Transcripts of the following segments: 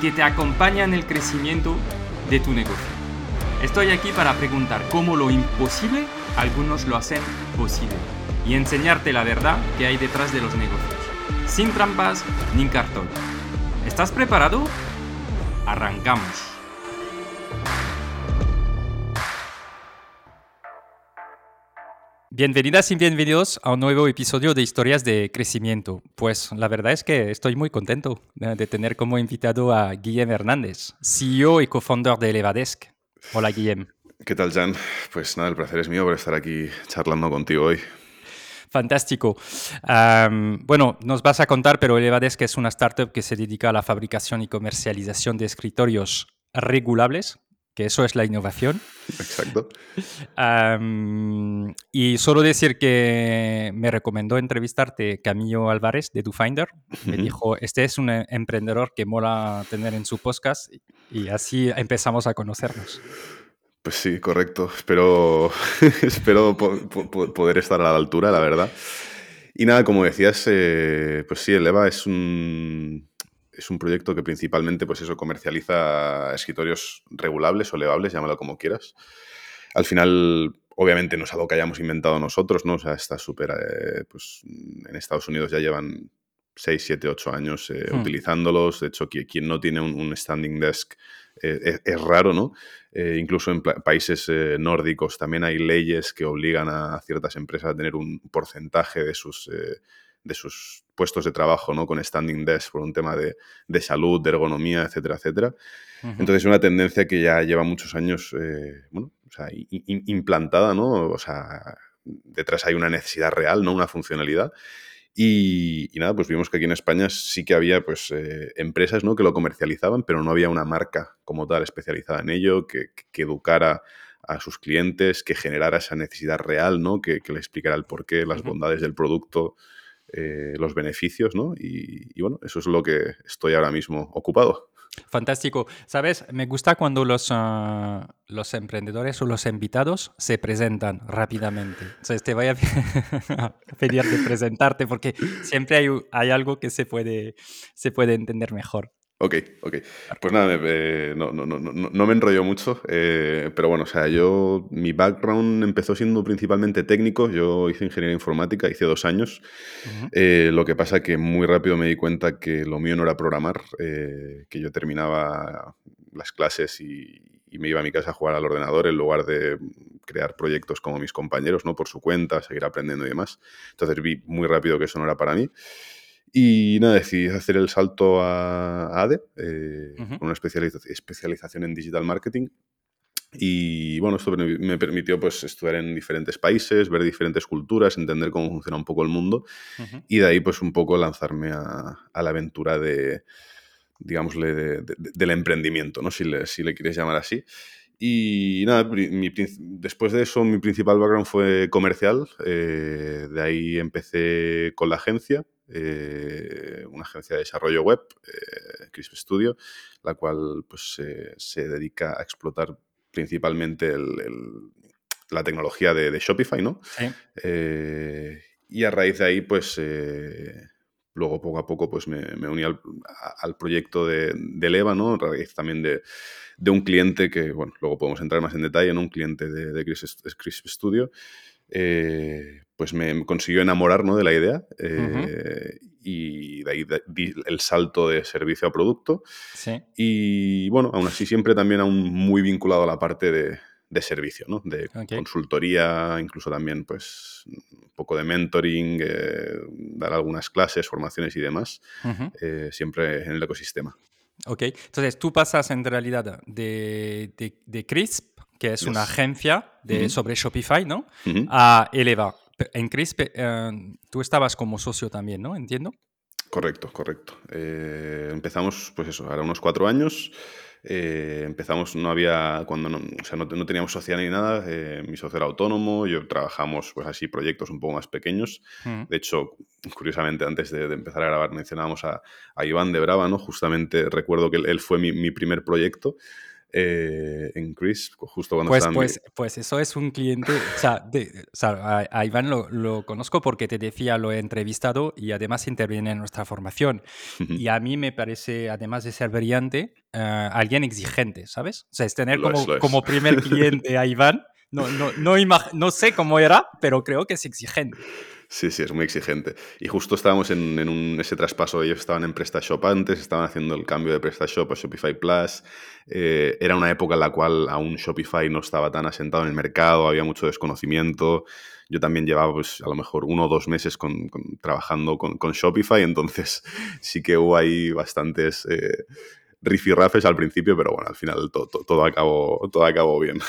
que te acompaña en el crecimiento de tu negocio. Estoy aquí para preguntar cómo lo imposible algunos lo hacen posible y enseñarte la verdad que hay detrás de los negocios, sin trampas ni cartón. ¿Estás preparado? Arrancamos. Bienvenidas y bienvenidos a un nuevo episodio de Historias de Crecimiento. Pues la verdad es que estoy muy contento de tener como invitado a Guillem Hernández, CEO y cofundador de Elevadesk. Hola Guillem. ¿Qué tal, Jan? Pues nada, el placer es mío por estar aquí charlando contigo hoy. Fantástico. bueno, nos vas a contar, pero Elevadesk es una startup que se dedica a la fabricación y comercialización de escritorios regulables que eso es la innovación. Exacto. y solo decir que me recomendó entrevistarte Camillo Álvarez de DoFinder. Me dijo, este es un emprendedor que mola tener en su podcast y así empezamos a conocernos. Pues sí, correcto. Espero, espero poder estar a la altura, la verdad. Y nada, como decías, eh, pues sí, Eleva es un, es un proyecto que principalmente, pues eso, comercializa escritorios regulables o levables, llámalo como quieras. Al final, obviamente no es algo que hayamos inventado nosotros, ¿no? O sea, está súper, eh, pues en Estados Unidos ya llevan 6, 7, 8 años eh, hmm. utilizándolos. De hecho, quien no tiene un, standing desk eh, es, raro, ¿no? incluso en países nórdicos también hay leyes que obligan a ciertas empresas a tener un porcentaje de sus de sus puestos de trabajo, ¿no? Con standing desk por un tema de, salud, de ergonomía, etcétera, etcétera. Entonces es una tendencia que ya lleva muchos años, eh, bueno, o sea, implantada, ¿no? O sea, detrás hay una necesidad real, ¿no? Una funcionalidad. Y, nada, pues vimos que aquí en España sí que había pues eh, empresas ¿no? que lo comercializaban, pero no había una marca como tal especializada en ello, que, educara a sus clientes, que generara esa necesidad real, ¿no? que, le explicara el porqué, las bondades del producto, eh, los beneficios, ¿no? Y, bueno, eso es lo que estoy ahora mismo ocupado. Fantástico. Sabes, me gusta cuando los, ah, los emprendedores o los invitados se presentan rápidamente. Entonces te voy a, pedir de presentarte porque siempre hay, hay algo que se puede, se puede entender mejor. Ok, ok. Pues nada, no, no, no, no, me enrollo mucho, eh, pero bueno, o sea, yo, mi background empezó siendo principalmente técnico, yo hice ingeniería informática, hice dos años, eh, lo que pasa que muy rápido me di cuenta que lo mío no era programar, eh, que yo terminaba las clases y, y, me iba a mi casa a jugar al ordenador en lugar de crear proyectos como mis compañeros, ¿no? Por su cuenta, seguir aprendiendo y demás. Entonces vi muy rápido que eso no era para mí. Y nada, decidí hacer el salto a, ADE, eh, con una especialización en digital marketing. Y bueno, esto me permitió pues, estudiar en diferentes países, ver diferentes culturas, entender cómo funciona un poco el mundo y de ahí pues un poco lanzarme a, la aventura de, digámosle, del emprendimiento, ¿no? Si le, si le quieres llamar así. Y nada, después de eso mi principal background fue comercial, eh, de ahí empecé con la agencia, eh, una agencia de desarrollo web, eh, Crisp Studio, la cual pues, se dedica a explotar principalmente la tecnología de, Shopify, ¿no? Eh, y a raíz de ahí, pues luego poco a poco pues me, uní al, proyecto de, de, Leva, ¿no? A raíz también de, un cliente que, bueno, luego podemos entrar más en detalle, ¿no? Un cliente de, de Crisp, Studio. Eh, pues me consiguió enamorar ¿no? de la idea eh, y de ahí di el salto de servicio a producto. Y bueno, aún así siempre también aún muy vinculado a la parte de, de servicio, ¿no? De consultoría, incluso también, pues, un poco de mentoring, eh, dar algunas clases, formaciones y demás, eh, siempre en el ecosistema. Ok, entonces tú pasas en realidad de, de, Crisp, que es una agencia de, sobre Shopify, ¿no? A Eleva. En Crisp eh, tú estabas como socio también, ¿no? Entiendo. Correcto, correcto. empezamos, pues eso, ahora unos cuatro años. Eh, empezamos, no había, cuando no, o sea, no, teníamos sociedad ni nada, eh, mi socio era autónomo, yo trabajamos pues así proyectos un poco más pequeños. Mm. De hecho, curiosamente, antes de, empezar a grabar mencionábamos a, Iván de Brava, ¿no? Justamente recuerdo que él, fue mi, mi primer proyecto. Eh, en Chris, justo cuando pues, pues, pues eso es un cliente, o sea, a, Iván lo, conozco porque te decía, lo he entrevistado y además interviene en nuestra formación. Y a mí me parece, además de ser brillante, eh, alguien exigente, ¿sabes? O sea, es tener como, como primer cliente a Iván. No, no, no, no sé cómo era, pero creo que es exigente. Sí, sí, es muy exigente. Y justo estábamos en, ese traspaso, ellos estaban en PrestaShop antes, estaban haciendo el cambio de PrestaShop a Shopify Plus. Eh, era una época en la cual aún Shopify no estaba tan asentado en el mercado, había mucho desconocimiento. Yo también llevaba, pues, a lo mejor uno o dos meses trabajando con, Shopify, entonces sí que hubo ahí bastantes... Eh, rifirrafes al principio, pero bueno, al final todo, acabó, todo acabó bien.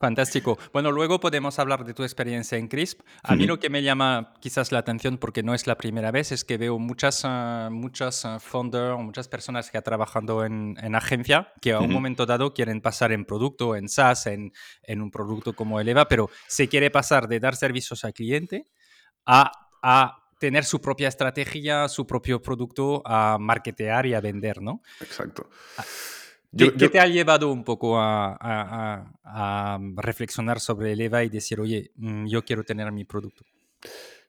Fantástico. Bueno, luego podemos hablar de tu experiencia en CRISP. A mí lo que me llama quizás la atención, porque no es la primera vez, es que veo muchas, uh, muchas uh, founders, muchas personas que han trabajado en, en agencia, que a un momento dado quieren pasar en producto, en SaaS, en, en un producto como Eleva, pero se quiere pasar de dar servicios al cliente a, a tener su propia estrategia, su propio producto a marketear y a vender, ¿no? Exacto. Ah, ¿Qué, te ha llevado un poco a, reflexionar sobre el EVA y decir, oye, mm, yo quiero tener mi producto?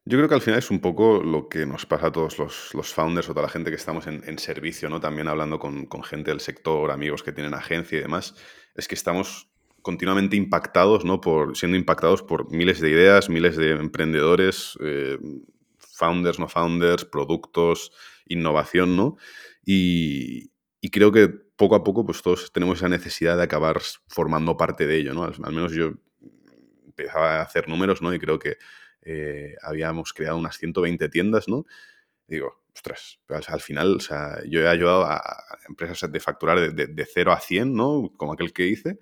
Yo creo que al final es un poco lo que nos pasa a todos los, founders o toda la gente que estamos en, servicio, ¿no? También hablando con, con, gente del sector, amigos que tienen agencia y demás, es que estamos continuamente impactados, ¿no? Por, siendo impactados por miles de ideas, miles de emprendedores, eh, founders, no founders, productos, innovación, ¿no? Y, creo que poco a poco, pues todos tenemos esa necesidad de acabar formando parte de ello, ¿no? Al, menos yo empezaba a hacer números, ¿no? Y creo que eh, habíamos creado unas 120 tiendas, ¿no? digo, ostras, al, final, o sea, yo he ayudado a, empresas de facturar de, de, de 0 a 100, ¿no? Como aquel que hice.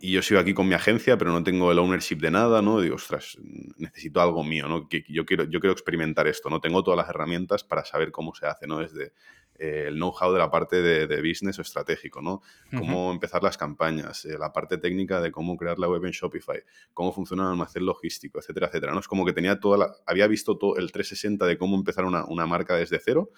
Y yo sigo aquí con mi agencia, pero no tengo el ownership de nada, ¿no? Digo, ostras, necesito algo mío, ¿no? Que yo quiero, yo quiero experimentar esto, ¿no? Tengo todas las herramientas para saber cómo se hace, ¿no? Desde eh, el know-how de la parte de, business o estratégico, ¿no? Cómo empezar las campañas, eh, la parte técnica de cómo crear la web en Shopify, cómo funciona el almacén logístico, etcétera, etcétera, ¿no? Es como que tenía toda la... Había visto todo el 360 de cómo empezar una, una marca desde cero,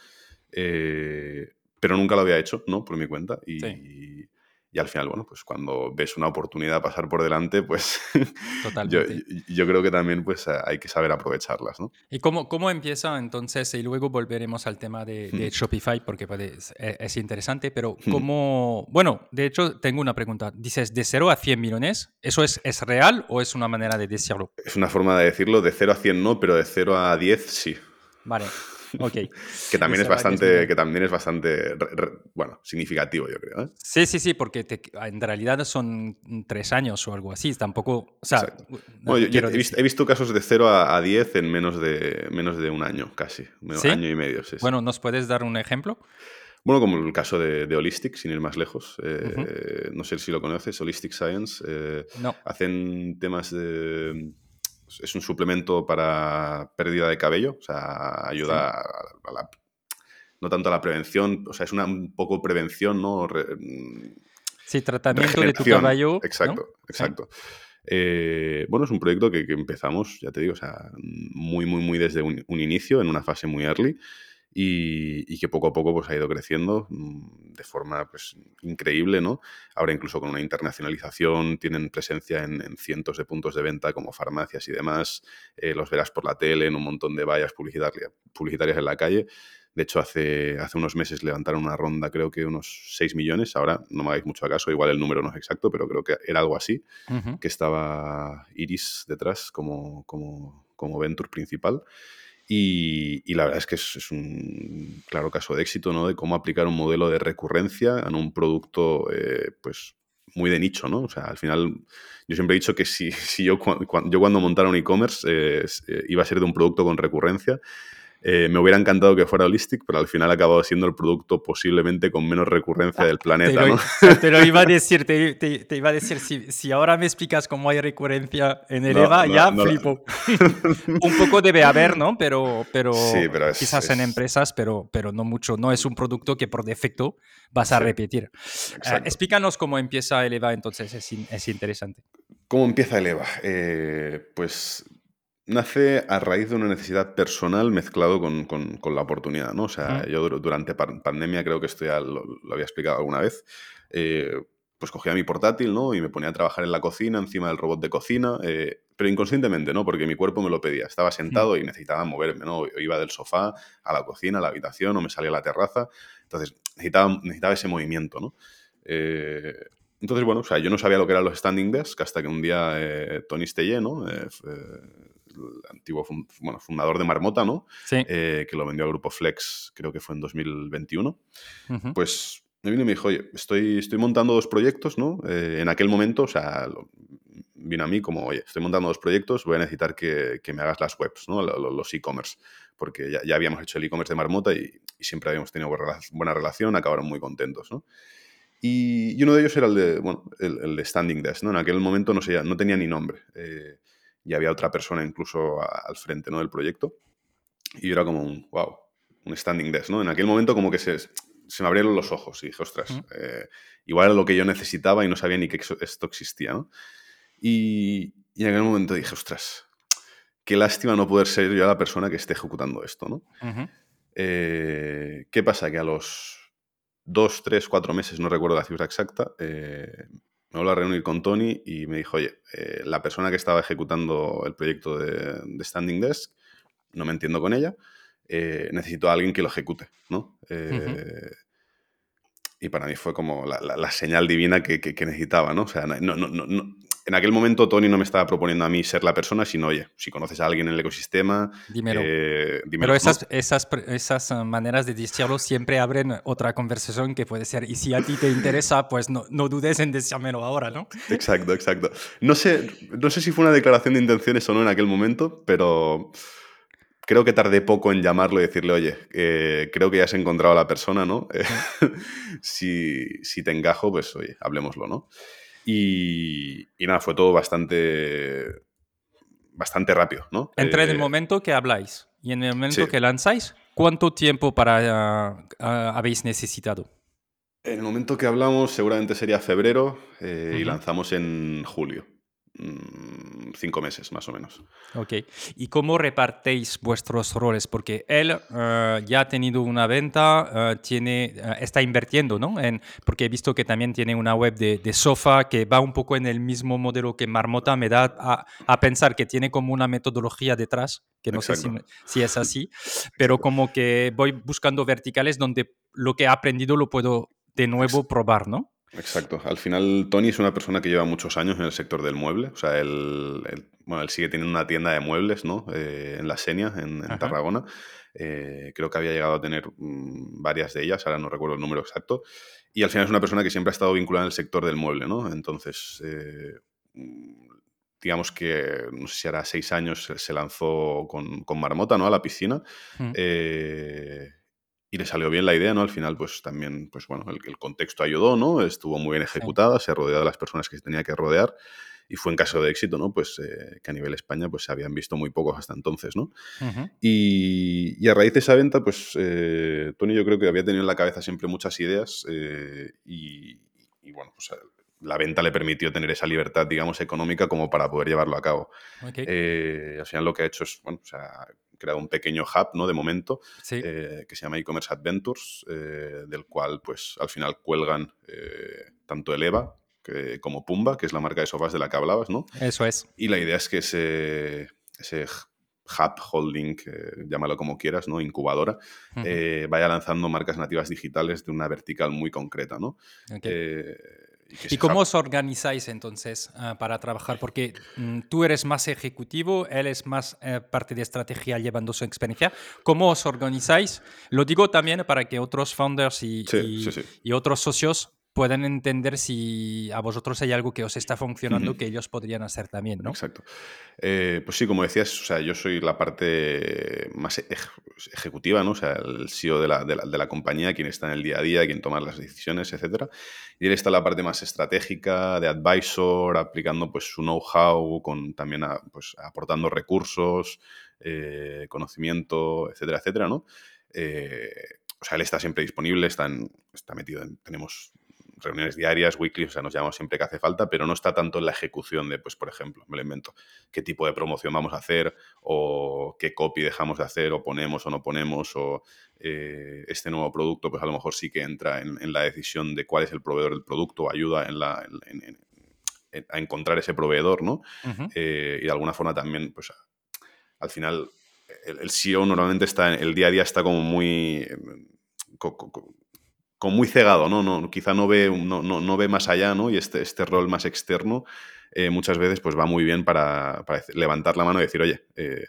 eh, pero nunca lo había hecho, ¿no? Por mi cuenta. Y, y al final, bueno, pues cuando ves una oportunidad pasar por delante, pues yo, yo, creo que también pues hay que saber aprovecharlas, ¿no? ¿Y cómo, cómo empieza entonces? Y luego volveremos al tema de, Shopify porque pues, es, interesante, pero ¿cómo...? Bueno, de hecho, tengo una pregunta. Dices, ¿de 0 a 100 millones? ¿Eso es, es real o es una manera de decirlo? Es una forma de decirlo, de 0 a 100 no, pero de 0 a 10 sí. Vale. Ok. que también es bastante, que, también es bastante, bueno, significativo, yo creo. ¿eh? Sí, sí, sí, porque en realidad son tres años o algo así. Tampoco, o sea, he, visto, casos de 0 a, 10 en menos de, menos de un año, casi. Un año y medio. bueno, ¿nos puedes dar un ejemplo? Bueno, como el caso de, Holistic, sin ir más lejos. Eh, no sé si lo conoces, Holistic Science. Eh, no. Hacen temas de es un suplemento para pérdida de cabello, o sea, ayuda a, la, no tanto a la prevención, o sea, es una un poco prevención, ¿no? sí, tratamiento de tu cabello. Exacto, exacto. Eh, bueno, es un proyecto que, empezamos, ya te digo, o sea, muy, muy, muy desde un, un inicio, en una fase muy early y, que poco a poco pues, ha ido creciendo mm, de forma pues, increíble, ¿no? Ahora incluso con una internacionalización tienen presencia en, cientos de puntos de venta como farmacias y demás, eh, los verás por la tele, en un montón de vallas publicitarias, publicitarias en la calle. De hecho, hace, hace unos meses levantaron una ronda, creo que unos 6 millones. Ahora no me hagáis mucho caso, igual el número no es exacto, pero creo que era algo así, que estaba Iris detrás como, como, como venture principal. Y, la verdad es que es, un claro caso de éxito, ¿no? De cómo aplicar un modelo de recurrencia en un producto, eh, pues, muy de nicho, ¿no? O sea, al final yo siempre he dicho que si, si yo, cuando, yo cuando montara un e-commerce eh, iba a ser de un producto con recurrencia eh, me hubiera encantado que fuera Holistic, pero al final ha acabado siendo el producto posiblemente con menos recurrencia del planeta. Te lo, ¿no? te lo iba a decir, te, te, iba a decir, si, si, ahora me explicas cómo hay recurrencia en el EVA, ya flipo. un poco debe haber, ¿no? Pero, pero, sí, pero es, quizás en empresas, pero, pero no mucho. No es un producto que por defecto vas a sí, repetir. Uh, explícanos cómo empieza el EVA, entonces es, es interesante. ¿Cómo empieza el EVA? Eh, pues nace a raíz de una necesidad personal mezclado con, con, con la oportunidad, ¿no? O sea, yo durante pandemia, creo que esto ya lo, lo había explicado alguna vez, eh, pues cogía mi portátil, ¿no? Y me ponía a trabajar en la cocina, encima del robot de cocina, eh, pero inconscientemente, ¿no? Porque mi cuerpo me lo pedía. Estaba sentado y necesitaba moverme, ¿no? Yo iba del sofá a la cocina, a la habitación, o me salía a la terraza. Entonces, necesitaba, necesitaba ese movimiento, ¿no? Eh, entonces, bueno, o sea, yo no sabía lo que eran los standing desks hasta que un día eh, Tony Stelle, ¿no? Eh, el antiguo fund bueno, fundador de Marmota, ¿no? Sí. Eh, que lo vendió al grupo Flex, creo que fue en 2021. Uh -huh. Pues me vino y me dijo, oye, estoy, estoy montando dos proyectos, ¿no? Eh, en aquel momento, o sea, lo, vino a mí como, oye, estoy montando dos proyectos, voy a necesitar que, que me hagas las webs, ¿no? Los e-commerce, porque ya, ya, habíamos hecho el e-commerce de Marmota y, y, siempre habíamos tenido buena relación, acabaron muy contentos, ¿no? Y, y uno de ellos era el de, bueno, el, el, de Standing Desk, ¿no? En aquel momento no, sé, no tenía ni nombre. Eh, y había otra persona incluso a, al frente ¿no? del proyecto. Y era como un, wow, un standing desk, ¿no? En aquel momento como que se, se me abrieron los ojos y dije, ostras, eh, igual era lo que yo necesitaba y no sabía ni que esto existía, ¿no? Y, y, en aquel momento dije, ostras, qué lástima no poder ser yo la persona que esté ejecutando esto, ¿no? Uh -huh. eh, ¿Qué pasa? Que a los dos, tres, cuatro meses, no recuerdo la cifra exacta, eh, me vuelvo a reunir con Tony y me dijo, oye, eh, la persona que estaba ejecutando el proyecto de, de Standing Desk, no me entiendo con ella, eh, necesito a alguien que lo ejecute, ¿no? Eh, uh -huh. Y para mí fue como la, la, la señal divina que, que, que, necesitaba, ¿no? O sea, no, no, no, en aquel momento Tony no me estaba proponiendo a mí ser la persona, sino, oye, si conoces a alguien en el ecosistema, dímelo. Eh, dímelo Pero esas, esas, esas eh, maneras de decirlo siempre abren otra conversación que puede ser, y si a ti te interesa, pues no, no dudes en decírmelo ahora, ¿no? Exacto, exacto. No sé, no sé si fue una declaración de intenciones o no en aquel momento, pero creo que tardé poco en llamarlo y decirle, oye, eh, creo que ya has encontrado a la persona, ¿no? si, si, te encajo, pues, oye, hablemoslo, ¿no? Y, y, nada, fue todo bastante, bastante rápido, ¿no? Entre eh, el momento que habláis y en el momento sí. que lanzáis, ¿cuánto tiempo para uh, uh, habéis necesitado? En el momento que hablamos seguramente sería febrero eh, uh -huh. y lanzamos en julio. Mm, cinco meses más o menos. Ok. ¿Y cómo repartéis vuestros roles? Porque él uh, ya ha tenido una venta, uh, tiene, uh, está invirtiendo, ¿no? En, porque he visto que también tiene una web de, de, sofá que va un poco en el mismo modelo que Marmota. Me da a, a pensar que tiene como una metodología detrás, que no Exacto. sé si, si, es así, pero como que voy buscando verticales donde lo que he aprendido lo puedo de nuevo probar, ¿no? Exacto. Al final, Tony es una persona que lleva muchos años en el sector del mueble. O sea, él, él bueno, él sigue teniendo una tienda de muebles, ¿no? Eh, en la Senia, en, en Tarragona. Eh, creo que había llegado a tener mmm, varias de ellas, ahora no recuerdo el número exacto. Y al final es una persona que siempre ha estado vinculada en el sector del mueble, ¿no? Entonces, eh, digamos que, no sé si hará seis años, se lanzó con, con Marmota, ¿no? A la piscina. Mm y le salió bien la idea, ¿no? Al final, pues también, pues bueno, el, el contexto ayudó, ¿no? Estuvo muy bien ejecutada, sí. se rodeó de las personas que se tenía que rodear y fue en caso de éxito, ¿no? Pues eh, que a nivel España pues se habían visto muy pocos hasta entonces, ¿no? Uh -huh. y, y, a raíz de esa venta, pues eh, Tony yo creo que había tenido en la cabeza siempre muchas ideas eh, y, y, bueno, pues la venta le permitió tener esa libertad, digamos, económica como para poder llevarlo a cabo. Okay. Al final lo que ha hecho es, bueno, o sea, creado un pequeño hub, ¿no? De momento, sí. eh, que se llama e-commerce Adventures, eh, del cual, pues, al final cuelgan eh, tanto el EVA que, como Pumba, que es la marca de sofás de la que hablabas, ¿no? Eso es. Y la idea es que ese, ese hub, holding, eh, llámalo como quieras, ¿no? Incubadora, uh -huh. eh, vaya lanzando marcas nativas digitales de una vertical muy concreta, ¿no? Okay. Eh, ¿Y cómo os organizáis entonces uh, para trabajar? Porque um, tú eres más ejecutivo, él es más uh, parte de estrategia llevando su experiencia. ¿Cómo os organizáis? Lo digo también para que otros founders y, sí, y, sí, sí. y otros socios puedan entender si a vosotros hay algo que os está funcionando que ellos podrían hacer también, ¿no? Exacto. Eh, pues sí, como decías, o sea, yo soy la parte más ejecutiva, ¿no? O sea, el CEO de la, de, la, compañía, quien está en el día a día, quien toma las decisiones, etcétera. Y él está la parte más estratégica, de advisor, aplicando pues su know-how, con también pues, aportando recursos, eh, conocimiento, etcétera, etcétera, ¿no? Eh, o sea, él está siempre disponible, está, está metido en, tenemos reuniones diarias, weekly, o sea, nos llamamos siempre que hace falta, pero no está tanto en la ejecución de, pues, por ejemplo, me lo invento, qué tipo de promoción vamos a hacer, o qué copy dejamos de hacer, o ponemos o no ponemos, o eh, este nuevo producto, pues a lo mejor sí que entra en, la decisión de cuál es el proveedor del producto, ayuda en la, a encontrar ese proveedor, ¿no? Eh, y de alguna forma también, pues, al final, el, el CEO normalmente está, el día a día está como muy como muy cegado, ¿no? no quizá no ve, no, no, ve más allá, ¿no? Y este, este rol más externo eh, muchas veces pues va muy bien para, levantar la mano y decir, oye, eh,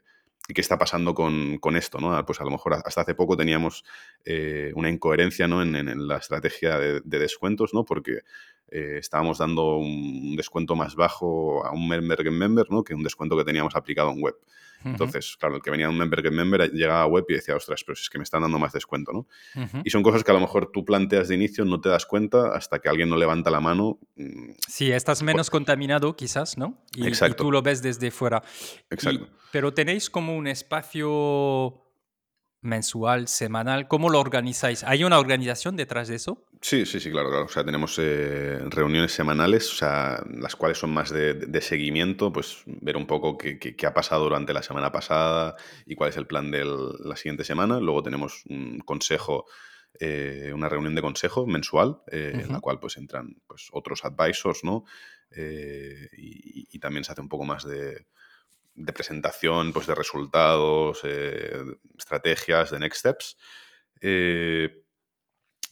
¿qué está pasando con, esto? ¿no? Pues a lo mejor hasta hace poco teníamos eh, una incoherencia ¿no? en, la estrategia de, descuentos, ¿no? Porque estábamos dando un descuento más bajo a un member member ¿no? que un descuento que teníamos aplicado en web. Entonces, claro, el que venía un member get member llegaba a web y decía, ostras, pero es que me están dando más descuento, ¿no? Y son cosas que a lo mejor tú planteas de inicio, no te das cuenta hasta que alguien no levanta la mano. Mm, sí, estás menos contaminado quizás, ¿no? Y, Exacto. y, tú lo ves desde fuera. Exacto. pero tenéis como un espacio mensual, semanal? ¿Cómo lo organizáis? ¿Hay una organización detrás de eso? Sí, sí, sí, claro, claro. O sea, tenemos eh, reuniones semanales, o sea, las cuales son más de, seguimiento, pues ver un poco qué, ha pasado durante la semana pasada y cuál es el plan de la siguiente semana. Luego tenemos un consejo, eh, una reunión de consejo mensual, eh, en la cual pues entran pues, otros advisors, ¿no? y, también se hace un poco más de, de presentación, pues de resultados, eh, estrategias, de next steps. Eh,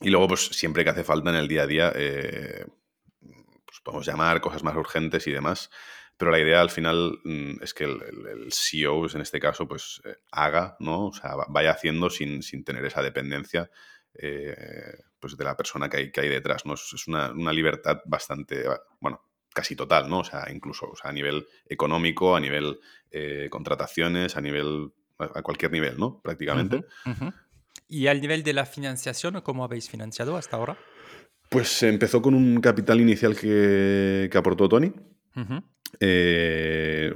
y luego, pues siempre que hace falta en el día a día, eh, pues podemos llamar cosas más urgentes y demás. Pero la idea al final mm, es que el, CEO, en este caso, pues haga, ¿no? O sea, vaya haciendo sin, tener esa dependencia pues de la persona que hay, que hay detrás, ¿no? Es una, una libertad bastante, bueno, casi total, ¿no? O sea, incluso a nivel económico, a nivel eh, contrataciones, a nivel, a cualquier nivel, ¿no? Prácticamente. ¿Y al nivel de la financiación, cómo habéis financiado hasta ahora? Pues empezó con un capital inicial que, aportó Tony. Eh,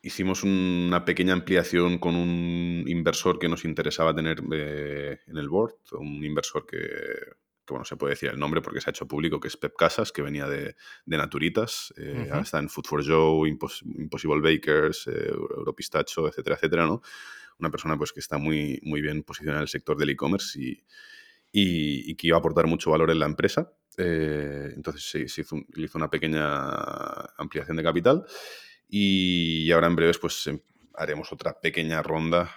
hicimos una pequeña ampliación con un inversor que nos interesaba tener eh, en el board, un inversor que que bueno, se puede decir el nombre porque se ha hecho público, que es Pep Casas, que venía de, Naturitas, eh, ahora está en Food for Joe, Impossible Bakers, eh, Europistacho, etcétera, etcétera, ¿no? Una persona pues que está muy, muy bien posicionada en el sector del e-commerce y, y, que iba a aportar mucho valor en la empresa. Eh, entonces se hizo, hizo, una pequeña ampliación de capital y ahora en breves pues em, haremos otra pequeña ronda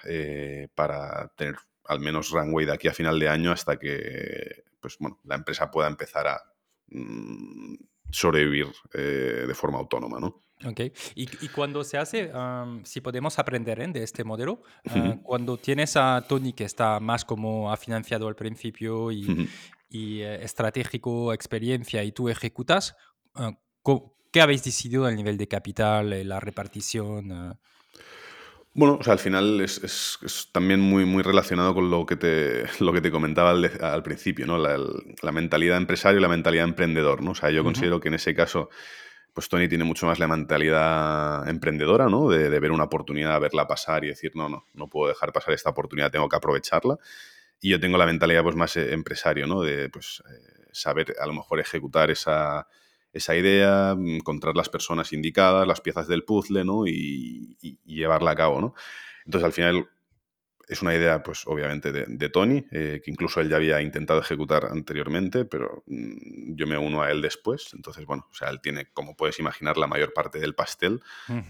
para tener al menos runway de aquí a final de año hasta que pues, bueno, la empresa pueda empezar a mm, sobrevivir eh, de forma autónoma. ¿no? Ok, y, cuando se hace, si podemos aprender ¿eh? de este modelo, ah, cuando tienes a Tony que está más como ha financiado al principio y, eh, estratégico, experiencia, y tú ejecutas, ah, ¿qué habéis decidido a nivel de capital, la repartición? Bueno, o sea, al final es, también muy, muy relacionado con lo que te, lo que te comentaba al, principio, ¿no? La, mentalidad empresario y la mentalidad emprendedor, ¿no? O sea, yo considero que en ese caso, pues Tony tiene mucho más la mentalidad emprendedora, ¿no? De, ver una oportunidad, verla pasar y decir, no, no, no puedo dejar pasar esta oportunidad, tengo que aprovecharla. Y yo tengo la mentalidad, pues, más eh, empresario, ¿no? De, pues, eh, saber a lo mejor ejecutar esa esa idea, encontrar las personas indicadas, las piezas del puzzle, ¿no? Y, llevarla a cabo, ¿no? Entonces, al final, es una idea, pues, obviamente, de, Tony, eh, que incluso él ya había intentado ejecutar anteriormente, pero mm, yo me uno a él después. Entonces, bueno, o sea, él tiene, como puedes imaginar, la mayor parte del pastel.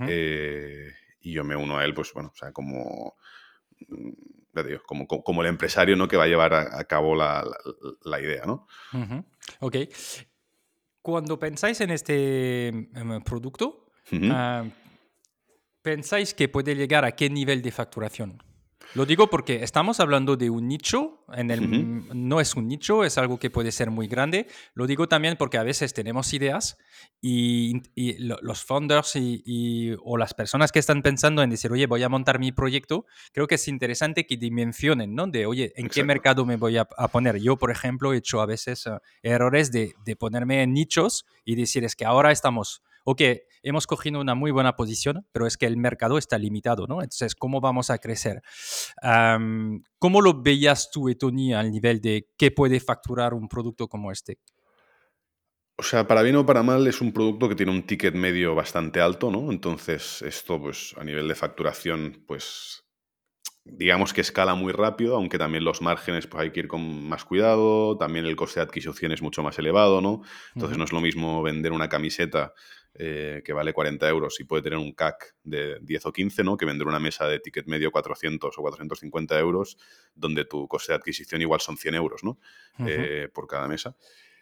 Eh, y yo me uno a él, pues, bueno, o sea, como mm, digo, como, como, el empresario ¿no? que va a llevar a, cabo la, idea, ¿no? Ok cuando pensáis en este em, producto, ah, ¿pensáis que puede llegar a qué nivel de facturación? Lo digo porque estamos hablando de un nicho, en el, no es un nicho, es algo que puede ser muy grande. Lo digo también porque a veces tenemos ideas y, los founders y, o las personas que están pensando en decir, oye, voy a montar mi proyecto, creo que es interesante que dimensionen, ¿no? De, oye, ¿en qué mercado me voy a, poner? Yo, por ejemplo, he hecho a veces eh, errores de, de ponerme en nichos y decir, es que ahora estamos ok, hemos cogido una muy buena posición, pero es que el mercado está limitado, ¿no? Entonces, ¿cómo vamos a crecer? ¿Cómo lo veías tú, Tony, al nivel de qué puede facturar un producto como este? O sea, para bien o para mal es un producto que tiene un ticket medio bastante alto, ¿no? Entonces, esto, pues, a nivel de facturación, pues, digamos que escala muy rápido, aunque también los márgenes pues hay que ir con más cuidado, también el coste de adquisición es mucho más elevado, ¿no? Entonces no es lo mismo vender una camiseta eh, que vale 40 euros y puede tener un CAC de 10 o 15, ¿no? Que vender una mesa de ticket medio 400 o 450 euros, donde tu coste de adquisición igual son 100 euros, ¿no? Eh, por cada mesa.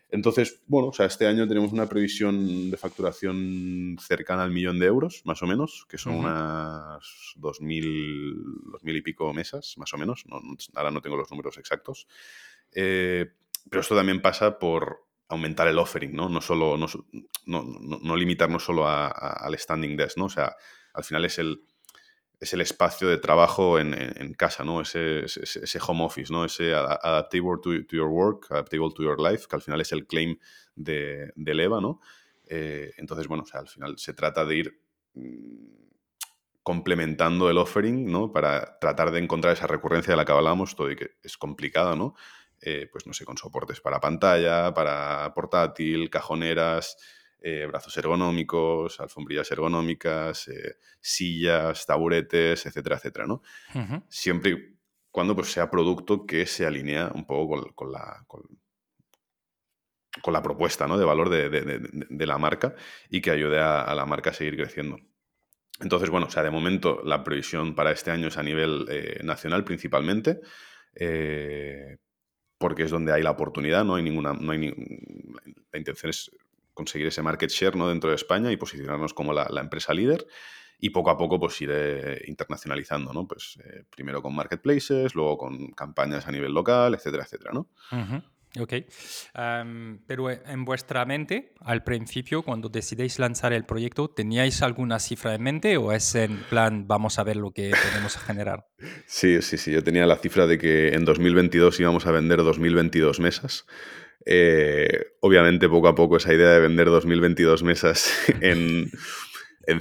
Entonces, bueno, o sea, este año tenemos una previsión de facturación cercana al millón de euros, más o menos, que son unas 2.000, mil y pico mesas, más o menos. ahora no tengo los números exactos. Eh, pero esto también pasa por aumentar el offering, ¿no? No, solo, no, no, limitarnos solo al standing desk, ¿no? O sea, al final es el, es el espacio de trabajo en, casa, ¿no? Ese, ese, home office, ¿no? Ese adaptable to, your work, adaptable to your life, que al final es el claim de, de Leva, ¿no? Eh, entonces, bueno, o sea, al final se trata de ir mm, complementando el offering, ¿no? Para tratar de encontrar esa recurrencia de la que hablábamos, todo y que es complicada, ¿no? Eh, pues no sé, con soportes para pantalla, para portátil, cajoneras, eh, brazos ergonómicos, alfombrillas ergonómicas, eh, sillas, taburetes, etcétera, etcétera, ¿no? Siempre y cuando pues, sea producto que se alinea un poco con, la, con, la propuesta ¿no? de valor de, la marca y que ayude a, la marca a seguir creciendo. Entonces, bueno, o sea, de momento la previsión para este año es a nivel eh, nacional principalmente, porque es donde hay la oportunidad, no hay ninguna, no hay la intención es conseguir ese market share ¿no? dentro de España y posicionarnos como la, empresa líder y poco a poco pues ir internacionalizando, ¿no? Pues eh, primero con marketplaces, luego con campañas a nivel local, etcétera, etcétera, ¿no? Ok. pero en vuestra mente, al principio, cuando decidéis lanzar el proyecto, ¿teníais alguna cifra en mente o es en plan, vamos a ver lo que podemos generar? Sí, sí, sí. Yo tenía la cifra de que en 2022 íbamos a vender 2022 mesas. Eh, obviamente, poco a poco, esa idea de vender 2022 mesas en,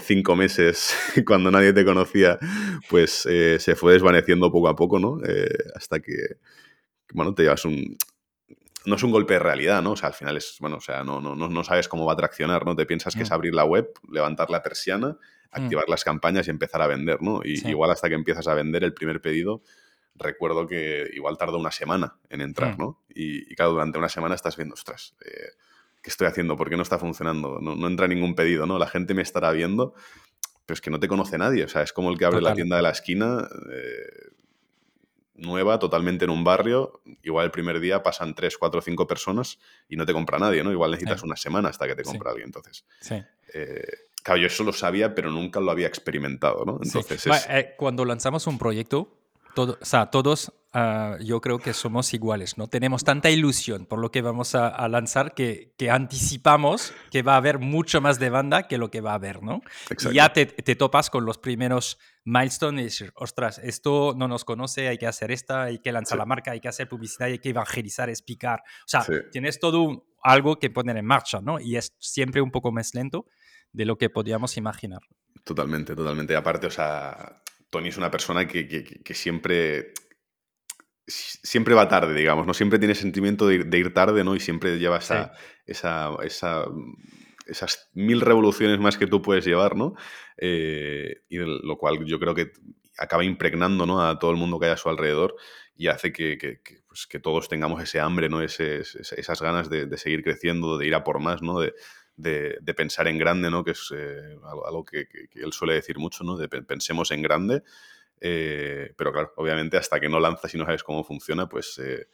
cinco meses, cuando nadie te conocía, pues eh, se fue desvaneciendo poco a poco, ¿no? Eh, hasta que, bueno, te llevas un... No es un golpe de realidad, ¿no? O sea, al final es, bueno, o sea, no, no, no sabes cómo va a traccionar, ¿no? Te piensas que es mm. abrir la web, levantar la persiana, mm. activar las campañas y empezar a vender, ¿no? Y igual hasta que empiezas a vender el primer pedido, recuerdo que igual tardó una semana en entrar, mm. ¿no? Y, claro, durante una semana estás viendo, ostras, eh, ¿qué estoy haciendo? ¿Por qué no está funcionando? No, entra ningún pedido, ¿no? La gente me estará viendo, pero es que no te conoce nadie, o sea, es como el que abre la tienda de la esquina. Eh, nueva, totalmente en un barrio, igual el primer día pasan tres, cuatro, cinco personas y no te compra nadie, ¿no? Igual necesitas una semana hasta que te compra alguien, entonces. Sí. Eh, claro, yo eso lo sabía, pero nunca lo había experimentado, ¿no? Entonces cuando lanzamos un proyecto, todo, o sea, todos ah, yo creo que somos iguales, ¿no? Tenemos tanta ilusión por lo que vamos a, lanzar que, que, anticipamos que va a haber mucho más de banda que lo que va a haber, ¿no? Y ya te, te, topas con los primeros milestones y decir, ostras, esto no nos conoce, hay que hacer esta, hay que lanzar la marca, hay que hacer publicidad, hay que evangelizar, explicar. O sea, tienes todo algo que poner en marcha, ¿no? Y es siempre un poco más lento de lo que podíamos imaginar. Totalmente, totalmente. Aparte, o sea, Tony es una persona que, siempre siempre va tarde, digamos, ¿no? Siempre tiene sentimiento de ir, tarde, ¿no? Y siempre lleva esa, esa, esas mil revoluciones más que tú puedes llevar, ¿no? Eh, y lo cual yo creo que acaba impregnando ¿no? a todo el mundo que hay a su alrededor y hace que, pues, todos tengamos ese hambre, ¿no? esas ganas de, de, seguir creciendo, de ir a por más, ¿no? De, de, pensar en grande, ¿no? Que es eh, algo, que, él suele decir mucho, ¿no? De pensemos en grande. Eh, pero claro, obviamente hasta que no lanzas y no sabes cómo funciona, pues eh,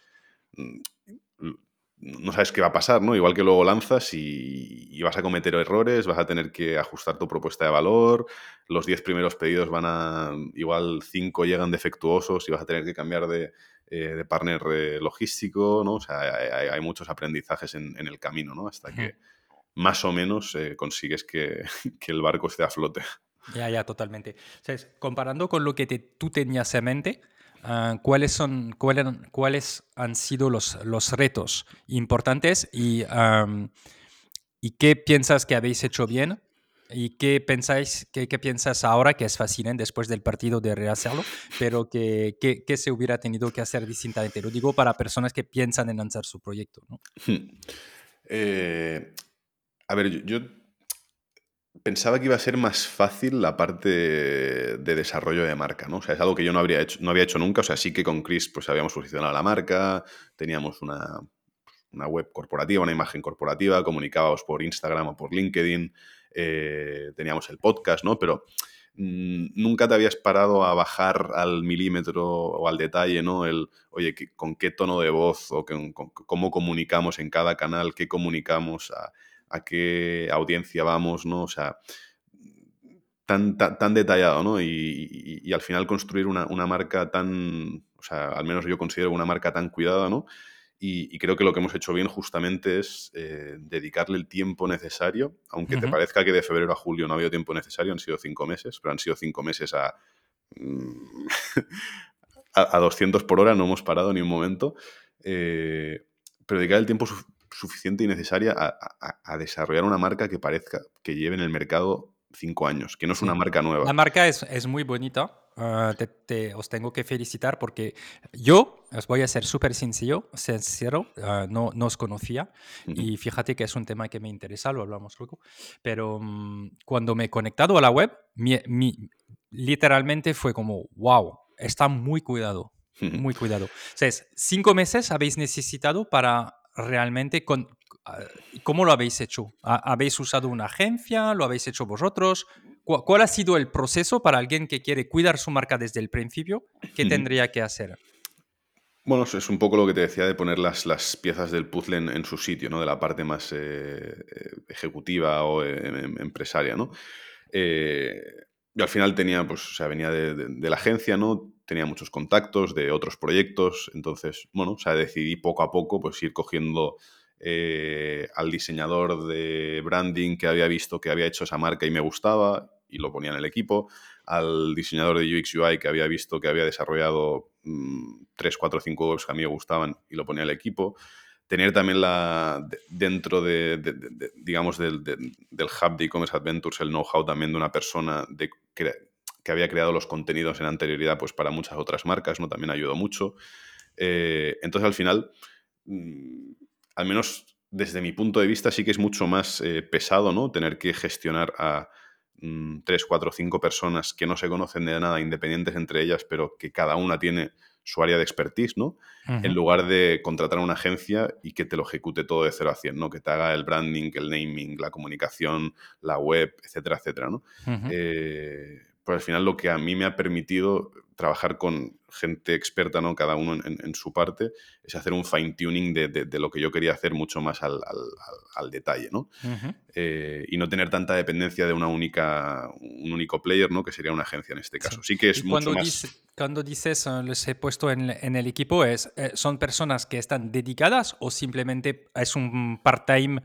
mm, no sabes qué va a pasar, ¿no? Igual que luego lanzas y, vas a cometer errores, vas a tener que ajustar tu propuesta de valor, los 10 primeros pedidos van a, igual 5 llegan defectuosos y vas a tener que cambiar de, eh, partner logístico, ¿no? O sea, hay, muchos aprendizajes en, el camino, ¿no? Hasta que más o menos eh, consigues que, el barco esté a flote. Ya, ya, totalmente. comparando con lo que tú tenías en mente, Ah, ¿cuáles, son, cuáles, han sido los, los retos importantes y, y qué piensas que habéis hecho bien ¿Y qué pensáis, qué, qué, piensas ahora que es fácil después del partido de rehacerlo, pero que, que, se hubiera tenido que hacer distintamente? Lo digo para personas que piensan en lanzar su proyecto. ¿no? Eh, a ver, yo, Pensaba que iba a ser más fácil la parte de desarrollo de marca, ¿no? O sea, es algo que yo no, habría hecho, no había hecho nunca. O sea, sí que con Chris pues habíamos posicionado la marca, teníamos una, una web corporativa, una imagen corporativa, comunicábamos por Instagram o por LinkedIn, eh, teníamos el podcast, ¿no? Pero mm, nunca te habías parado a bajar al milímetro o al detalle, ¿no? El, oye, con qué tono de voz o cómo comunicamos en cada canal, qué comunicamos a a qué audiencia vamos, ¿no? O sea, tan, tan, detallado, ¿no? Y, al final construir una, marca tan, o sea, al menos yo considero una marca tan cuidada, ¿no? Y, creo que lo que hemos hecho bien justamente es eh, dedicarle el tiempo necesario, aunque te parezca que de febrero a julio no ha habido tiempo necesario, han sido cinco meses, pero han sido cinco meses a, mm, a, 200 por hora, no hemos parado ni un momento. Eh, pero dedicar el tiempo suficiente y necesaria a, desarrollar una marca que parezca que lleve en el mercado cinco años, que no es una marca nueva. La marca es, es muy bonita. Ah, te, os tengo que felicitar porque yo, os voy a ser súper sincero, sincero uh, no, no, os conocía y fíjate que es un tema que me interesa, lo hablamos luego, pero mm, cuando me he conectado a la web, mi, literalmente fue como, wow, está muy cuidado, muy cuidado. O sea, cinco meses habéis necesitado para realmente con, ah, ¿Cómo lo habéis hecho? ¿Habéis usado una agencia? ¿Lo habéis hecho vosotros? ¿Cuál ha sido el proceso para alguien que quiere cuidar su marca desde el principio? ¿Qué tendría que hacer? Bueno, es un poco lo que te decía de poner las, las piezas del puzzle en, su sitio, ¿no? De la parte más eh, ejecutiva o eh, em, em, empresaria, ¿no? Eh, yo al final tenía, pues, o sea, venía de, de, la agencia, ¿no? Tenía muchos contactos de otros proyectos, entonces, bueno, o sea, decidí poco a poco pues ir cogiendo eh, al diseñador de branding que había visto que había hecho esa marca y me gustaba y lo ponía en el equipo, al diseñador de UX UI que había visto que había desarrollado 3, 4, 5 webs que a mí me gustaban y lo ponía en el equipo. Tener también la, dentro de, digamos, del, del, hub de e-commerce adventures el know-how también de una persona de, que había creado los contenidos en anterioridad pues, para muchas otras marcas, ¿no? También ayudó mucho. Eh, entonces, al final, mm, al menos desde mi punto de vista, sí que es mucho más eh, pesado, ¿no? Tener que gestionar a mm, tres, cuatro, cinco personas que no se conocen de nada, independientes entre ellas, pero que cada una tiene su área de expertise, ¿no? En lugar de contratar a una agencia y que te lo ejecute todo de cero a cien, ¿no? Que te haga el branding, el naming, la comunicación, la web, etcétera, etcétera, ¿no? Pero al final lo que a mí me ha permitido trabajar con gente experta, ¿no? cada uno en, su parte, es hacer un fine-tuning de, lo que yo quería hacer mucho más al, detalle, ¿no? Eh, y no tener tanta dependencia de una única, un único player, ¿no? que sería una agencia en este caso. Sí, que es mucho más... cuando dices eh, les he puesto en, el equipo, es, eh, ¿son personas que están dedicadas o simplemente es un part-time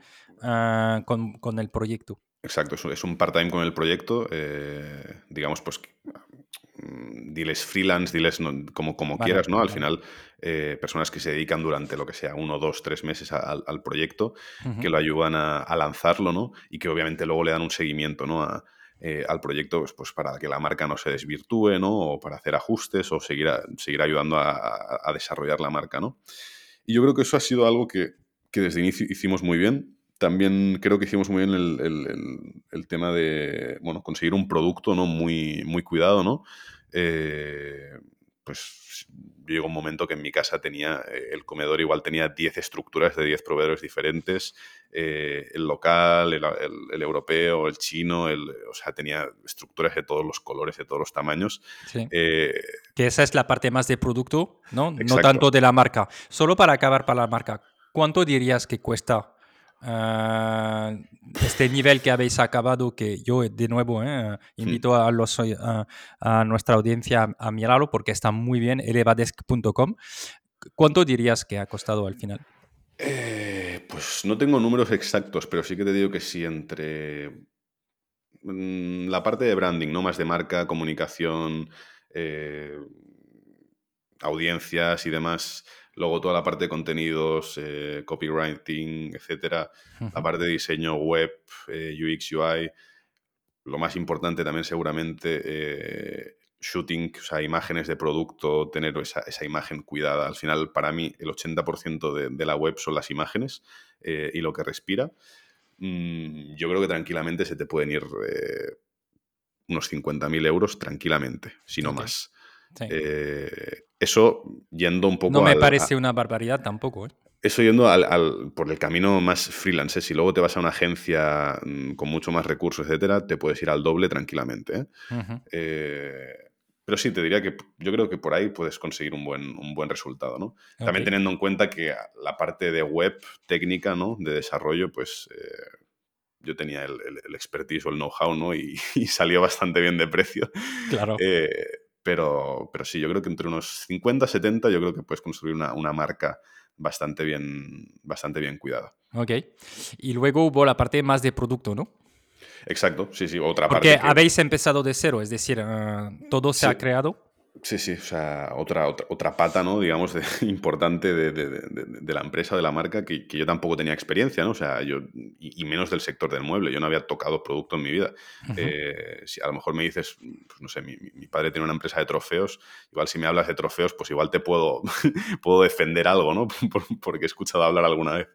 con, con el proyecto? Exacto, es un part-time con el proyecto. Eh, digamos, pues mm, diles freelance, diles como, como quieras, ¿no? Al final, eh, personas que se dedican durante lo que sea, uno, dos, tres meses al proyecto, que lo ayudan a, lanzarlo, ¿no? Y que obviamente luego le dan un seguimiento, ¿no? Eh, al proyecto, pues, pues, para que la marca no se desvirtúe, ¿no? O para hacer ajustes o seguir, seguir ayudando a, desarrollar la marca, ¿no? Y yo creo que eso ha sido algo que, que desde inicio hicimos muy bien también creo que hicimos muy bien el, tema de, bueno, conseguir un producto, ¿no? Muy, muy cuidado, ¿no? Eh, pues llegó un momento que en mi casa tenía, eh, el comedor igual tenía 10 estructuras de 10 proveedores diferentes, eh, el local, el, europeo, el chino, el, o sea, tenía estructuras de todos los colores, de todos los tamaños. que esa es la parte más de producto, ¿no? No tanto de la marca. Solo para acabar para la marca, ¿cuánto dirías que cuesta Ah, este nivel que habéis acabado, que yo de nuevo eh, invito a, los, a, nuestra audiencia a mirarlo porque está muy bien, elevadesk.com. ¿Cuánto dirías que ha costado al final? Eh, pues no tengo números exactos, pero sí que te digo que sí, entre mm, la parte de branding, no más de marca, comunicación, eh, audiencias y demás, Luego toda la parte de contenidos, eh, copywriting, etcétera. La parte de diseño web, eh, UX, UI. Lo más importante también seguramente, eh, shooting, o sea, imágenes de producto, tener esa, imagen cuidada. Al final, para mí, el 80% de, la web son las imágenes y lo que respira. Mm, yo creo que tranquilamente se te pueden ir unos 50.000 euros tranquilamente, si no más. Eh, eso yendo un poco. No me parece una barbaridad tampoco. ¿eh? Eso yendo al, por el camino más freelance. ¿eh? Si luego te vas a una agencia mm, con mucho más recursos, etcétera, te puedes ir al doble tranquilamente. pero sí, te diría que yo creo que por ahí puedes conseguir un buen, un buen resultado. ¿no? También teniendo en cuenta que la parte de web técnica, ¿no? de desarrollo, pues yo tenía el, expertise o el know-how, ¿no? Y, y, salió bastante bien de precio. Claro. Pero, pero sí, yo creo que entre unos 50, 70, yo creo que puedes construir una, una marca bastante bien, bastante bien cuidada. Ok. Y luego hubo la parte más de producto, ¿no? Exacto, sí, sí, otra parte. Porque habéis empezado de cero, es decir, ah, todo se ha creado. Sí, sí, o sea, otra, otra, pata, ¿no? Digamos, importante de, la empresa, de la marca, que, yo tampoco tenía experiencia, ¿no? O sea, yo, y, menos del sector del mueble, yo no había tocado producto en mi vida. Eh, si a lo mejor me dices, pues no sé, mi, padre tiene una empresa de trofeos, igual si me hablas de trofeos, pues igual te puedo, puedo defender algo, ¿no? porque he escuchado hablar alguna vez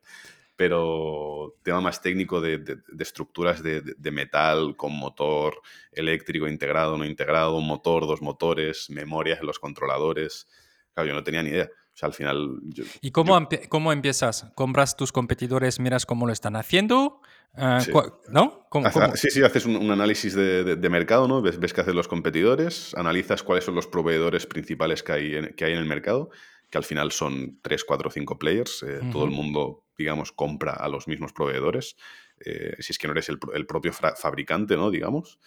pero tema más técnico de, estructuras de, metal con motor eléctrico integrado, no integrado, un motor, dos motores, memorias en los controladores. Claro, yo no tenía ni idea. O sea, al final... ¿Y cómo, cómo empiezas? ¿Compras tus competidores, miras cómo lo están haciendo? Ah, ¿No? Sí, sí, haces un, análisis de, mercado, ¿no? Ves, ves qué hacen los competidores, analizas cuáles son los proveedores principales que hay que hay en el mercado que al final son 3, 4, 5 players. Eh, todo el mundo, digamos, compra a los mismos proveedores. Eh, si es que no eres el, propio fabricante, ¿no? Digamos.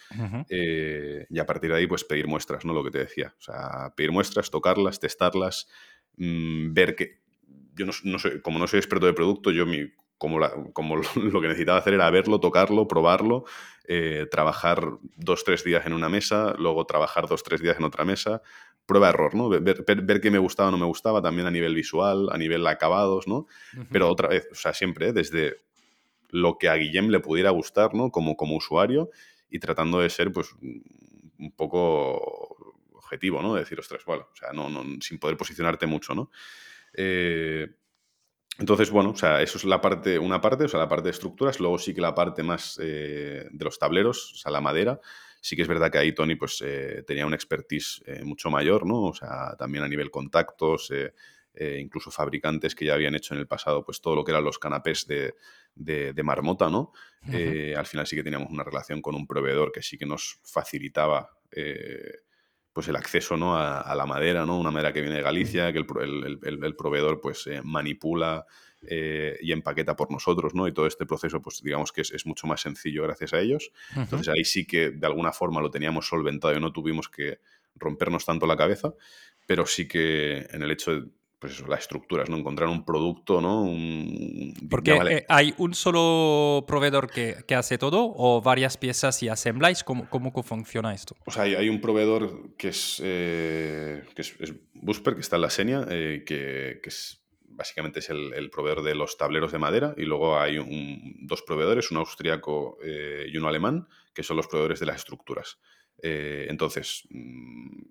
Eh, y a partir de ahí, pues pedir muestras, ¿no? Lo que te decía. O sea, pedir muestras, tocarlas, testarlas, mm, ver que. Yo no, soy, como no soy experto de producto, yo mi, como, como, lo que necesitaba hacer era verlo, tocarlo, probarlo, trabajar dos, tres días en una mesa, luego trabajar dos, tres días en otra mesa, prueba-error, ¿no? Ver, ver, qué me gustaba o no me gustaba, también a nivel visual, a nivel acabados, ¿no? Pero otra vez, o sea, siempre desde lo que a Guillem le pudiera gustar, ¿no? Como, como usuario y tratando de ser, pues, un poco objetivo, ¿no? De decir, ostras, bueno, o sea, no, no, sin poder posicionarte mucho, ¿no? Eh, entonces, bueno, o sea, eso es la parte, una parte, o sea, la parte de estructuras, luego sí que la parte más eh, de los tableros, o sea, la madera, Sí que es verdad que ahí Tony pues, eh, tenía una expertise eh, mucho mayor, ¿no? O sea, también a nivel contactos, eh, incluso fabricantes que ya habían hecho en el pasado pues todo lo que eran los canapés de, marmota, ¿no? al final sí que teníamos una relación con un proveedor que sí que nos facilitaba pues el acceso ¿no? a, la madera, ¿no? Una madera que viene de Galicia, que el, proveedor pues manipula eh, y empaqueta por nosotros, ¿no? Y todo este proceso, pues digamos que es, mucho más sencillo gracias a ellos. Entonces ahí sí que de alguna forma lo teníamos solventado y no tuvimos que rompernos tanto la cabeza, pero sí que en el hecho de pues eso, las estructuras, ¿no? Encontrar un producto, ¿no? Porque eh, hay un solo proveedor que, hace todo o varias piezas y asembláis. ¿Cómo, cómo funciona esto? Pues hay, hay un proveedor que es, eh, que es, Busper, que está en la Senia, que, que es básicamente es el, proveedor de los tableros de madera y luego hay dos proveedores, un austriaco eh, y uno alemán, que son los proveedores de las estructuras. Eh, entonces, mm,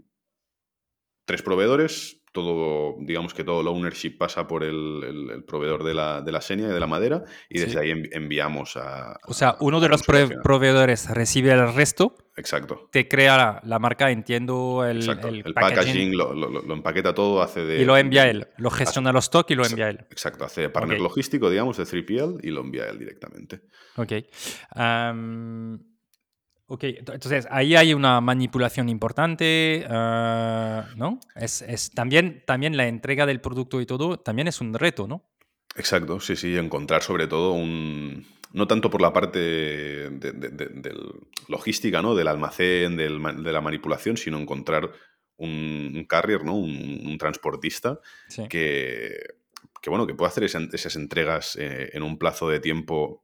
tres proveedores, todo, digamos que todo el ownership pasa por el, proveedor de la, de la senia y de la madera y desde ahí enviamos a... O sea, uno de los proveedores recibe el resto. Exacto. Te crea la, marca, entiendo, el, el, packaging, lo, empaqueta todo, hace de... Y lo envía él, lo gestiona los stock y lo envía él. Exacto, hace partner logístico, digamos, de 3PL y lo envía él directamente. Ok. Ok, entonces ahí hay una manipulación importante, ah, ¿no? Es, también, también la entrega del producto y todo, también es un reto, ¿no? Exacto, sí, sí, encontrar sobre todo un... No tanto por la parte de, logística, ¿no? Del almacén, de la manipulación, sino encontrar un, carrier, ¿no? Un, transportista que, que, bueno, que pueda hacer esas, entregas eh, en un plazo de tiempo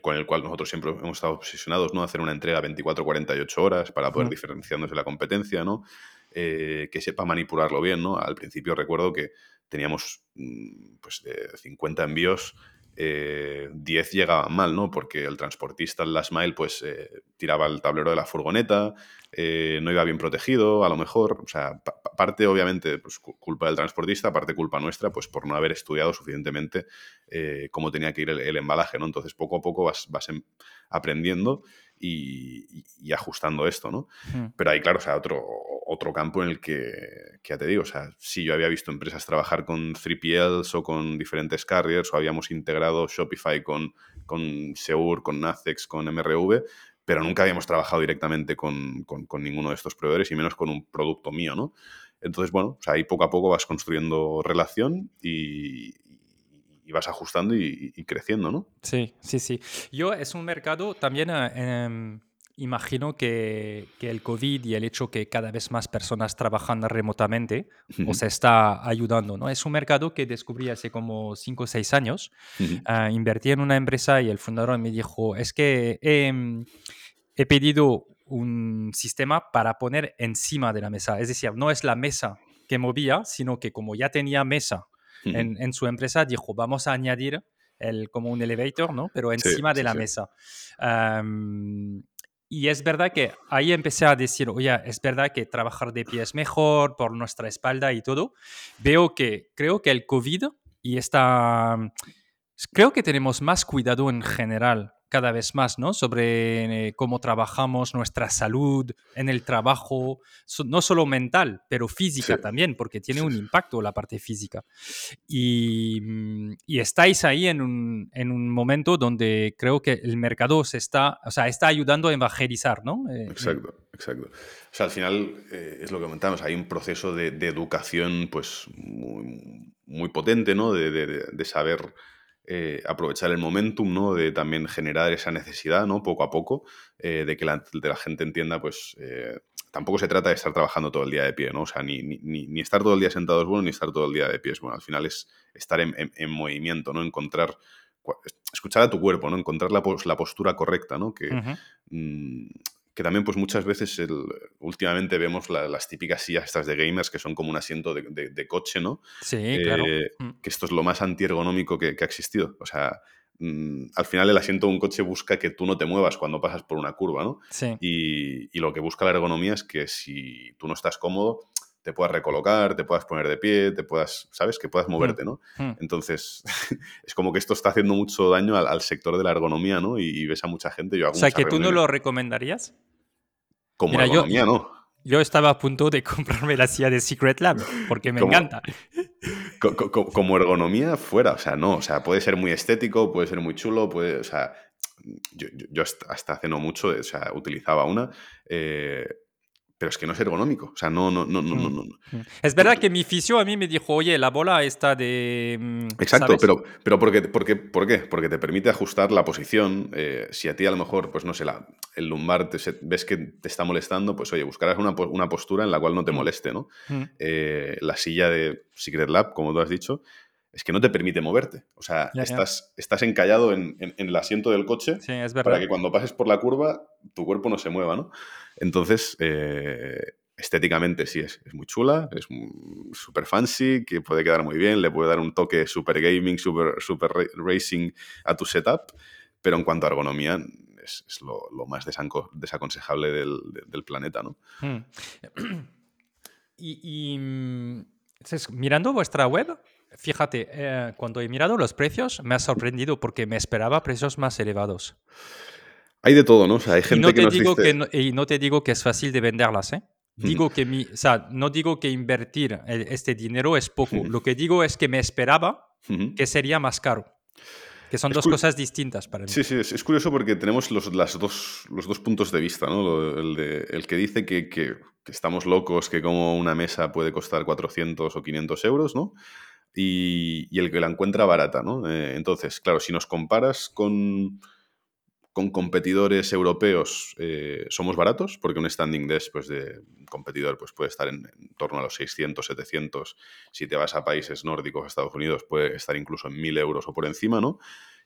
con el cual nosotros siempre hemos estado obsesionados, ¿no? Hacer una entrega 24-48 horas para poder diferenciarnos de la competencia, ¿no? Eh, que sepa manipularlo bien, ¿no? Al principio recuerdo que teníamos mm, pues de 50 envíos, 10 eh, llegaban mal, ¿no? Porque el transportista, el last mile, pues eh, tiraba el tablero de la furgoneta, no iba bien protegido, a lo mejor. O sea, parte, obviamente, pues, culpa del transportista, parte culpa nuestra, pues por no haber estudiado suficientemente cómo tenía que ir el, embalaje, ¿no? Entonces, poco a poco vas, vas em, aprendiendo y, ajustando esto, ¿no? Pero hay, claro, o sea, otro, otro campo en el que, ya te digo, o sea, sí yo había visto empresas trabajar con 3PLs o con diferentes carriers o habíamos integrado Shopify con, con Seur, con Nacex, con MRV, pero nunca habíamos trabajado directamente con, con, ninguno de estos proveedores y menos con un producto mío, ¿no? Entonces, bueno, o sea, ahí poco a poco vas construyendo relación y, y vas ajustando y, creciendo, ¿no? Sí, sí, sí. Yo es un mercado también, eh, em, imagino que, que, el COVID y el hecho que cada vez más personas trabajan remotamente os está ayudando, ¿no? Es un mercado que descubrí hace como 5 o 6 años. Ah, invertí en una empresa y el fundador me dijo, es que he, he pedido un sistema para poner encima de la mesa. Es decir, no es la mesa que movía, sino que como ya tenía mesa en, su empresa dijo, vamos a añadir el, como un elevator, ¿no? Pero encima de la mesa. y es verdad que ahí empecé a decir, oye, es verdad que trabajar de pie es mejor por nuestra espalda y todo. Veo que creo que el COVID y esta... Creo que tenemos más cuidado en general cada vez más, ¿no? Sobre eh, cómo trabajamos, nuestra salud en el trabajo, no solo mental, pero física también, porque tiene un impacto la parte física. Y, mm, y estáis ahí en un, en un, momento donde creo que el mercado se está, o sea, está ayudando a evangelizar, ¿no? Eh, exacto, exacto. O sea, al final eh, es lo que comentamos, hay un proceso de, de educación pues muy, muy potente, ¿no? de, de, de saber eh, aprovechar el momentum, ¿no? De también generar esa necesidad, ¿no? Poco a poco, eh, de que la, gente entienda, pues, eh, tampoco se trata de estar trabajando todo el día de pie, ¿no? O sea, ni, ni, estar todo el día sentado es bueno, ni estar todo el día de pie es bueno. Al final es estar en, movimiento, ¿no? Encontrar, escuchar a tu cuerpo, ¿no? Encontrar la, la postura correcta, ¿no? Que, que también pues muchas veces últimamente vemos las típicas sillas estas de gamers que son como un asiento de, coche, ¿no? Sí, claro. Eh, mm. Que esto es lo más antiergonómico que, que ha existido. O sea, mm, al final el asiento de un coche busca que tú no te muevas cuando pasas por una curva, ¿no? Sí. Y, y lo que busca la ergonomía es que si tú no estás cómodo, te puedas recolocar, te puedas poner de pie, te puedas, ¿sabes? Que puedas mm, moverte, ¿no? Mm. Entonces, es como que esto está haciendo mucho daño al, sector de la ergonomía, ¿no? Y, ves a mucha gente. Yo o sea, que tú no lo recomendaría? Como ergonomía, ¿no? Yo estaba a punto de comprarme la silla de Secret Lab, porque me encanta. como ergonomía, fuera. O sea, no. O sea, puede ser muy estético, puede ser muy chulo, puede. O sea, yo, hasta hace no mucho, o sea, utilizaba una. Eh, pero es que no es ergonómico. O sea, no, no, no, no, no. Mm. Es verdad que mi fisio a mí me dijo, oye, la bola está de. Mm, Exacto, pero, pero ¿por, qué, por, qué, ¿por qué? Porque te permite ajustar la posición. Eh, si a ti a lo mejor, pues no sé, la, el lumbar te, ves que te está molestando, pues oye, buscarás una, una postura en la cual no te mm. moleste, ¿no? Eh, la silla de Secret Lab, como tú has dicho, es que no te permite moverte. O sea, estás, estás encallado en, el asiento del coche para que cuando pases por la curva tu cuerpo no se mueva, ¿no? Entonces, eh, estéticamente sí es, muy chula, es súper fancy, que puede quedar muy bien, le puede dar un toque super gaming, super, super racing a tu setup, pero en cuanto a ergonomía es, lo, más desaconsejable del, planeta, ¿no? Hmm. Y, mm, mirando vuestra web, fíjate, eh, cuando he mirado los precios me ha sorprendido porque me esperaba precios más elevados. Hay de todo, ¿no? O sea, hay gente y no que te digo que no, y no te digo que es fácil de venderlas, ¿eh? Digo que mi, o sea, no digo que invertir este dinero es poco. Lo que digo es que me esperaba que sería más caro. Que son dos cosas distintas para mí. Sí, sí, es, curioso porque tenemos los, las dos, los dos puntos de vista, ¿no? El, de, el que dice que, que, que, estamos locos, que como una mesa puede costar 400 o 500 euros, ¿no? y, el que la encuentra barata, ¿no? Eh, entonces, claro, si nos comparas con, con competidores europeos, eh, somos baratos, porque un standing desk pues, de competidor pues, puede estar en, torno a los 600, 700. Si te vas a países nórdicos, Estados Unidos, puede estar incluso en 1000 euros o por encima, ¿no?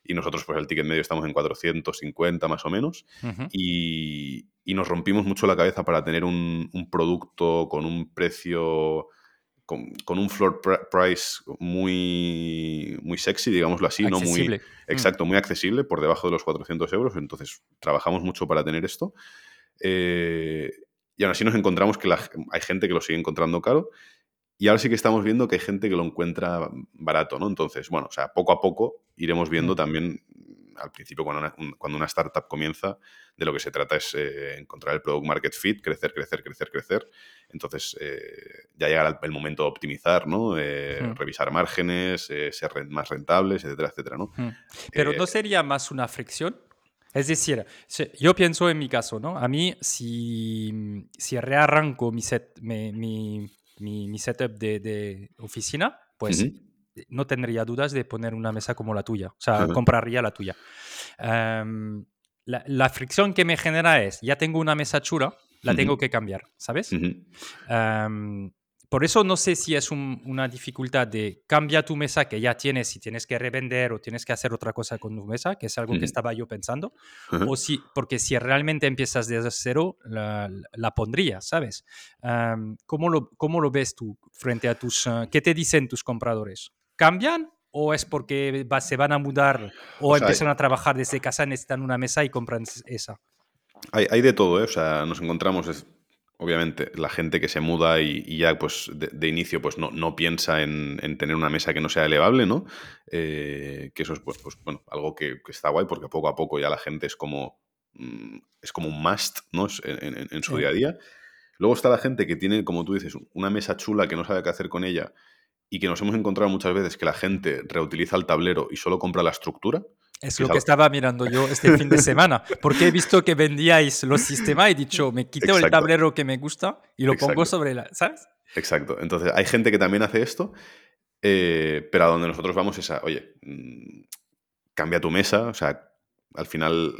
Y nosotros, pues el ticket medio estamos en 450 más o menos. y, nos rompimos mucho la cabeza para tener un, un producto con un precio con, un floor price muy, muy sexy, digámoslo así, ¿no? Muy, mm. exacto, muy accesible, por debajo de los 400 euros. Entonces, trabajamos mucho para tener esto. Eh, y aún así nos encontramos que hay gente que lo sigue encontrando caro. Y ahora sí que estamos viendo que hay gente que lo encuentra barato, ¿no? Entonces, bueno, o sea, poco a poco iremos viendo mm. también al principio cuando una, cuando una, startup comienza, de lo que se trata es eh, encontrar el product market fit, crecer, crecer, crecer, crecer. Entonces eh, ya llegará el, momento de optimizar, ¿no? Eh, revisar márgenes, ser más rentables, etcétera, etcétera, ¿no? Pero ¿no sería más una fricción? Es decir, yo pienso en mi caso, ¿no? A mí, si, si rearranco mi, set, mi, mi, mi, setup de, de, oficina, pues no tendría dudas de poner una mesa como la tuya. O sea, compraría la tuya. Em, la, fricción que me genera es, ya tengo una mesa chula, la tengo que cambiar, ¿sabes? Em, por eso no sé si es una dificultad de cambia tu mesa que ya tienes y tienes que revender o tienes que hacer otra cosa con tu mesa, que es algo que estaba yo pensando, o si, porque si realmente empiezas desde cero, la, la pondría, ¿sabes? Em, ¿cómo, lo, ¿Cómo lo ves tú frente a tus... Eh, ¿Qué te dicen tus compradores? Cambian o es porque se van a mudar o, empiezan a trabajar desde casa, necesitan una mesa y compran esa? Hay, de todo, ¿eh? O sea, nos encontramos, obviamente, la gente que se muda y, ya pues de, inicio pues no, no piensa en, tener una mesa que no sea elevable, ¿no? Eh, que eso es pues, pues bueno, algo que, está guay porque poco a poco ya la gente es como, mm, es como un must, ¿no? En, su día a día. Luego está la gente que tiene, como tú dices, una mesa chula que no sabe qué hacer con ella y que nos hemos encontrado muchas veces que la gente reutiliza el tablero y solo compra la estructura. Es lo que estaba mirando yo este fin de semana, porque he visto que vendíais los sistemas y he dicho, me quito el tablero que me gusta y lo pongo sobre la, ¿sabes? Exacto. Entonces, hay gente que también hace esto, eh, pero a donde nosotros vamos es a, oye, mm, cambia tu mesa, o sea, al final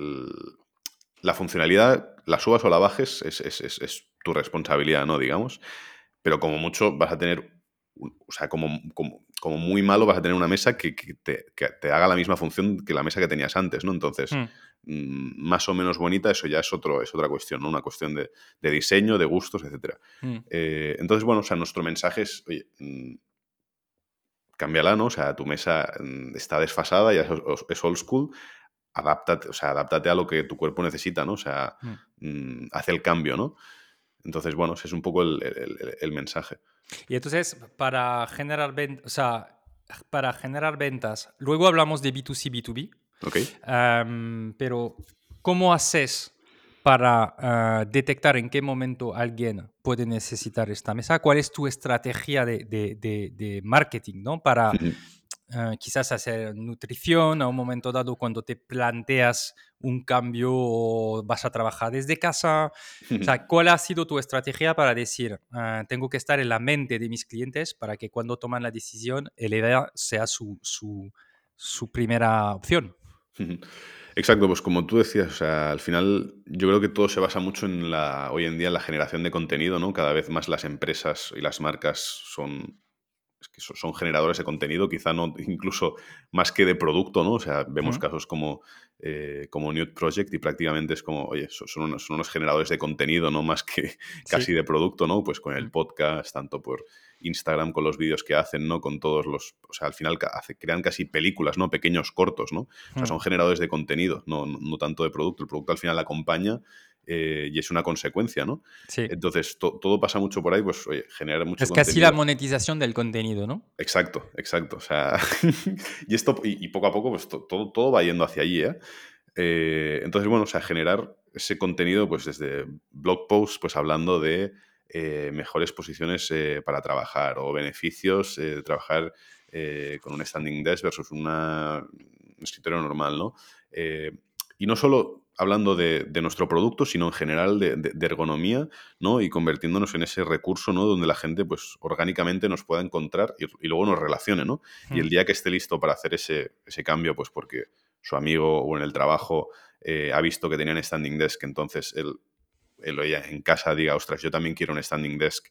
la funcionalidad, la subas o la bajes, es, es, es tu responsabilidad, ¿no? Digamos. Pero como mucho vas a tener o sea, como, como, como, muy malo vas a tener una mesa que, te, haga la misma función que la mesa que tenías antes, ¿no? Entonces, hmm. mm, más o menos bonita, eso ya es, otro, es otra cuestión, ¿no? Una cuestión de, diseño, de gustos, etc. Hmm. Eh, entonces, bueno, o sea, nuestro mensaje es, oye, mm, cámbiala, ¿no? O sea, tu mesa mm, está desfasada, ya es, old school, adáptate, o sea, adáptate a lo que tu cuerpo necesita, ¿no? O sea, hace el cambio, ¿no? Entonces, bueno, ese es un poco el mensaje. Y entonces, para generar, ventas, o sea, para generar ventas, luego hablamos de B2C, B2B. Ok. pero, ¿cómo haces para ah, detectar en qué momento alguien puede necesitar esta mesa? ¿Cuál es tu estrategia de, de, de, marketing ¿no? para ah, quizás hacer nutrición a un momento dado cuando te planteas un cambio o vas a trabajar desde casa? O sea, ¿cuál ha sido tu estrategia para decir, ah, tengo que estar en la mente de mis clientes para que cuando toman la decisión, el EVA sea su, su, su primera opción? Exacto, pues como tú decías, o sea, al final yo creo que todo se basa mucho en la, hoy en día en la generación de contenido, ¿no? Cada vez más las empresas y las marcas son que son generadores de contenido, quizá no incluso más que de producto, ¿no? O sea, vemos casos como, eh, como Newt Project y prácticamente es como, oye, son unos, son unos generadores de contenido, no más que casi de producto, ¿no? Pues con el podcast, tanto por Instagram, con los vídeos que hacen, ¿no? Con todos los, o sea, al final crean casi películas, ¿no? Pequeños cortos, ¿no? O sea, son generadores de contenido, no, no tanto de producto. El producto al final acompaña eh, y es una consecuencia, ¿no? Sí. Entonces, todo pasa mucho por ahí, pues, oye, genera mucho Es casi la monetización del contenido, ¿no? Exacto, exacto. O sea, y esto, y, poco a poco, pues todo, todo va yendo hacia allí, ¿eh? ¿eh? Entonces, bueno, o sea, generar ese contenido, pues desde blog posts, pues hablando de eh, mejores posiciones para trabajar o beneficios de trabajar con un standing desk versus una, un escritorio normal, ¿no? y no solo hablando de, nuestro producto, sino en general de, ergonomía, ¿no? Y convirtiéndonos en ese recurso, ¿no? Donde la gente, pues, orgánicamente nos pueda encontrar y, luego nos relacione, ¿no? Y el hmm. día que esté listo para hacer ese, cambio, pues porque su amigo o en el trabajo eh, ha visto que tenían standing desk, entonces él, él en casa diga, ostras, yo también quiero un standing desk,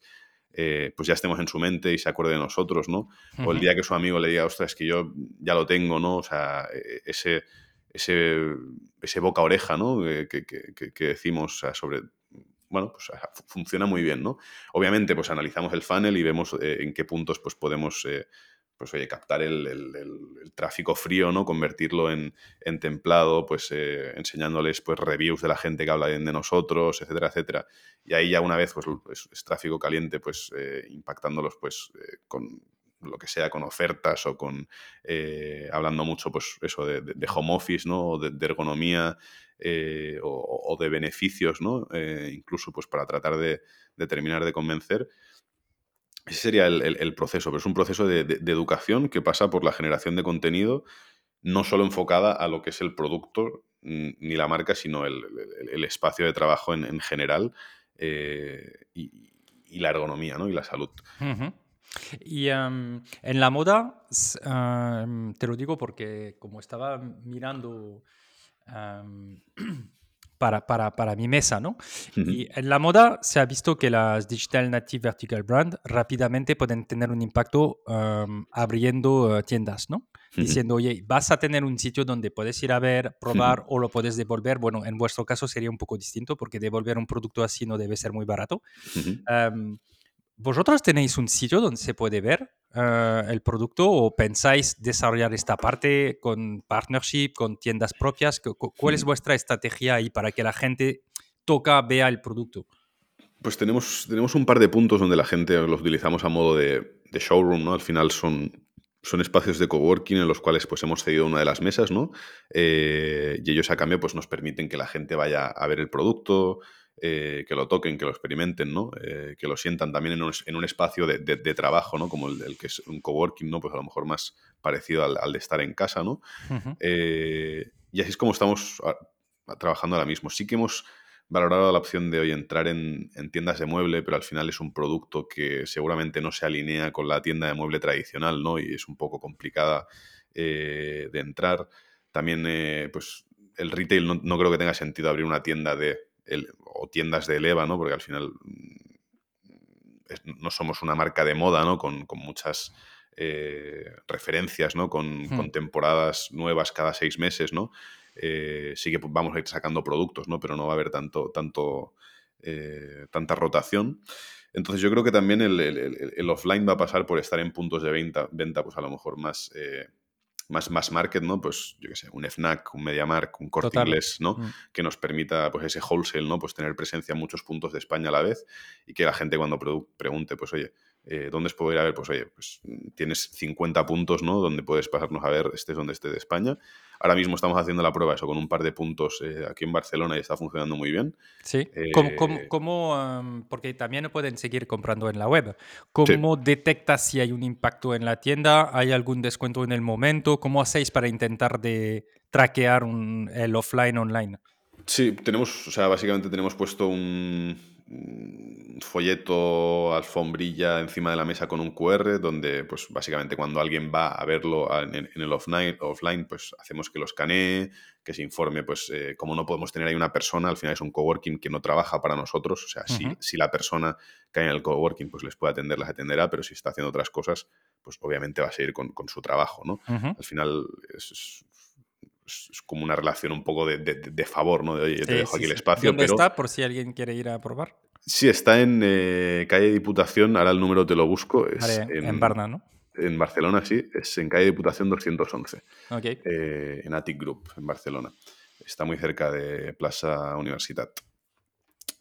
eh, pues ya estemos en su mente y se acuerde de nosotros, ¿no? O el día que su amigo le diga, ostras, es que yo ya lo tengo, ¿no? O sea, e, ese ese, ese boca-oreja, ¿no? Que, decimos sobre... Bueno, pues funciona muy bien, ¿no? Obviamente, pues analizamos el funnel y vemos eh, en qué puntos pues, podemos eh, pues, oye, captar el, tráfico frío, ¿no? Convertirlo en, templado, pues eh, enseñándoles pues, reviews de la gente que habla de nosotros, etcétera, etcétera. Y ahí ya una vez pues, es, tráfico caliente, pues impactándolos pues, con, lo que sea, con ofertas o con eh, hablando mucho, pues eso, de, home office, ¿no? O de, ergonomía eh, o, de beneficios, ¿no? Eh, incluso pues para tratar de, terminar de convencer. Ese sería el, proceso, pero es un proceso de, educación que pasa por la generación de contenido, no solo enfocada a lo que es el producto ni la marca, sino el, espacio de trabajo en, general y, la ergonomía ¿no? y la salud. Y en la moda, te lo digo porque como estaba mirando para, para, para, mi mesa, ¿no? Y en la moda se ha visto que las Digital Native Vertical Brand rápidamente pueden tener un impacto abriendo eh, tiendas, ¿no? Diciendo, oye, vas a tener un sitio donde puedes ir a ver, probar o lo puedes devolver. Bueno, en vuestro caso sería un poco distinto porque devolver un producto así no debe ser muy barato. ¿Vosotros tenéis un sitio donde se puede ver eh, el producto o pensáis desarrollar esta parte con partnership, con tiendas propias? ¿Cuál es vuestra estrategia ahí para que la gente toca, vea el producto? Pues tenemos, tenemos un par de puntos donde la gente los utilizamos a modo de, showroom, ¿no? Al final son, son espacios de coworking en los cuales pues hemos cedido una de las mesas, ¿no? Eh, y ellos a cambio pues nos permiten que la gente vaya a ver el producto, eh, que lo toquen, que lo experimenten, ¿no? Eh, que lo sientan también en un, espacio de, trabajo, ¿no? Como el, que es un coworking, ¿no? Pues a lo mejor más parecido al, de estar en casa, ¿no? Eh, y así es como estamos trabajando ahora mismo. Sí que hemos valorado la opción de hoy entrar en, tiendas de mueble, pero al final es un producto que seguramente no se alinea con la tienda de mueble tradicional, ¿no? Y es un poco complicada de entrar. También, pues, el retail no, creo que tenga sentido abrir una tienda de o tiendas de Eleva, ¿no? Porque al final mm, no somos una marca de moda, ¿no? Con, muchas eh, referencias, ¿no? Hmm. Con, temporadas nuevas cada seis meses, ¿no? Eh, sí que vamos a ir sacando productos, ¿no? Pero no va a haber tanto, tanto, eh, tanta rotación. Entonces yo creo que también el, offline va a pasar por estar en puntos de venta, venta pues a lo mejor más más, más market, ¿no? Pues yo qué sé, un FNAC, un MediaMark, un Corte Inglés, ¿no? Mm. Que nos permita, pues ese wholesale, ¿no? Pues tener presencia en muchos puntos de España a la vez y que la gente cuando pregunte, pues oye, eh, ¿dónde os puedo ir a ver? Pues oye, pues tienes 50 puntos, ¿no? Donde puedes pasarnos a ver, estés donde esté de España. Ahora mismo estamos haciendo la prueba eso con un par de puntos eh, aquí en Barcelona y está funcionando muy bien. Sí. ¿Cómo, eh, porque también pueden seguir comprando en la web. ¿Cómo detectas si hay un impacto en la tienda? ¿Hay algún descuento en el momento? ¿Cómo hacéis para intentar de traquear el offline online? Sí, tenemos, o sea, básicamente tenemos puesto un, folleto, alfombrilla encima de la mesa con un QR, donde pues básicamente cuando alguien va a verlo en, el offline, offline, pues hacemos que lo escanee, que se informe, pues eh, como no podemos tener ahí una persona, al final es un coworking que no trabaja para nosotros, o sea, si, si, la persona hay en el coworking pues les puede atender, las atenderá, pero si está haciendo otras cosas, pues obviamente va a seguir con, su trabajo, ¿no? Al final es, es como una relación un poco de, favor, ¿no? De, oye, te dejo aquí el espacio. ¿Dónde está por si alguien quiere ir a probar? Sí, está en eh, calle Diputación, ahora el número te lo busco. Es en, en Barna, ¿no? En Barcelona, sí, es en calle Diputación 211. Eh, en Attic Group, en Barcelona. Está muy cerca de Plaza Universitat.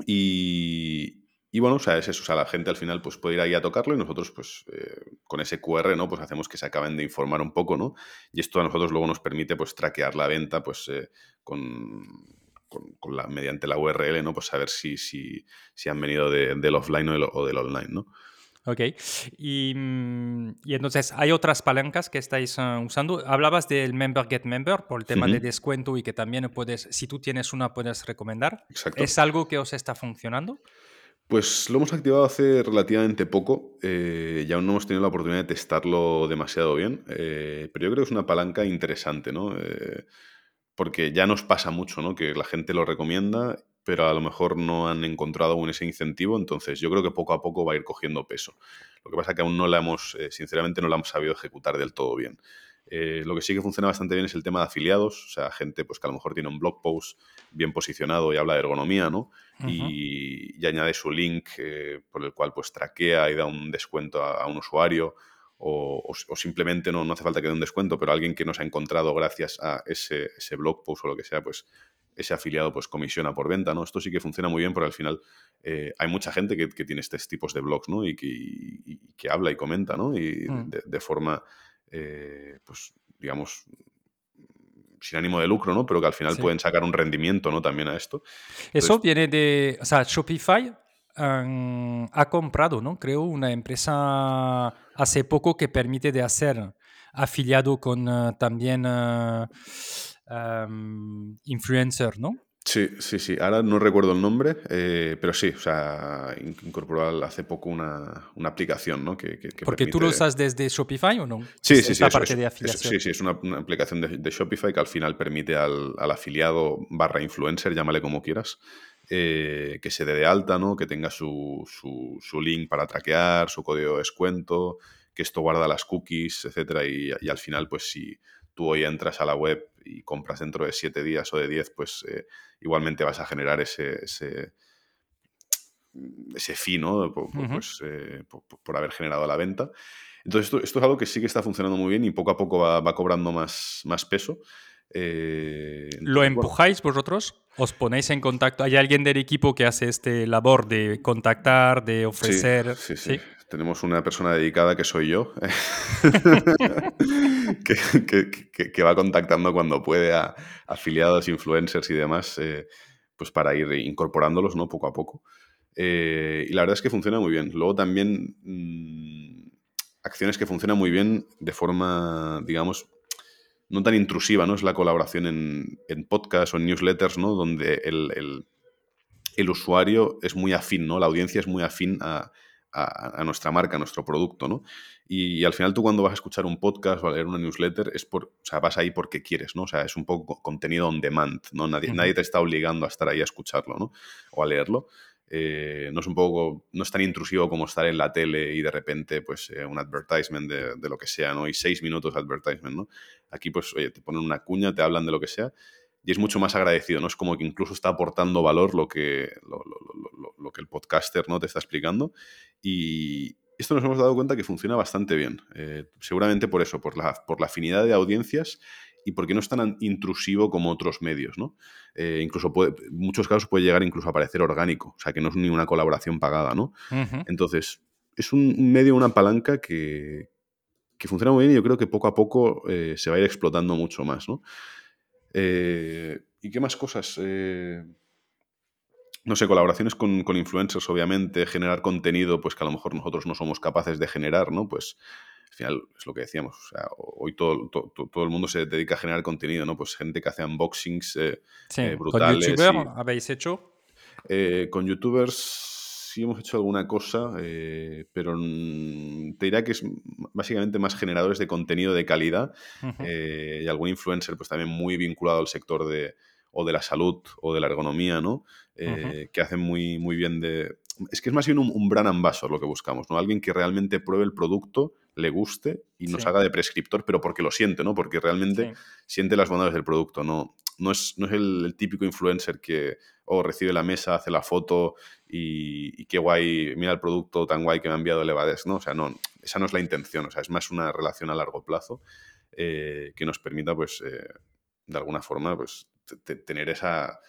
Y, y bueno, o sea, es eso, o sea, la gente al final pues puede ir ahí a tocarlo y nosotros pues eh, con ese QR, ¿no? Pues hacemos que se acaben de informar un poco, ¿no? Y esto a nosotros luego nos permite pues traquear la venta pues eh, con, con, la, mediante la URL, ¿no? Pues saber si, si, si han venido del offline o del, online, ¿no? Ok. Y, mm, y, entonces, ¿hay otras palancas que estáis uh, usando? Hablabas del Member Get Member por el tema uh -huh. de descuento y que también puedes, si tú tienes una, puedes recomendar. Exacto. ¿Es algo que os está funcionando? Pues lo hemos activado hace relativamente poco eh, y aún no hemos tenido la oportunidad de testarlo demasiado bien, eh, pero yo creo que es una palanca interesante, ¿no? Eh, porque ya nos pasa mucho, ¿no? Que la gente lo recomienda pero a lo mejor no han encontrado aún ese incentivo, entonces yo creo que poco a poco va a ir cogiendo peso. Lo que pasa es que aún no la hemos, eh, sinceramente, no la hemos sabido ejecutar del todo bien. Eh, lo que sí que funciona bastante bien es el tema de afiliados, o sea, gente pues, que a lo mejor tiene un blog post bien posicionado y habla de ergonomía, ¿no? Uh -huh. y, y, añade su link eh, por el cual pues traquea y da un descuento a, a un usuario. O, o, o, simplemente no, no hace falta que dé un descuento, pero alguien que nos ha encontrado gracias a ese, ese blog post o lo que sea, pues ese afiliado pues comisiona por venta, ¿no? Esto sí que funciona muy bien porque al final eh, hay mucha gente que, que, tiene estos tipos de blogs, ¿no? Y que, y, y que habla y comenta, ¿no? Y mm. de, de, forma, eh, pues, digamos, sin ánimo de lucro, ¿no? Pero que al final sí. pueden sacar un rendimiento, ¿no? También a esto. Entonces, Eso viene de, o sea, Shopify um, ha comprado, ¿no? Creo una empresa hace poco que permite de hacer afiliado con uh, también... Uh, um, influencer, ¿no? Sí, sí, sí. Ahora no recuerdo el nombre, eh, pero sí, o sea, incorporó hace poco una, una aplicación, ¿no? Que, que, que Porque permite... tú lo usas desde Shopify o no? Sí, sí, sí. parte es, de afiliación. sí, sí, es una, una aplicación de, de, Shopify que al final permite al, al afiliado barra influencer, llámale como quieras, eh, que se dé de alta, ¿no? Que tenga su, su, su, link para traquear, su código de descuento, que esto guarda las cookies, etcétera, y, y al final, pues si tú hoy entras a la web y compras dentro de siete días o de diez, pues eh, igualmente vas a generar ese, ese, ese fee, ¿no? Por, uh -huh. pues, eh, por, por, haber generado la venta. Entonces, esto, esto, es algo que sí que está funcionando muy bien y poco a poco va, va cobrando más, más peso. Eh, entonces, ¿Lo empujáis bueno. vosotros? ¿Os ponéis en contacto? ¿Hay alguien del equipo que hace este labor de contactar, de ofrecer? Sí, sí, sí. Tenemos una persona dedicada que soy yo, que, que, va contactando cuando puede a afiliados, influencers y demás, eh, pues para ir incorporándolos ¿no? poco a poco. Eh, y la verdad es que funciona muy bien. Luego también mmm, acciones que funcionan muy bien de forma, digamos, no tan intrusiva, ¿no? Es la colaboración en, en podcast o en newsletters, ¿no? Donde el, el, el, usuario es muy afín, ¿no? La audiencia es muy afín a, a, a nuestra marca, a nuestro producto, ¿no? Y, y, al final tú cuando vas a escuchar un podcast o a leer una newsletter, es por, o sea, vas ahí porque quieres, ¿no? O sea, es un poco contenido on demand, ¿no? Nadie, uh -huh. nadie te está obligando a estar ahí a escucharlo, ¿no? O a leerlo. Eh, no es un poco, no es tan intrusivo como estar en la tele y de repente, pues, eh, un advertisement de, de, lo que sea, ¿no? Y seis minutos de advertisement, ¿no? Aquí, pues, oye, te ponen una cuña, te hablan de lo que sea y es mucho más agradecido, ¿no? Es como que incluso está aportando valor lo que, lo, lo, lo, lo que el podcaster, ¿no? Te está explicando y esto nos hemos dado cuenta que funciona bastante bien. Eh, seguramente por eso, por la, por la afinidad de audiencias y porque no es tan intrusivo como otros medios, ¿no? Eh, incluso puede, en muchos casos puede llegar incluso a parecer orgánico, o sea, que no es ni una colaboración pagada, ¿no? Uh -huh. Entonces, es un medio, una palanca que, que, funciona muy bien y yo creo que poco a poco eh, se va a ir explotando mucho más, ¿no? Eh, ¿Y qué más cosas? Eh, no sé, colaboraciones con, con, influencers, obviamente, generar contenido, pues que a lo mejor nosotros no somos capaces de generar, ¿no? Pues al final es lo que decíamos, o sea, hoy todo, todo, todo, el mundo se dedica a generar contenido, ¿no? Pues gente que hace unboxings eh, sí. brutales. ¿Con youtuber y, habéis hecho? Con youtubers sí hemos hecho alguna cosa, eh, pero te dirá que es básicamente más generadores de contenido de calidad uh -huh. y algún influencer pues también muy vinculado al sector de o de la salud o de la ergonomía, ¿no? Eh, uh -huh. Que hacen muy, muy bien de... Es que es más bien un, un brand ambassador lo que buscamos, ¿no? Alguien que realmente pruebe el producto, le guste y nos sí. haga de prescriptor, pero porque lo siente, ¿no? Porque realmente sí. siente las bondades del producto, ¿no? No es, no es el, el, típico influencer que oh, recibe la mesa, hace la foto y, y, qué guay, mira el producto tan guay que me ha enviado Elevades, ¿no? O sea, no, esa no es la intención, o sea, es más una relación a largo plazo eh, que nos permita, pues, eh, de alguna forma, pues, tener esa,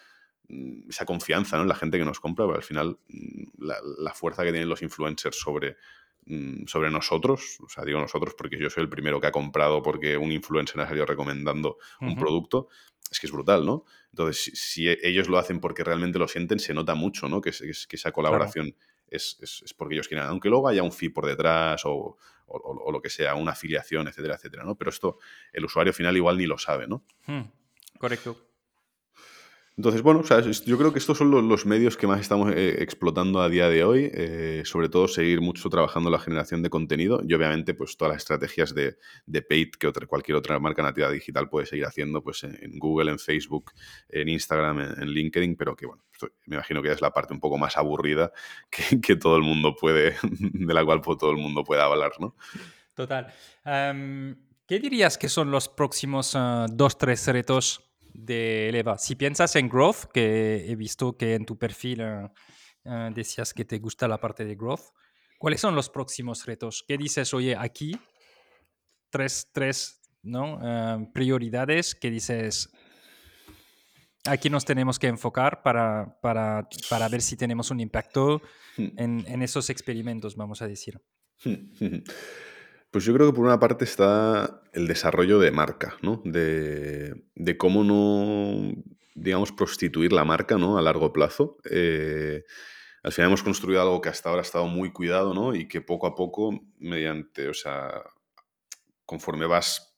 mm, esa confianza ¿no? en la gente que nos compra, pero al final mm, la, la, fuerza que tienen los influencers sobre, mm, sobre nosotros, o sea, digo nosotros porque yo soy el primero que ha comprado porque un influencer ha salido recomendando uh -huh. un producto, es que es brutal, ¿no? Entonces, si, si, ellos lo hacen porque realmente lo sienten, se nota mucho, ¿no? Que, que esa colaboración claro. es, es, porque ellos quieren, aunque luego haya un fee por detrás o, o, lo que sea, una afiliación, etcétera, etcétera, ¿no? Pero esto el usuario final igual ni lo sabe, ¿no? Hmm, correcto. Entonces, bueno, yo creo que estos son los, medios que más estamos eh, explotando a día de hoy, eh, sobre todo seguir mucho trabajando la generación de contenido y obviamente pues todas las estrategias de, de paid que otra, cualquier otra marca nativa digital puede seguir haciendo pues en, Google, en Facebook, en Instagram, en, LinkedIn, pero que bueno, me imagino que es la parte un poco más aburrida que, todo el mundo puede, de la cual todo el mundo puede hablar, ¿no? Total. Em, ¿Qué dirías que son los próximos uh, dos, tres retos de Eleva. Si piensas en growth, que he visto que en tu perfil eh, eh, decías que te gusta la parte de growth, ¿cuáles son los próximos retos? ¿Qué dices, oye, aquí? Tres, tres ¿no? Eh, prioridades que dices, aquí nos tenemos que enfocar para, para, para ver si tenemos un impacto hmm. en, en, esos experimentos, vamos a decir. Pues yo creo que por una parte está el desarrollo de marca, ¿no? De, cómo no, digamos, prostituir la marca, ¿no? A largo plazo. Eh, al final hemos construido algo que hasta ahora ha estado muy cuidado, ¿no? Y que poco a poco, mediante, o sea, conforme vas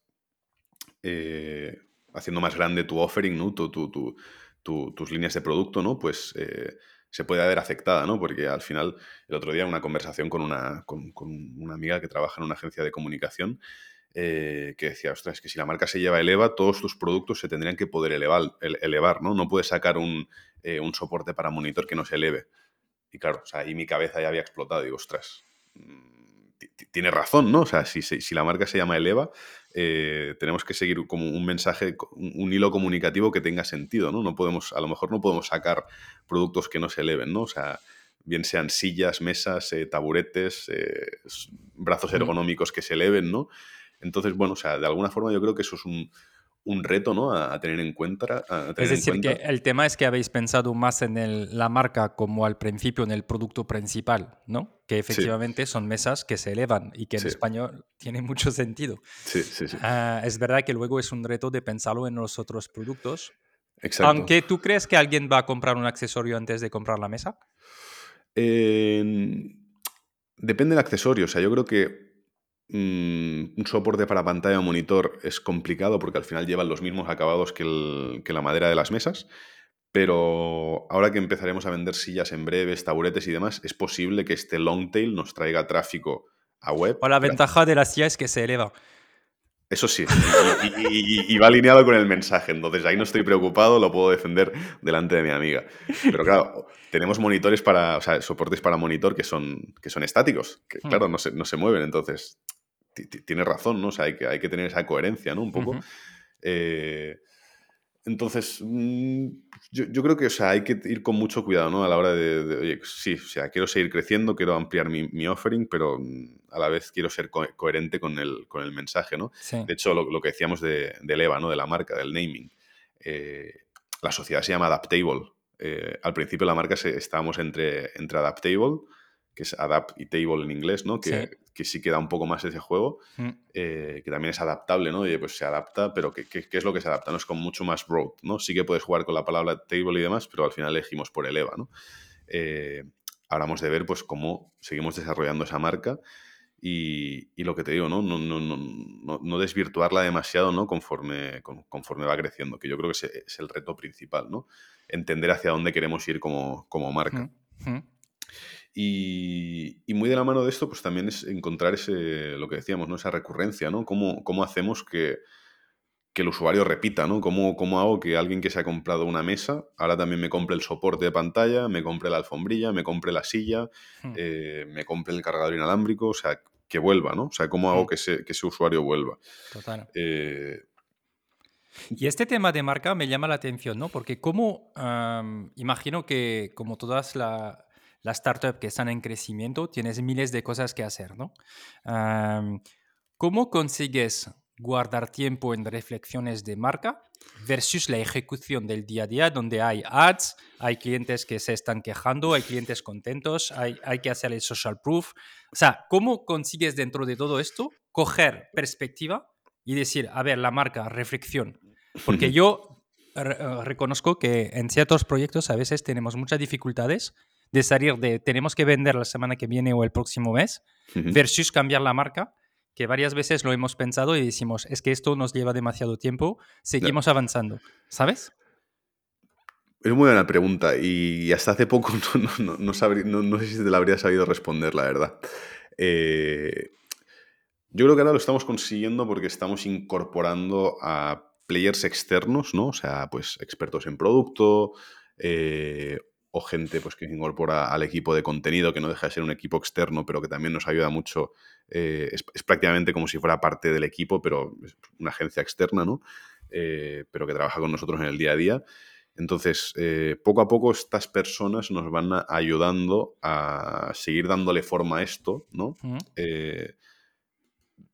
eh, haciendo más grande tu offering, ¿no? tus líneas de producto, ¿no? Pues eh, se puede haber afectada, ¿no? Porque al final, el otro día, una conversación con una, con, una amiga que trabaja en una agencia de comunicación eh, que decía, ostras, que si la marca se lleva Eleva, todos tus productos se tendrían que poder elevar, elevar ¿no? No puedes sacar un, eh, un, soporte para monitor que no se eleve. Y claro, o sea, ahí mi cabeza ya había explotado. Digo, ostras, mm, tiene razón, ¿no? O sea, si, si, la marca se llama Eleva, eh, tenemos que seguir como un mensaje, un, hilo comunicativo que tenga sentido, ¿no? No podemos, a lo mejor no podemos sacar productos que no se eleven, ¿no? O sea, bien sean sillas, mesas, eh, taburetes, eh, brazos ergonómicos que se eleven, ¿no? Entonces, bueno, o sea, de alguna forma yo creo que eso es un, un reto ¿no? a, tener en cuenta. es decir, que el tema es que habéis pensado más en la marca como al principio en el producto principal, ¿no? Que efectivamente son mesas que se elevan y que en español tiene mucho sentido. Sí, sí, sí. Ah, es verdad que luego es un reto de pensarlo en los otros productos. Exacto. Aunque tú crees que alguien va a comprar un accesorio antes de comprar la mesa. depende del accesorio. O sea, yo creo que un soporte para pantalla o monitor es complicado porque al final llevan los mismos acabados que, la madera de las mesas. Pero ahora que empezaremos a vender sillas en breves, taburetes y demás, es posible que este long tail nos traiga tráfico a web. O la ventaja de la silla es que se eleva. Eso sí, y, va alineado con el mensaje, entonces ahí no estoy preocupado, lo puedo defender delante de mi amiga. Pero claro, tenemos monitores para, o sea, soportes para monitor que son, que son estáticos, que hmm. claro, no se, no se mueven, entonces tiene razón, ¿no? O sea, hay que, hay que tener esa coherencia, ¿no? Un poco. Eh, entonces, mm, yo, creo que, o sea, hay que ir con mucho cuidado, ¿no? A la hora de, oye, sí, o sea, quiero seguir creciendo, quiero ampliar mi, offering, pero mm, a la vez quiero ser coherente con el, con el mensaje, ¿no? De hecho, lo, que decíamos de, del EVA, ¿no? De la marca, del naming. Eh, la sociedad se llama Adaptable. Eh, al principio la marca se, estábamos entre, entre Adaptable que es Adapt y Table en inglés, ¿no? Que sí, que sí queda un poco más ese juego, mm. eh, que también es adaptable, ¿no? Y pues se adapta, pero ¿qué, ¿qué, es lo que se adapta? No es como mucho más broad, ¿no? Sí que puedes jugar con la palabra table y demás, pero al final elegimos por el EVA, ¿no? Eh, hablamos de ver, pues, cómo seguimos desarrollando esa marca y, y lo que te digo, ¿no? No, no, no, no desvirtuarla demasiado, ¿no? Conforme, conforme va creciendo, que yo creo que es, es, el reto principal, ¿no? Entender hacia dónde queremos ir como, como marca. Y, muy de la mano de esto, pues también es encontrar ese, lo que decíamos, ¿no? Esa recurrencia, ¿no? ¿Cómo, cómo hacemos que, que, el usuario repita, ¿no? ¿Cómo, ¿Cómo, hago que alguien que se ha comprado una mesa, ahora también me compre el soporte de pantalla, me compre la alfombrilla, me compre la silla, hmm. eh, me compre el cargador inalámbrico, o sea, que vuelva, ¿no? O sea, ¿cómo hago hmm. que, ese, que ese usuario vuelva? Total. Eh, y este tema de marca me llama la atención, ¿no? Porque como, imagino que como todas las la startup que están en crecimiento, tienes miles de cosas que hacer, ¿no? ¿Cómo consigues guardar tiempo en reflexiones de marca versus la ejecución del día a día, donde hay ads, hay clientes que se están quejando, hay clientes contentos, hay, hay que hacer el social proof. O sea, ¿cómo consigues dentro de todo esto coger perspectiva y decir, a ver, la marca, reflexión? Porque yo reconozco que en ciertos proyectos a veces tenemos muchas dificultades de salir de tenemos que vender la semana que viene o el próximo mes versus cambiar la marca, que varias veces lo hemos pensado y decimos, es que esto nos lleva demasiado tiempo, seguimos avanzando, ¿sabes? Es muy buena pregunta y hasta hace poco no, no, sé si te la habría sabido responder, la verdad. Eh, yo creo que ahora lo estamos consiguiendo porque estamos incorporando a players externos, ¿no? O sea, pues expertos en producto eh, o gente pues, que se incorpora al equipo de contenido, que no deja de ser un equipo externo, pero que también nos ayuda mucho. Eh, es, prácticamente como si fuera parte del equipo, pero es una agencia externa, ¿no? Eh, pero que trabaja con nosotros en el día a día. Entonces, poco a poco estas personas nos van ayudando a seguir dándole forma a esto, ¿no?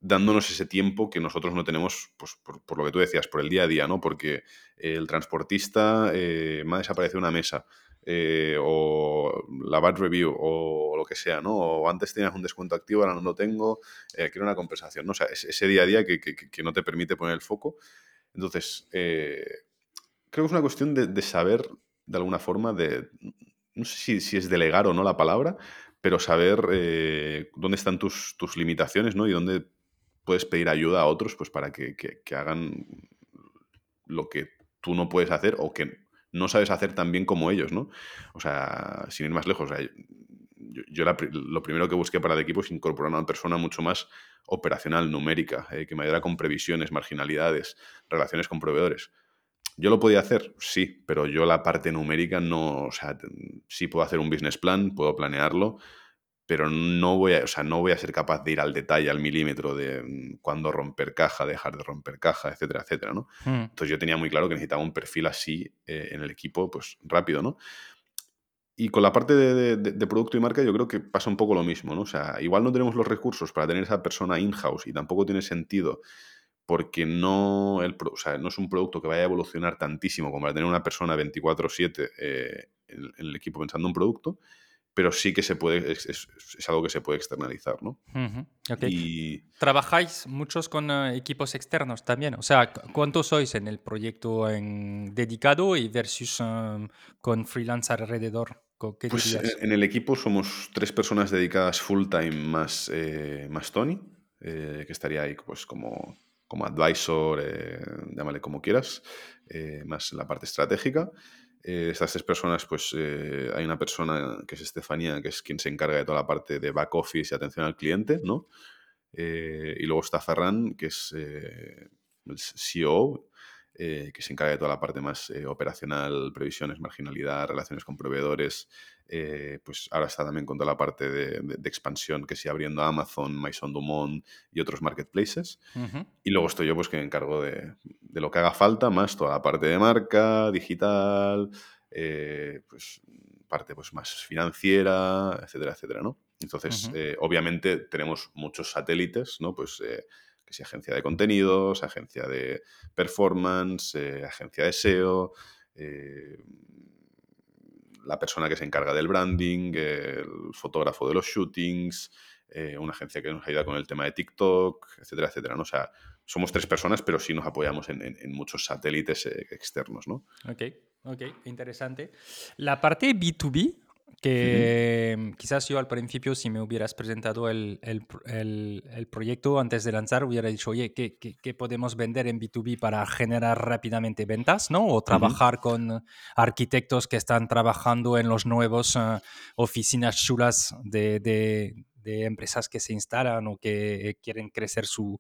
dándonos ese tiempo que nosotros no tenemos, pues por, lo que tú decías, por el día a día, ¿no? Porque el transportista eh, me ha desaparecido una mesa, eh, o la bad review, o lo que sea, ¿no? O antes tenías un descuento activo, ahora no lo tengo, eh, quiero una compensación, ¿no? O sea, ese día a día que, no te permite poner el foco. Entonces, creo que es una cuestión de, saber, de alguna forma, de, no sé si, si, es delegar o no la palabra, pero saber dónde están tus, tus limitaciones, ¿no? Y dónde puedes pedir ayuda a otros pues, para que, hagan lo que tú no puedes hacer o que no sabes hacer tan bien como ellos, ¿no? O sea, sin ir más lejos, yo, lo primero que busqué para el equipo es incorporar a una persona mucho más operacional, numérica, eh, que me ayudara con previsiones, marginalidades, relaciones con proveedores. ¿Yo lo podía hacer? Sí, pero yo la parte numérica no, o sea, sí puedo hacer un business plan, puedo planearlo, pero no voy, a, o sea, no voy a ser capaz de ir al detalle, al milímetro de mm, cuándo romper caja, dejar de romper caja, etcétera, etcétera, ¿no? Hmm. Entonces yo tenía muy claro que necesitaba un perfil así eh, en el equipo, pues rápido, ¿no? Y con la parte de, producto y marca yo creo que pasa un poco lo mismo, ¿no? O sea, igual no tenemos los recursos para tener esa persona in-house y tampoco tiene sentido porque no, el, o sea, no es un producto que vaya a evolucionar tantísimo como para tener una persona 24/7 eh, en, en el equipo pensando en un producto, pero sí que se puede, es, algo que se puede externalizar, ¿no? y... ¿Trabajáis muchos con eh, equipos externos también? O sea, ¿cuántos sois en el proyecto en dedicado y versus um, con freelance alrededor? ¿Qué pues en el equipo somos tres personas dedicadas full time más, eh, más Tony, eh, que estaría ahí pues como, como advisor, llámale como quieras, más en la parte estratégica. Eh, estas tres personas, pues eh, hay una persona que es Estefanía, que es quien se encarga de toda la parte de back office y atención al cliente, ¿no? Eh, y luego está Ferran, que es el CEO, que se encarga de toda la parte más operacional, previsiones, marginalidad, relaciones con proveedores. Pues ahora está también con toda la parte de, expansión que sigue abriendo Amazon, Maison Dumont y otros marketplaces. Y luego estoy yo, pues que me encargo de, de lo que haga falta, más toda la parte de marca, digital, eh, pues parte pues, más financiera, etcétera, etcétera, ¿no? Entonces, eh, obviamente tenemos muchos satélites, ¿no? Pues eh, que sea agencia de contenidos, agencia de performance, agencia de SEO, la persona que se encarga del branding, el fotógrafo de los shootings, una agencia que nos ayuda con el tema de TikTok, etcétera, etcétera, ¿no? O sea, somos tres personas, pero sí nos apoyamos en, muchos satélites eh, externos, ¿no? Ok, ok, interesante. La parte B2B, que quizás yo al principio, si me hubieras presentado el, proyecto antes de lanzar, hubiera dicho, oye, ¿qué, qué, podemos vender en B2B para generar rápidamente ventas? ¿no? O trabajar con arquitectos que están trabajando en los nuevos eh, oficinas chulas de, de empresas que se instalan o que quieren crecer su,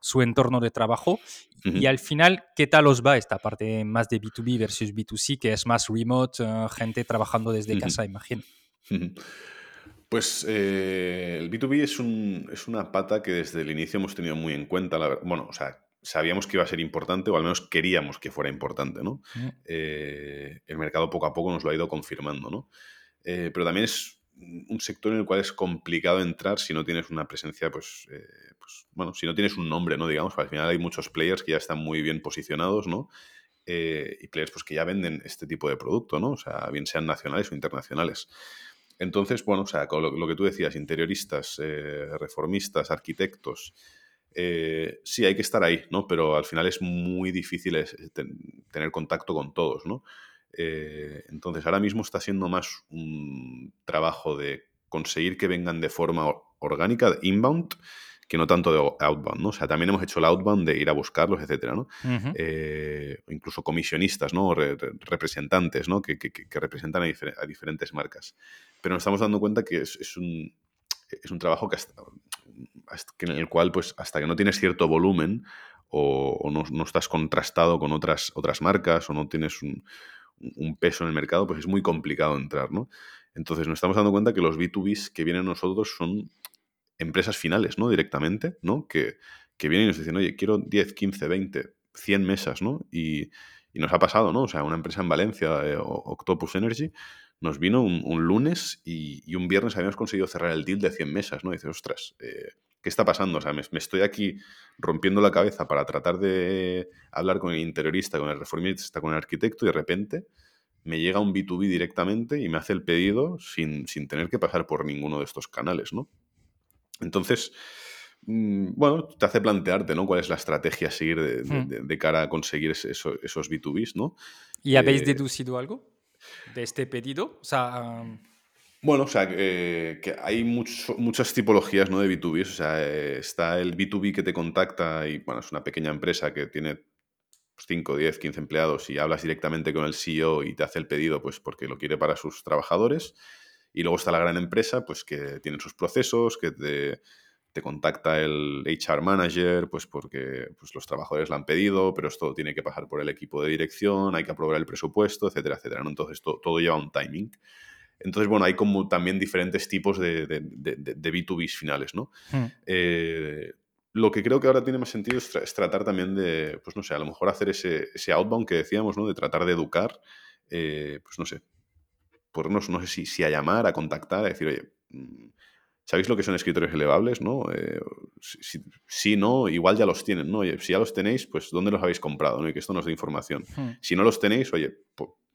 su entorno de trabajo. Y al final, ¿qué tal os va esta parte más de B2B versus B2C, que es más remote, eh, gente trabajando desde casa, imagino? Pues eh, el B2B es, un, es, una pata que desde el inicio hemos tenido muy en cuenta. La, bueno, o sea, sabíamos que iba a ser importante o al menos queríamos que fuera importante, ¿no? Eh, el mercado poco a poco nos lo ha ido confirmando, ¿no? pero también es un sector en el cual es complicado entrar si no tienes una presencia, pues, eh, pues bueno, si no tienes un nombre, ¿no? Digamos, al final hay muchos players que ya están muy bien posicionados, ¿no? Eh, y players pues, que ya venden este tipo de producto, ¿no? O sea, bien sean nacionales o internacionales. Entonces, bueno, o sea, con lo, que tú decías, interioristas, eh, reformistas, arquitectos, sí, hay que estar ahí, ¿no? Pero al final es muy difícil tener contacto con todos, ¿no? Eh, entonces, ahora mismo está siendo más un trabajo de conseguir que vengan de forma orgánica, inbound, que no tanto de outbound, ¿no? O sea, también hemos hecho el outbound de ir a buscarlos, etcétera, ¿no? Eh, incluso comisionistas, ¿no? representantes, ¿no? Que, representan a, diferentes marcas. Pero nos estamos dando cuenta que es, un, es un trabajo que en el cual, pues, hasta que no tienes cierto volumen o, no, estás contrastado con otras, otras marcas o no tienes un, un peso en el mercado, pues es muy complicado entrar, ¿no? Entonces nos estamos dando cuenta que los B2Bs que vienen a nosotros son empresas finales, ¿no? Directamente, ¿no? Que, vienen y nos dicen, oye, quiero 10, 15, 20, 100 mesas, ¿no? Y, nos ha pasado, ¿no? O sea, una empresa en Valencia, eh, Octopus Energy, nos vino un, lunes y, un viernes habíamos conseguido cerrar el deal de 100 mesas, ¿no? Y dices, ostras, eh, ¿qué está pasando? O sea, me, estoy aquí rompiendo la cabeza para tratar de hablar con el interiorista, con el reformista, con el arquitecto y de repente me llega un B2B directamente y me hace el pedido sin, sin tener que pasar por ninguno de estos canales, ¿no? Entonces, mm, bueno, te hace plantearte, ¿no? ¿Cuál es la estrategia a seguir de, hmm. cara a conseguir esos B2Bs, ¿no? ¿Y habéis eh, deducido algo de este pedido? O sea... Bueno, o sea, que hay muchas tipologías ¿no? de B2B. O sea, eh, está el B2B que te contacta y, bueno, es una pequeña empresa que tiene 5, 10, 15 empleados y hablas directamente con el CEO y te hace el pedido pues porque lo quiere para sus trabajadores. Y luego está la gran empresa, pues que tiene sus procesos, que te, contacta el HR manager, pues porque pues, los trabajadores lo han pedido, pero esto tiene que pasar por el equipo de dirección, hay que aprobar el presupuesto, etcétera, etcétera. Entonces todo, lleva un timing. Entonces, bueno, hay como también diferentes tipos de, de, de, B2Bs finales, ¿no? Hmm. Eh, lo que creo que ahora tiene más sentido es, tratar también de, pues no sé, a lo mejor hacer ese, ese outbound que decíamos, ¿no? De tratar de educar, eh, pues no sé, ponernos, no sé si, si, a llamar, a contactar, a decir, oye, mm, ¿sabéis lo que son escritorios elevables? ¿no? Eh, si, no, igual ya los tienen, ¿no? Oye, si ya los tenéis, pues ¿dónde los habéis comprado? ¿no? Y que esto nos dé información. Hmm. Si no los tenéis, oye,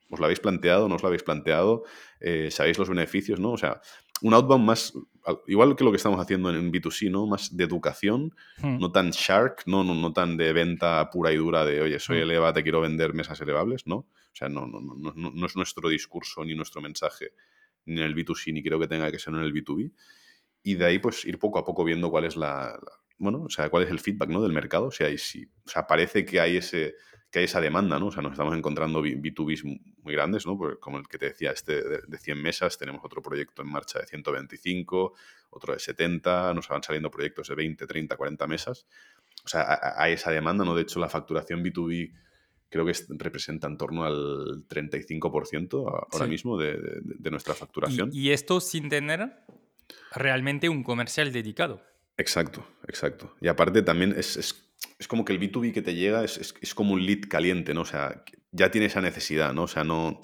¿os lo habéis planteado? ¿No os lo habéis planteado? Eh, ¿Sabéis los beneficios? ¿no? O sea, un outbound más, igual que lo que estamos haciendo en B2C, ¿no? Más de educación, hmm. no tan shark, ¿no? No, no tan de venta pura y dura de, oye, soy hmm. eleva, te quiero vender mesas elevables, ¿no? O sea, no, no, no, no, es nuestro discurso ni nuestro mensaje ni en el B2C, ni creo que tenga que ser en el B2B. Y de ahí, pues, ir poco a poco viendo cuál es la, bueno, o sea, cuál es el feedback, ¿no? Del mercado. O sea, si, o sea, parece que hay ese que hay esa demanda, ¿no? O sea, nos estamos encontrando B2Bs muy grandes, ¿no? como el que te decía, este de 100 mesas, tenemos otro proyecto en marcha de 125, otro de 70, nos van saliendo proyectos de 20, 30, 40 mesas. O sea, hay esa demanda, ¿no? De hecho, la facturación B2B creo que representa en torno al 35% ahora mismo de, nuestra facturación. ¿Y, esto sin tener realmente un comercial dedicado. Exacto, exacto. Y aparte también es es como que el B2B que te llega es, como un lead caliente, ¿no? O sea, ya tiene esa necesidad, ¿no? O sea, no.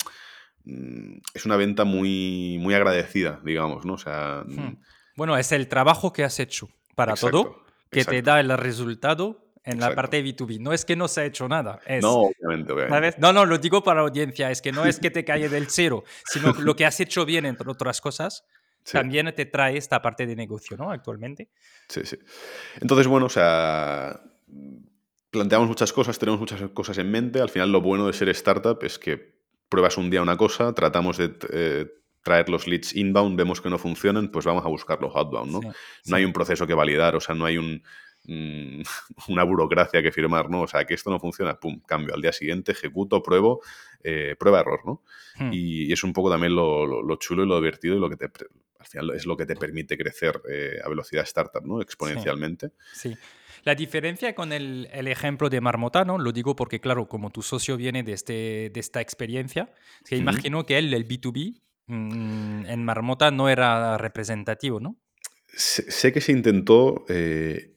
Mm, es una venta muy, muy agradecida, digamos, ¿no? O sea. Hmm. Mm, bueno, es el trabajo que has hecho para todo que te da el resultado en la parte de B2B. No es que no se ha hecho nada. no, obviamente, obviamente. No, no, lo digo para la audiencia. Es que no es que te cae del cero, sino lo que has hecho bien, entre otras cosas, también te trae esta parte de negocio, ¿no? Actualmente. Sí, sí. Entonces, bueno, o sea, planteamos muchas cosas, tenemos muchas cosas en mente. Al final, lo bueno de ser startup es que pruebas un día una cosa, tratamos de eh, traer los leads inbound, vemos que no funcionan, pues vamos a buscar los outbound, ¿no? no hay un proceso que validar, o sea, no hay un, mm, una burocracia que firmar, ¿no? O sea, que esto no funciona, pum, cambio. Al día siguiente ejecuto, pruebo, eh, prueba error, ¿no? Hmm. Y, es un poco también lo, chulo y lo divertido y lo que te, al final es lo que te permite crecer eh, a velocidad startup, ¿no? Exponencialmente. sí. La diferencia con el, ejemplo de Marmota, ¿no? Lo digo porque, claro, como tu socio viene de, este, de esta experiencia, que imagino que él, el B2B, mm, en Marmota no era representativo, ¿no? Sé, que se intentó eh,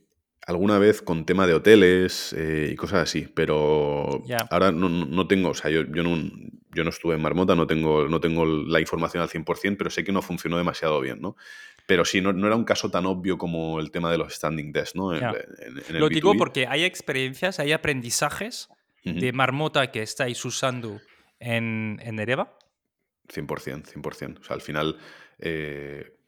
alguna vez con tema de hoteles eh, y cosas así, pero ahora no, tengo, o sea, yo, yo, no, yo no estuve en Marmota, no tengo, no tengo la información al 100%, pero sé que no funcionó demasiado bien, ¿no? Pero sí, no, era un caso tan obvio como el tema de los standing desks, ¿no? Lo digo porque hay experiencias, hay aprendizajes de marmota que estáis usando en, en Ereva. 100%, 100%. O sea, al final, eh,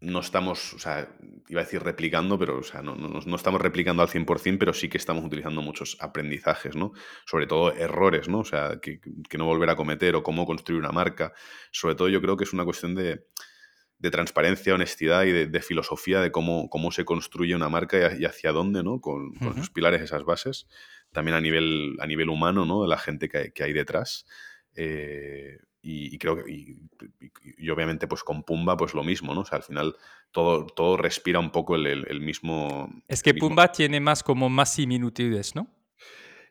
no estamos, o sea, iba a decir replicando, pero o sea, no, no, estamos replicando al 100%, pero sí que estamos utilizando muchos aprendizajes, ¿no? Sobre todo errores, ¿no? O sea, que, no volver a cometer o cómo construir una marca. Sobre todo yo creo que es una cuestión de, transparencia, honestidad y de, filosofía de cómo, cómo se construye una marca y, hacia dónde, ¿no? Con, con esos pilares, esas bases. También a nivel, a nivel humano, ¿no? De la gente que hay, detrás. Eh, y, creo que, y, obviamente pues con Pumba pues lo mismo, ¿no? O sea, al final todo, todo respira un poco el, mismo... Es que Pumba tiene más como más similitudes, ¿no?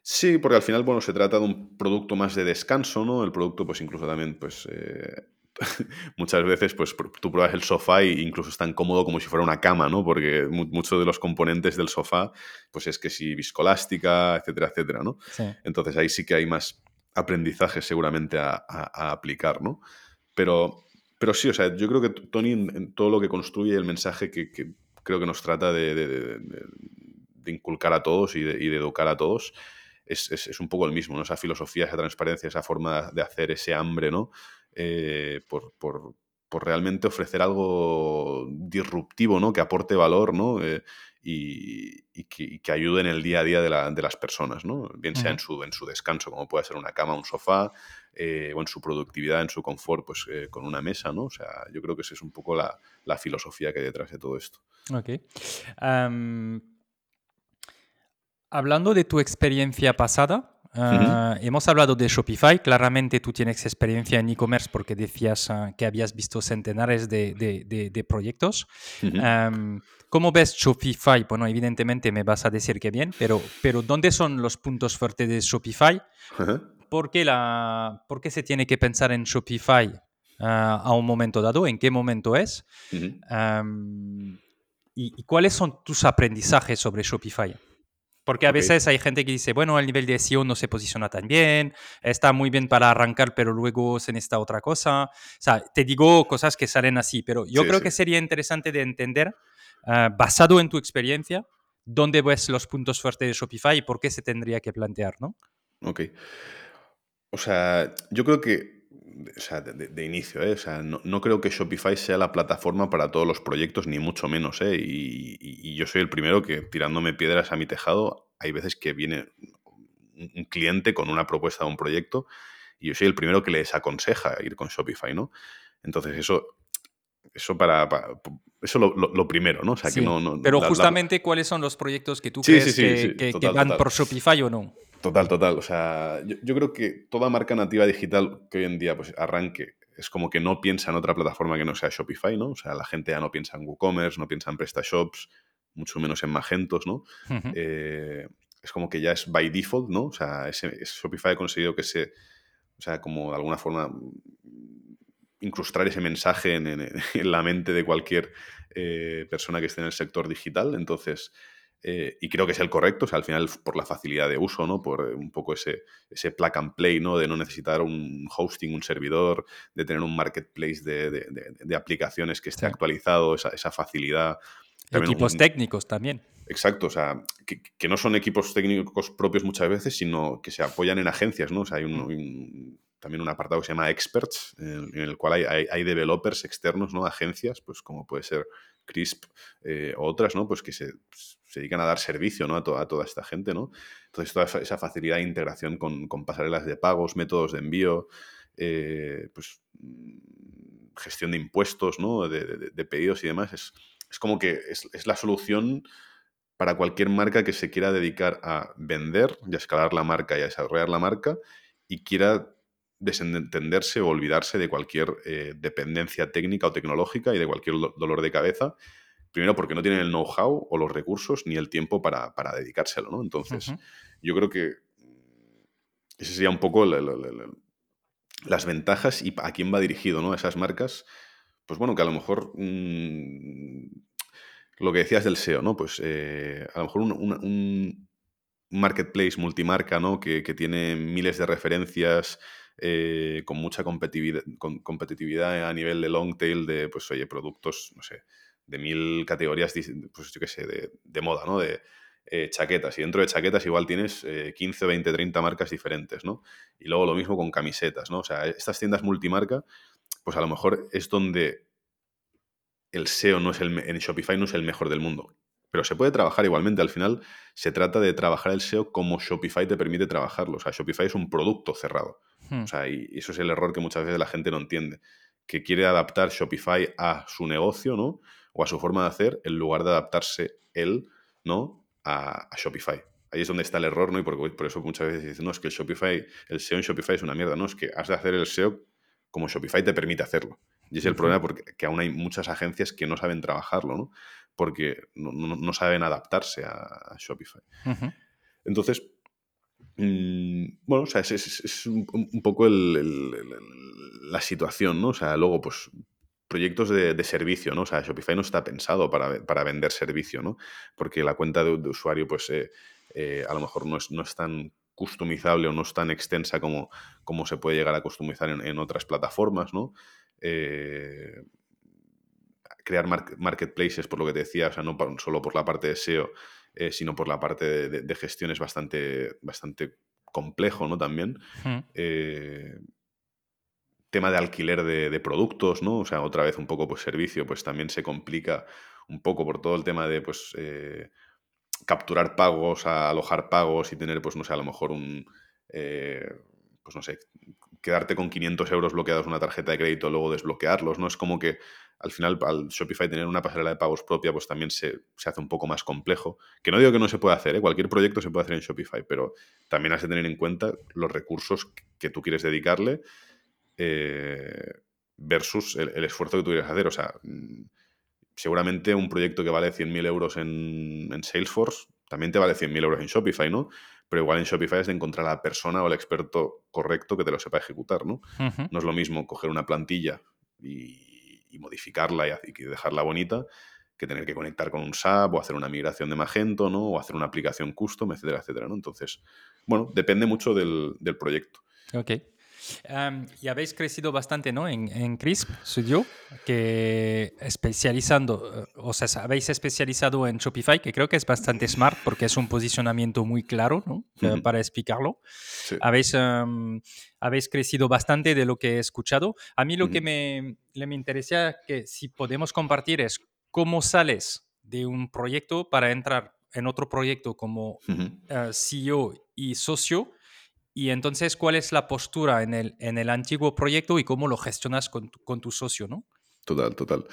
Sí, porque al final, bueno, se trata de un producto más de descanso, ¿no? El producto pues incluso también pues... Eh, muchas veces pues tú pruebas el sofá e incluso es tan cómodo como si fuera una cama, ¿no? Porque muchos de los componentes del sofá pues es que si viscolástica, etcétera, etcétera, ¿no? Entonces ahí sí que hay más aprendizaje seguramente a, aplicar, ¿no? Pero, pero sí, o sea, yo creo que Tony en, todo lo que construye el mensaje que, creo que nos trata de, inculcar a todos y de, educar a todos es, un poco el mismo, ¿no? Esa filosofía, esa transparencia, esa forma de hacer ese hambre, ¿no? Eh, por, realmente ofrecer algo disruptivo, ¿no? Que aporte valor, ¿no? Eh, y, que, ayude en el día a día de, las personas, ¿no? bien sea en, su, en su descanso, como puede ser una cama, un sofá, eh, o en su productividad, en su confort, pues eh, con una mesa, ¿no? O sea, yo creo que esa es un poco la, filosofía que hay detrás de todo esto. Ok. hablando de tu experiencia pasada, Ah, hemos hablado de Shopify. Claramente tú tienes experiencia en e-commerce porque decías ah, que habías visto centenares de, de, proyectos. ¿Cómo ves Shopify? Bueno, evidentemente me vas a decir que bien, pero, pero ¿dónde son los puntos fuertes de Shopify? ¿Por, qué la, ¿Por, qué se tiene que pensar en Shopify ah, a un momento dado? ¿En qué momento es? y, cuáles son tus aprendizajes sobre Shopify? Porque a veces hay gente que dice, bueno, el nivel de SEO no se posiciona tan bien, está muy bien para arrancar, pero luego se necesita otra cosa. O sea, te digo cosas que salen así, pero yo creo que sería interesante de entender, ah, basado en tu experiencia, dónde ves los puntos fuertes de Shopify y por qué se tendría que plantear, ¿no? Ok. O sea, yo creo que o sea, de, inicio, ¿eh? O sea, no, creo que Shopify sea la plataforma para todos los proyectos, ni mucho menos, ¿eh? Y, yo soy el primero que, tirándome piedras a mi tejado, hay veces que viene un cliente con una propuesta de un proyecto y yo soy el primero que les aconseja ir con Shopify, ¿no? Entonces, eso, eso para, eso lo, primero, ¿no? O sea, que no, Pero justamente, ¿cuáles son los proyectos que tú crees que, van por Shopify o no? Total, total. O sea, yo, creo que toda marca nativa digital que hoy en día pues, arranque es como que no piensa en otra plataforma que no sea Shopify, ¿no? O sea, la gente ya no piensa en WooCommerce, no piensa en PrestaShops, mucho menos en Magentos, ¿no? Eh, es como que ya es by default, ¿no? O sea, ese, Shopify ha conseguido que se, o sea, como de alguna forma incrustar ese mensaje en, la mente de cualquier eh, persona que esté en el sector digital. Entonces, eh, y creo que es el correcto, o sea, al final por la facilidad de uso, ¿no? Por eh, un poco ese, ese plug and play, ¿no? De no necesitar un hosting, un servidor, de tener un marketplace de, aplicaciones que esté actualizado, esa, facilidad. equipos técnicos también. Exacto, o sea, que, no son equipos técnicos propios muchas veces, sino que se apoyan en agencias, ¿no? O sea, hay un, mm. también un apartado que se llama Experts, en, el cual hay, hay, developers externos, ¿no? Agencias, pues como puede ser Crisp eh, o otras, ¿no? Pues que se, se, dedican a dar servicio ¿no? a, toda esta gente, ¿no? Entonces, toda esa facilidad de integración con, pasarelas de pagos, métodos de envío, eh, pues mm, gestión de impuestos, ¿no? De, pedidos y demás, es, como que es, la solución para cualquier marca que se quiera dedicar a vender y a escalar la marca y a desarrollar la marca y quiera desentenderse o olvidarse de cualquier eh, dependencia técnica o tecnológica y de cualquier dolor de cabeza. Primero porque no tienen el know-how o los recursos ni el tiempo para, dedicárselo, ¿no? Entonces, yo creo que ese sería un poco las ventajas y a quién va dirigido, ¿no? Esas marcas, pues bueno, que a lo mejor mm, lo que decías del SEO, ¿no? Pues eh, a lo mejor un, marketplace multimarca, ¿no? Que, que, tiene miles de referencias, eh, con mucha competitividad, con competitividad a nivel de long tail de, pues, oye, productos, no sé, de mil categorías, pues yo qué sé, de, moda, ¿no? De eh, chaquetas. Y dentro de chaquetas igual tienes 15, 20, 30 marcas diferentes, ¿no? Y luego lo mismo con camisetas, ¿no? O sea, estas tiendas multimarca, pues a lo mejor es donde el SEO no es el, en Shopify no es el mejor del mundo. Pero se puede trabajar igualmente. Al final se trata de trabajar el SEO como Shopify te permite trabajarlo. O sea, Shopify es un producto cerrado. Hmm. O sea, y eso es el error que muchas veces la gente no entiende. Que quiere adaptar Shopify a su negocio, ¿no? O a su forma de hacer, en lugar de adaptarse él, ¿no? A, Shopify. Ahí es donde está el error, ¿no? Y por, por eso muchas veces dicen, no, es que el Shopify, el SEO en Shopify es una mierda. No, es que has de hacer el SEO como Shopify te permite hacerlo. Y es el problema porque que aún hay muchas agencias que no saben trabajarlo, ¿no? Porque no, saben adaptarse a, Shopify. Entonces, mm, bueno, o sea, es, un, poco la situación, ¿no? O sea, luego, pues, proyectos de, servicio, ¿no? O sea, Shopify no está pensado para, vender servicio, ¿no? Porque la cuenta de, usuario, pues, eh, eh, a lo mejor no es, no es tan customizable o no es tan extensa como, como se puede llegar a customizar en, otras plataformas, ¿no? Eh, crear marketplaces, por lo que te decía, o sea, no solo por la parte de SEO, eh, sino por la parte de, gestión es bastante, bastante complejo, ¿no? También. Eh, tema de alquiler de, productos, ¿no? O sea, otra vez un poco pues servicio, pues también se complica un poco por todo el tema de pues capturar pagos, alojar pagos y tener, pues no sé, a lo mejor un, eh, pues no sé, quedarte con 500 euros bloqueados en una tarjeta de crédito, luego desbloquearlos, ¿no? Es como que al final al Shopify tener una pasarela de pagos propia, pues también se, hace un poco más complejo. Que no digo que no se pueda hacer, ¿eh? cualquier proyecto se puede hacer en Shopify, pero también has de tener en cuenta los recursos que tú quieres dedicarle eh, versus el, el, esfuerzo que tú quieres hacer. O sea, mm, seguramente un proyecto que vale 100.000 euros en, Salesforce también te vale 100.000 euros en Shopify, ¿no? Pero igual en Shopify es de encontrar a la persona o el experto correcto que te lo sepa ejecutar, ¿no? No es lo mismo coger una plantilla y, modificarla y, dejarla bonita que tener que conectar con un SAP o hacer una migración de Magento, ¿no? O hacer una aplicación custom, etcétera, etcétera, ¿no? Entonces, bueno, depende mucho del, del proyecto. Ok y habéis crecido bastante ¿no? en, en Crisp Studio, que especializando, eh, o sea, habéis especializado en Shopify, que creo que es bastante smart porque es un posicionamiento muy claro ¿no? Eh, para explicarlo. Habéis, habéis crecido bastante de lo que he escuchado. A mí lo que me, me interesa que si podemos compartir es cómo sales de un proyecto para entrar en otro proyecto como eh, CEO y socio y entonces, ¿cuál es la postura en el, en el antiguo proyecto y cómo lo gestionas con tu, con tu socio, no? Total, total.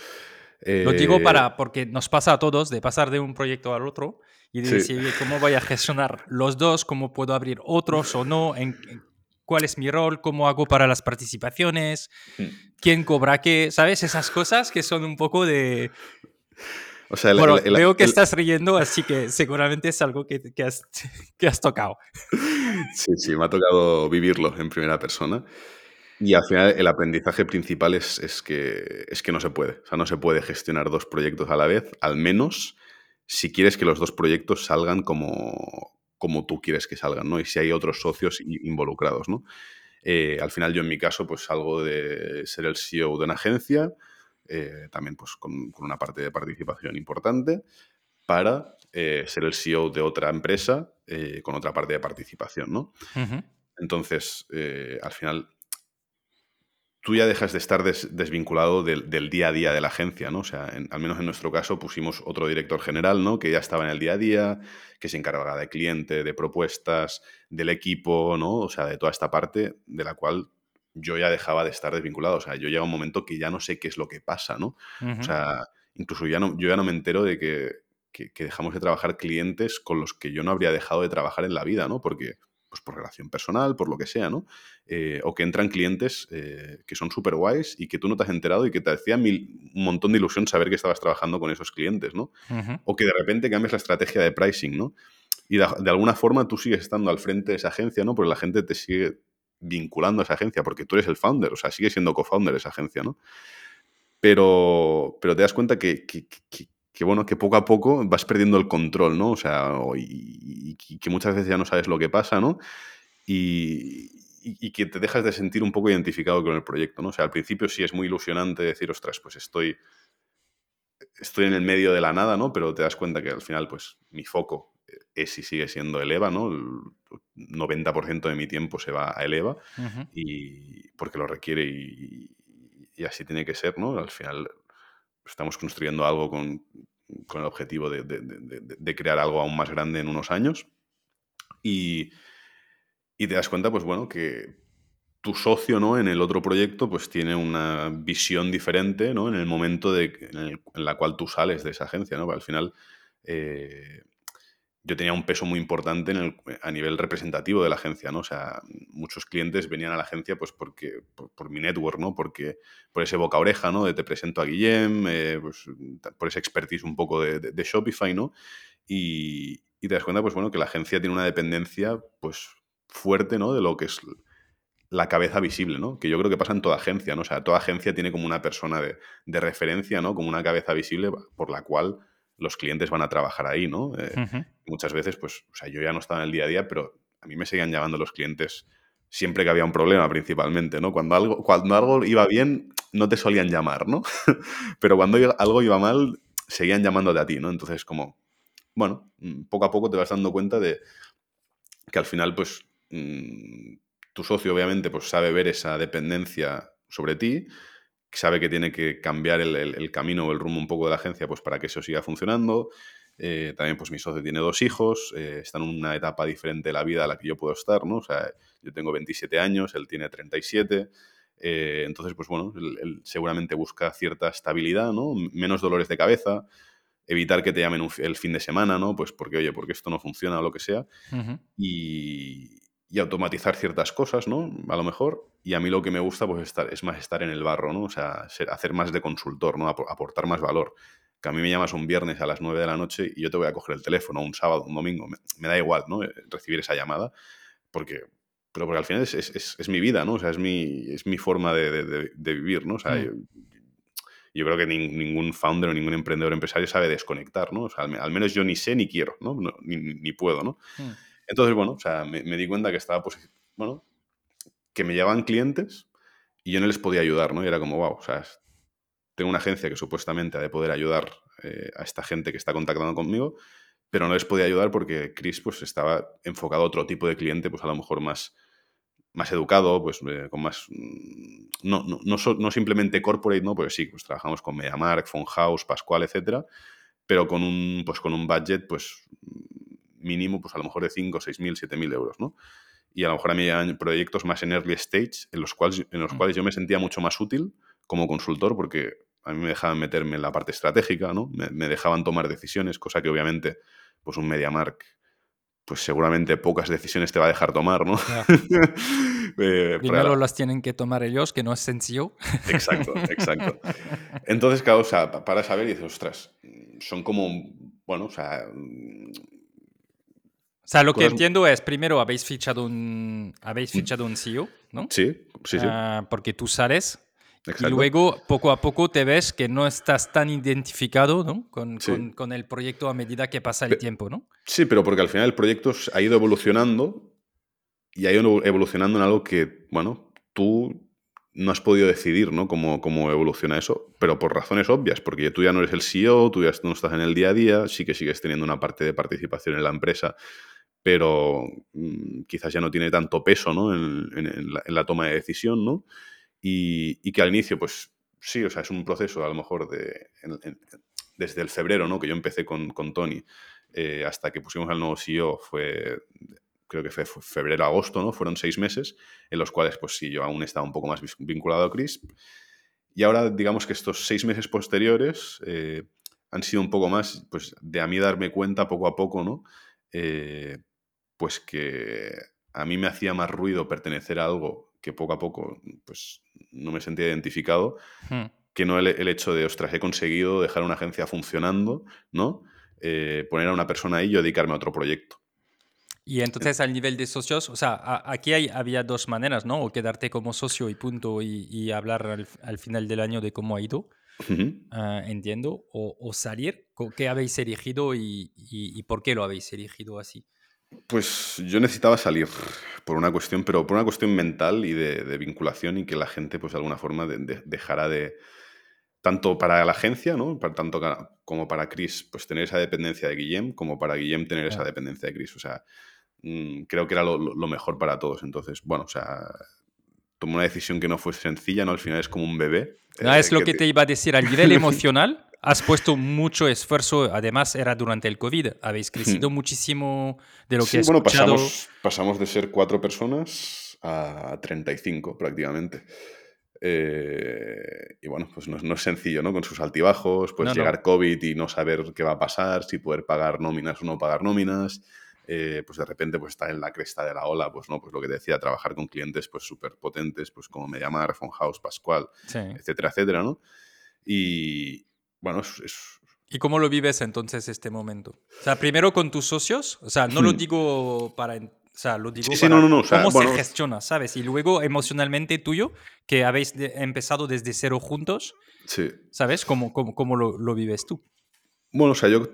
Lo digo eh, para, porque nos pasa a todos de pasar de un proyecto al otro y de decir, ¿cómo voy a gestionar los dos? ¿Cómo puedo abrir otros o no? ¿En, ¿Cuál es mi rol? ¿Cómo hago para las participaciones? Hmm. ¿Quién cobra qué? ¿Sabes? Esas cosas que son un poco de... O sea, bueno, veo que estás riendo, así que seguramente es algo que, que, has, que has tocado. Sí, sí, me ha tocado vivirlo en primera persona. Y al final el aprendizaje principal es, es, que, es que no se puede. O sea, no se puede gestionar dos proyectos a la vez, al menos si quieres que los dos proyectos salgan como, como tú quieres que salgan, ¿no? Y si hay otros socios involucrados, ¿no? Eh, al final yo en mi caso pues salgo de ser el CEO de una agencia, eh, también pues con, una parte de participación importante, para eh, ser el CEO de otra empresa eh, con otra parte de participación, ¿no? Entonces, eh, al final, tú ya dejas de estar desvinculado del, día a día de la agencia, ¿no? O sea, al menos en nuestro caso pusimos otro director general, ¿no? Que ya estaba en el día a día, que se encargaba de cliente, de propuestas, del equipo, ¿no? O sea, de toda esta parte de la cual yo ya dejaba de estar desvinculado. O sea, yo llega un momento que ya no sé qué es lo que pasa, ¿no? O sea, incluso ya no, yo ya no me entero de que que, dejamos de trabajar clientes con los que yo no habría dejado de trabajar en la vida, ¿no? Porque, pues por relación personal, por lo que sea, ¿no? Eh, o que entran clientes eh, que son súper guays y que tú no te has enterado y que te hacía mil, un montón de ilusión saber que estabas trabajando con esos clientes, ¿no? O que de repente cambies la estrategia de pricing, ¿no? Y de, alguna forma tú sigues estando al frente de esa agencia, ¿no? Porque la gente te sigue vinculando a esa agencia, porque tú eres el founder, o sea, sigue siendo co-founder esa agencia, ¿no? Pero, pero te das cuenta que, que bueno, que poco a poco vas perdiendo el control, ¿no? O sea, y, que muchas veces ya no sabes lo que pasa, ¿no? Y, que te dejas de sentir un poco identificado con el proyecto, ¿no? O sea, al principio sí es muy ilusionante decir, ostras, pues estoy, estoy en el medio de la nada, ¿no? Pero te das cuenta que al final, pues, mi foco es y sigue siendo el EVA, ¿no? El 90% de mi tiempo se va a el EVA y porque lo requiere y, y así tiene que ser, ¿no? Al final estamos construyendo algo con, el objetivo de, crear algo aún más grande en unos años. Y, y te das cuenta, pues bueno, que tu socio, ¿no? En el otro proyecto, pues tiene una visión diferente, ¿no? En el momento de, en, la cual tú sales de esa agencia, ¿no? al final, eh, yo tenía un peso muy importante en el, a nivel representativo de la agencia, ¿no? O sea, muchos clientes venían a la agencia pues porque, por, mi network, ¿no? Porque, por ese boca oreja, ¿no? De te presento a Guillem, eh, pues, por ese expertise un poco de, de, Shopify, ¿no? Y, y, te das cuenta, pues bueno, que la agencia tiene una dependencia, pues, fuerte, ¿no? De lo que es la cabeza visible, ¿no? Que yo creo que pasa en toda agencia, ¿no? O sea, toda agencia tiene como una persona de, referencia, ¿no? Como una cabeza visible por la cual los clientes van a trabajar ahí, ¿no? Eh, muchas veces, pues, o sea, yo ya no estaba en el día a día, pero a mí me seguían llamando los clientes siempre que había un problema, principalmente, ¿no? Cuando algo, cuando algo iba bien, no te solían llamar, ¿no? pero cuando algo iba mal, seguían llamándote a ti, ¿no? Entonces, como, bueno, mm, poco a poco te vas dando cuenta de que al final, pues, mm, tu socio obviamente pues sabe ver esa dependencia sobre ti, sabe que tiene que cambiar el, camino o el rumbo un poco de la agencia pues para que eso siga funcionando. Eh, también pues mi socio tiene dos hijos, eh, está en una etapa diferente de la vida a la que yo puedo estar, ¿no? O sea, yo tengo 27 años, él tiene 37. Eh, entonces, pues bueno, él, seguramente busca cierta estabilidad, ¿no? Menos dolores de cabeza, evitar que te llamen el fin de semana, ¿no? Pues porque, oye, porque esto no funciona o lo que sea. Y, y automatizar ciertas cosas, ¿no? A lo mejor. Y a mí lo que me gusta pues estar, es más estar en el barro, ¿no? O sea, hacer más de consultor, ¿no? Aportar más valor. Que a mí me llamas un viernes a las 9 de la noche y yo te voy a coger el teléfono, un sábado, un domingo. Me, da igual, ¿no? Recibir esa llamada. Porque, pero porque al final es, es, mi vida, ¿no? O sea, es mi, es mi forma de, vivir, ¿no? O sea, mm. yo, creo que ningún founder o ningún emprendedor empresario sabe desconectar, ¿no? O sea, al, menos yo ni sé ni quiero, ¿no? ni, ni, puedo, ¿no? Mm. Entonces, bueno, o sea, me, di cuenta que estaba, pues, bueno, que me llevaban clientes y yo no les podía ayudar, ¿no? Y era como, wow, o sea, tengo una agencia que supuestamente ha de poder ayudar eh, a esta gente que está contactando conmigo, pero no les podía ayudar porque Chris, pues, estaba enfocado a otro tipo de cliente, pues, a lo mejor más más educado, pues eh, con más... Mm, no, no, no, simplemente corporate, ¿no? Pues sí, pues trabajamos con MediaMark, House, Pascual, etcétera, pero con un, pues con un budget, pues mínimo, pues a lo mejor de 5, 6 mil, 7 mil euros, ¿no? Y a lo mejor a mí hay proyectos más en early stage, en los, cuales, en los mm. cuales yo me sentía mucho más útil como consultor, porque a mí me dejaban meterme en la parte estratégica, ¿no? Me, dejaban tomar decisiones, cosa que obviamente, pues un MediaMark, pues seguramente pocas decisiones te va a dejar tomar, ¿no? eh, Primero las tienen que tomar ellos, que no es sencillo. Exacto, exacto. Entonces, claro, o sea, para saber, y dices, ostras, son como, bueno, o sea, o sea, lo que entiendo es, primero habéis fichado un, habéis mm. fichado un CEO, ¿no? Sí, sí, sí. Ah, porque tú sales y luego poco a poco te ves que no estás tan identificado ¿no? con, con, el proyecto a medida que pasa el tiempo, ¿no? Sí, pero porque al final el proyecto ha ido evolucionando y ha ido evolucionando en algo que, bueno, tú no has podido decidir ¿no? Cómo, cómo evoluciona eso, pero por razones obvias, porque tú ya no eres el CEO, tú ya no estás en el día a día, sí que sigues teniendo una parte de participación en la empresa pero mm, quizás ya no tiene tanto peso ¿no? en, la, toma de decisión, ¿no? Y, que al inicio, pues sí, o sea, es un proceso a lo mejor de, desde el febrero, ¿no? Que yo empecé con, con Tony, eh, hasta que pusimos al nuevo CEO, fue, creo que fue febrero-agosto, ¿no? Fueron seis meses, en los cuales, pues sí, yo aún estaba un poco más vinculado a Crisp. Y ahora, digamos que estos seis meses posteriores eh, han sido un poco más, pues, de a mí darme cuenta poco a poco, ¿no? Eh, pues que a mí me hacía más ruido pertenecer a algo que poco a poco pues no me sentía identificado, hmm. que no el, hecho de, ostras, he conseguido dejar una agencia funcionando, ¿no? Eh, poner a una persona ahí y yo dedicarme a otro proyecto. Y entonces al nivel de socios, o sea, aquí hay, había dos maneras, ¿no? O quedarte como socio y punto y, hablar al, final del año de cómo ha ido, ah, entiendo, o, salir, ¿qué habéis elegido y, por qué lo habéis elegido así? Pues yo necesitaba salir por una cuestión, pero por una cuestión mental y de, vinculación y que la gente, pues de alguna forma, dejara de, tanto para la agencia, ¿no? Para, tanto como para Chris, pues tener esa dependencia de Guillem, como para Guillem tener esa dependencia de Chris. O sea, mm, creo que era lo, mejor para todos. Entonces, bueno, o sea, tomé una decisión que no fue sencilla, ¿no? Al final es como un bebé. No, es lo que te... iba a decir, al nivel emocional has puesto mucho esfuerzo, además era durante el COVID, habéis crecido muchísimo de lo que has bueno, pasamos, pasamos de ser cuatro personas a 35 prácticamente. Eh, y bueno, pues no, es sencillo, ¿no? Con sus altibajos, pues llegar COVID y no saber qué va a pasar, si poder pagar nóminas o no pagar nóminas. Eh, pues de repente pues está en la cresta de la ola, pues no, pues lo que decía, trabajar con clientes pues súper potentes, pues como MediaMar, House, Pascual, etcétera, etcétera, ¿no? Y bueno, es, ¿Y cómo lo vives entonces este momento? O sea, primero con tus socios, o sea, no lo hmm. digo para o sea, lo digo sí, no, no, no. cómo se gestiona, ¿sabes? Y luego emocionalmente tuyo, que habéis empezado desde cero juntos, sí. ¿sabes? ¿Cómo, cómo, cómo lo, lo, vives tú? Bueno, o sea, yo